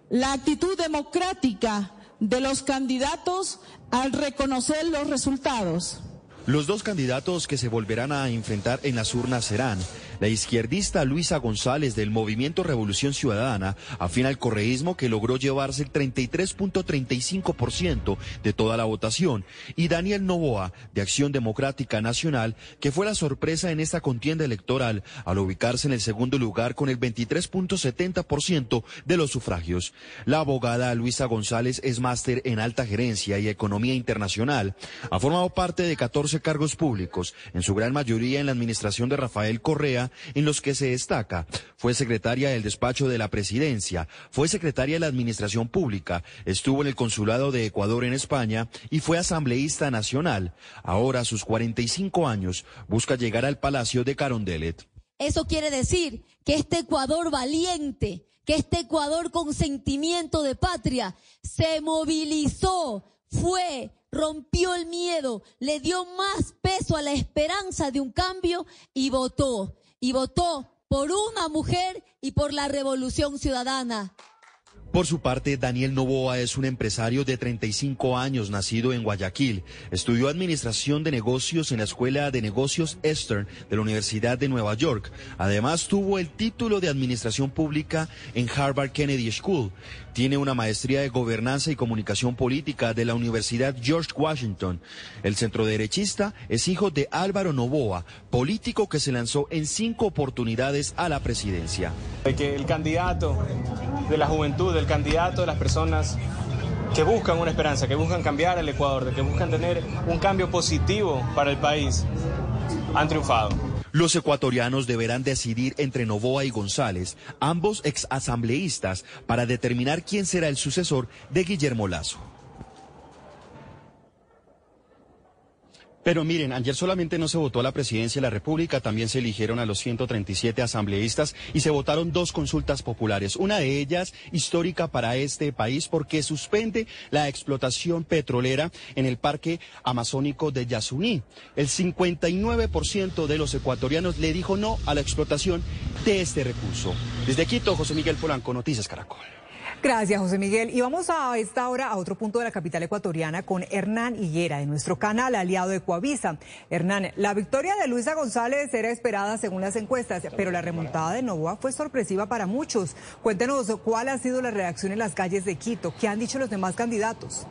la actitud democrática de los candidatos al reconocer los resultados. Los dos candidatos que se volverán a enfrentar en las urnas serán la izquierdista Luisa González del Movimiento Revolución Ciudadana afina al correísmo que logró llevarse el 33.35% de toda la votación y Daniel Novoa de Acción Democrática Nacional que fue la sorpresa en esta contienda electoral al ubicarse en el segundo lugar con el 23.70% de los sufragios. La abogada Luisa González es máster en alta gerencia y economía internacional. Ha formado parte de 14 cargos públicos, en su gran mayoría en la administración de Rafael Correa en los que se destaca. Fue secretaria del despacho de la presidencia, fue secretaria de la administración pública, estuvo en el consulado de Ecuador en España y fue asambleísta nacional. Ahora, a sus 45 años, busca llegar al Palacio de Carondelet. Eso quiere decir que este Ecuador valiente, que este Ecuador con sentimiento de patria, se movilizó, fue, rompió el miedo, le dio más peso a la esperanza de un cambio y votó y votó por una mujer y por la revolución ciudadana. Por su parte, Daniel Novoa es un empresario de 35 años, nacido en Guayaquil. Estudió Administración de Negocios en la Escuela de Negocios Eastern de la Universidad de Nueva York. Además, tuvo el título de Administración Pública en Harvard Kennedy School. Tiene una maestría de Gobernanza y Comunicación Política de la Universidad George Washington. El centroderechista es hijo de Álvaro Novoa, político que se lanzó en cinco oportunidades a la presidencia. De que el candidato de la juventud, el candidato de las personas que buscan una esperanza, que buscan cambiar el Ecuador, de que buscan tener un cambio positivo para el país, han triunfado. Los ecuatorianos deberán decidir entre Novoa y González, ambos exasambleístas, para determinar quién será el sucesor de Guillermo Lazo. Pero miren, ayer solamente no se votó a la presidencia de la República, también se eligieron a los 137 asambleístas y se votaron dos consultas populares. Una de ellas histórica para este país porque suspende la explotación petrolera en el parque amazónico de Yasuní. El 59% de los ecuatorianos le dijo no a la explotación de este recurso. Desde Quito, José Miguel Polanco, Noticias Caracol. Gracias, José Miguel. Y vamos a esta hora a otro punto de la capital ecuatoriana con Hernán Higuera, de nuestro canal aliado de Coavisa. Hernán, la victoria de Luisa González era esperada según las encuestas, pero la remontada de Novoa fue sorpresiva para muchos. Cuéntenos cuál ha sido la reacción en las calles de Quito, qué han dicho los demás candidatos.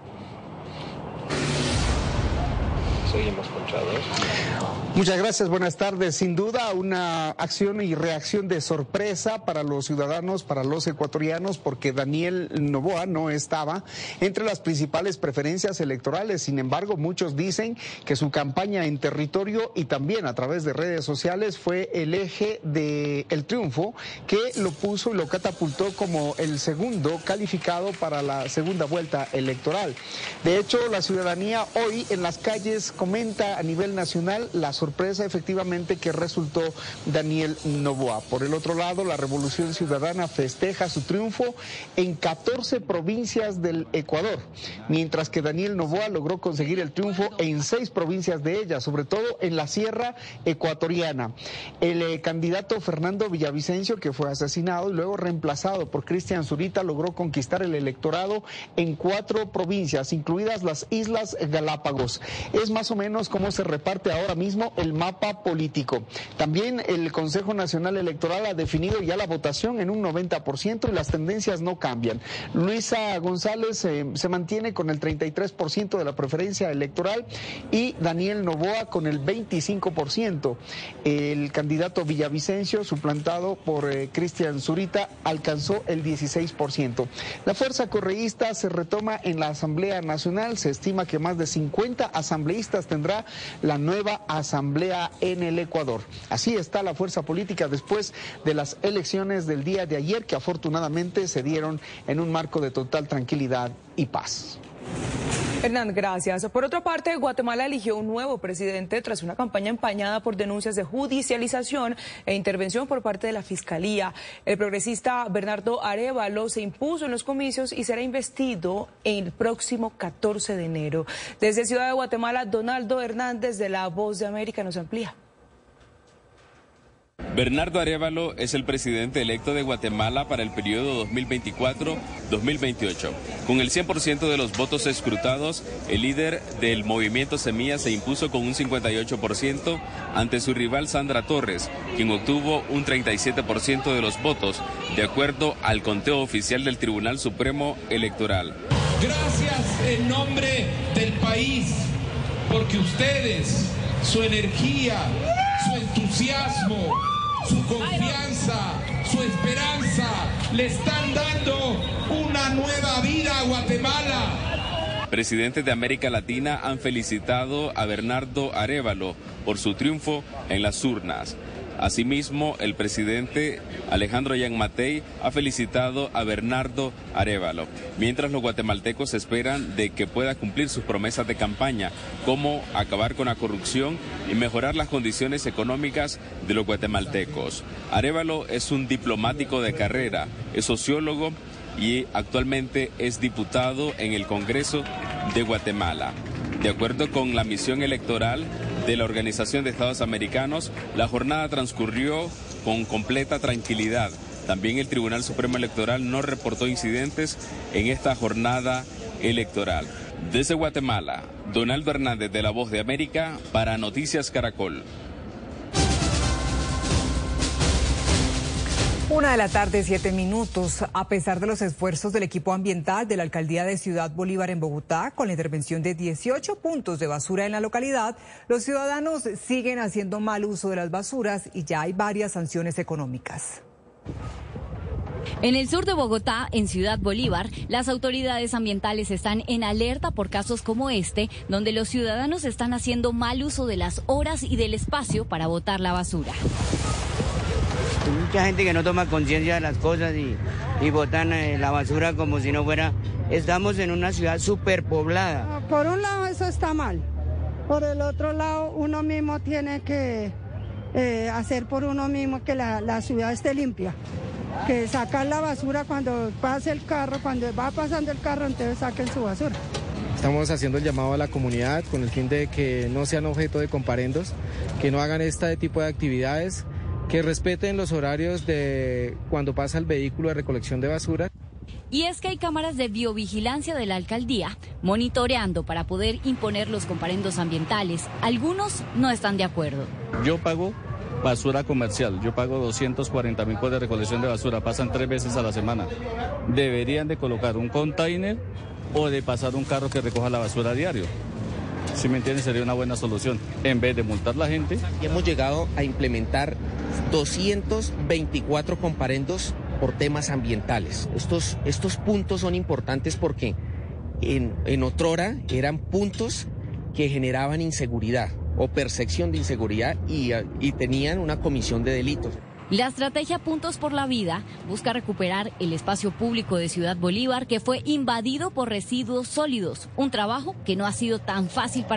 Muchas gracias, buenas tardes. Sin duda, una acción y reacción de sorpresa para los ciudadanos, para los ecuatorianos, porque Daniel Novoa no estaba entre las principales preferencias electorales. Sin embargo, muchos dicen que su campaña en territorio y también a través de redes sociales fue el eje del el triunfo que lo puso y lo catapultó como el segundo calificado para la segunda vuelta electoral. De hecho, la ciudadanía hoy en las calles comenta a nivel nacional la sorpresa efectivamente que resultó Daniel Novoa. Por el otro lado, la Revolución Ciudadana festeja su triunfo en 14 provincias del Ecuador, mientras que Daniel Novoa logró conseguir el triunfo en seis provincias de ellas, sobre todo en la sierra ecuatoriana. El eh, candidato Fernando Villavicencio, que fue asesinado y luego reemplazado por Cristian Zurita, logró conquistar el electorado en cuatro provincias, incluidas las Islas Galápagos. Es más o menos cómo se reparte ahora mismo el mapa político. También el Consejo Nacional Electoral ha definido ya la votación en un 90% y las tendencias no cambian. Luisa González eh, se mantiene con el 33% de la preferencia electoral y Daniel Novoa con el 25%. El candidato Villavicencio, suplantado por eh, Cristian Zurita, alcanzó el 16%. La fuerza correísta se retoma en la Asamblea Nacional. Se estima que más de 50 asambleístas tendrá la nueva Asamblea en el Ecuador. Así está la fuerza política después de las elecciones del día de ayer que afortunadamente se dieron en un marco de total tranquilidad y paz. Hernán, gracias. Por otra parte, Guatemala eligió un nuevo presidente tras una campaña empañada por denuncias de judicialización e intervención por parte de la Fiscalía. El progresista Bernardo Arevalo se impuso en los comicios y será investido el próximo 14 de enero. Desde Ciudad de Guatemala, Donaldo Hernández de La Voz de América nos amplía. Bernardo Arevalo es el presidente electo de Guatemala para el periodo 2024-2028. Con el 100% de los votos escrutados, el líder del movimiento Semilla se impuso con un 58% ante su rival Sandra Torres, quien obtuvo un 37% de los votos, de acuerdo al conteo oficial del Tribunal Supremo Electoral. Gracias en nombre del país, porque ustedes, su energía, entusiasmo, su confianza, su esperanza, le están dando una nueva vida a Guatemala. Presidentes de América Latina han felicitado a Bernardo Arevalo por su triunfo en las urnas. Asimismo, el presidente Alejandro Yanmatei ha felicitado a Bernardo Arevalo, mientras los guatemaltecos esperan de que pueda cumplir sus promesas de campaña, como acabar con la corrupción y mejorar las condiciones económicas de los guatemaltecos. Arevalo es un diplomático de carrera, es sociólogo y actualmente es diputado en el Congreso de Guatemala. De acuerdo con la misión electoral de la Organización de Estados Americanos, la jornada transcurrió con completa tranquilidad. También el Tribunal Supremo Electoral no reportó incidentes en esta jornada electoral. Desde Guatemala, Donaldo Hernández de La Voz de América para Noticias Caracol. Una de la tarde, siete minutos. A pesar de los esfuerzos del equipo ambiental de la alcaldía de Ciudad Bolívar en Bogotá, con la intervención de 18 puntos de basura en la localidad, los ciudadanos siguen haciendo mal uso de las basuras y ya hay varias sanciones económicas. En el sur de Bogotá, en Ciudad Bolívar, las autoridades ambientales están en alerta por casos como este, donde los ciudadanos están haciendo mal uso de las horas y del espacio para botar la basura. Mucha gente que no toma conciencia de las cosas y, y botan eh, la basura como si no fuera... Estamos en una ciudad superpoblada. Por un lado eso está mal, por el otro lado uno mismo tiene que eh, hacer por uno mismo que la, la ciudad esté limpia que sacar la basura cuando pase el carro, cuando va pasando el carro, entonces saquen su basura. Estamos haciendo el llamado a la comunidad con el fin de que no sean objeto de comparendos, que no hagan este tipo de actividades, que respeten los horarios de cuando pasa el vehículo de recolección de basura. Y es que hay cámaras de biovigilancia de la alcaldía monitoreando para poder imponer los comparendos ambientales. Algunos no están de acuerdo. Yo pago basura comercial. Yo pago 240 mil por de recolección de basura. Pasan tres veces a la semana. Deberían de colocar un container o de pasar un carro que recoja la basura a diario. Si me entiendes, sería una buena solución. En vez de multar la gente. Y hemos llegado a implementar 224 comparendos por temas ambientales. Estos, estos puntos son importantes porque en, en otrora eran puntos que generaban inseguridad o percepción de inseguridad y, y tenían una comisión de delitos. La estrategia Puntos por la Vida busca recuperar el espacio público de Ciudad Bolívar que fue invadido por residuos sólidos, un trabajo que no ha sido tan fácil para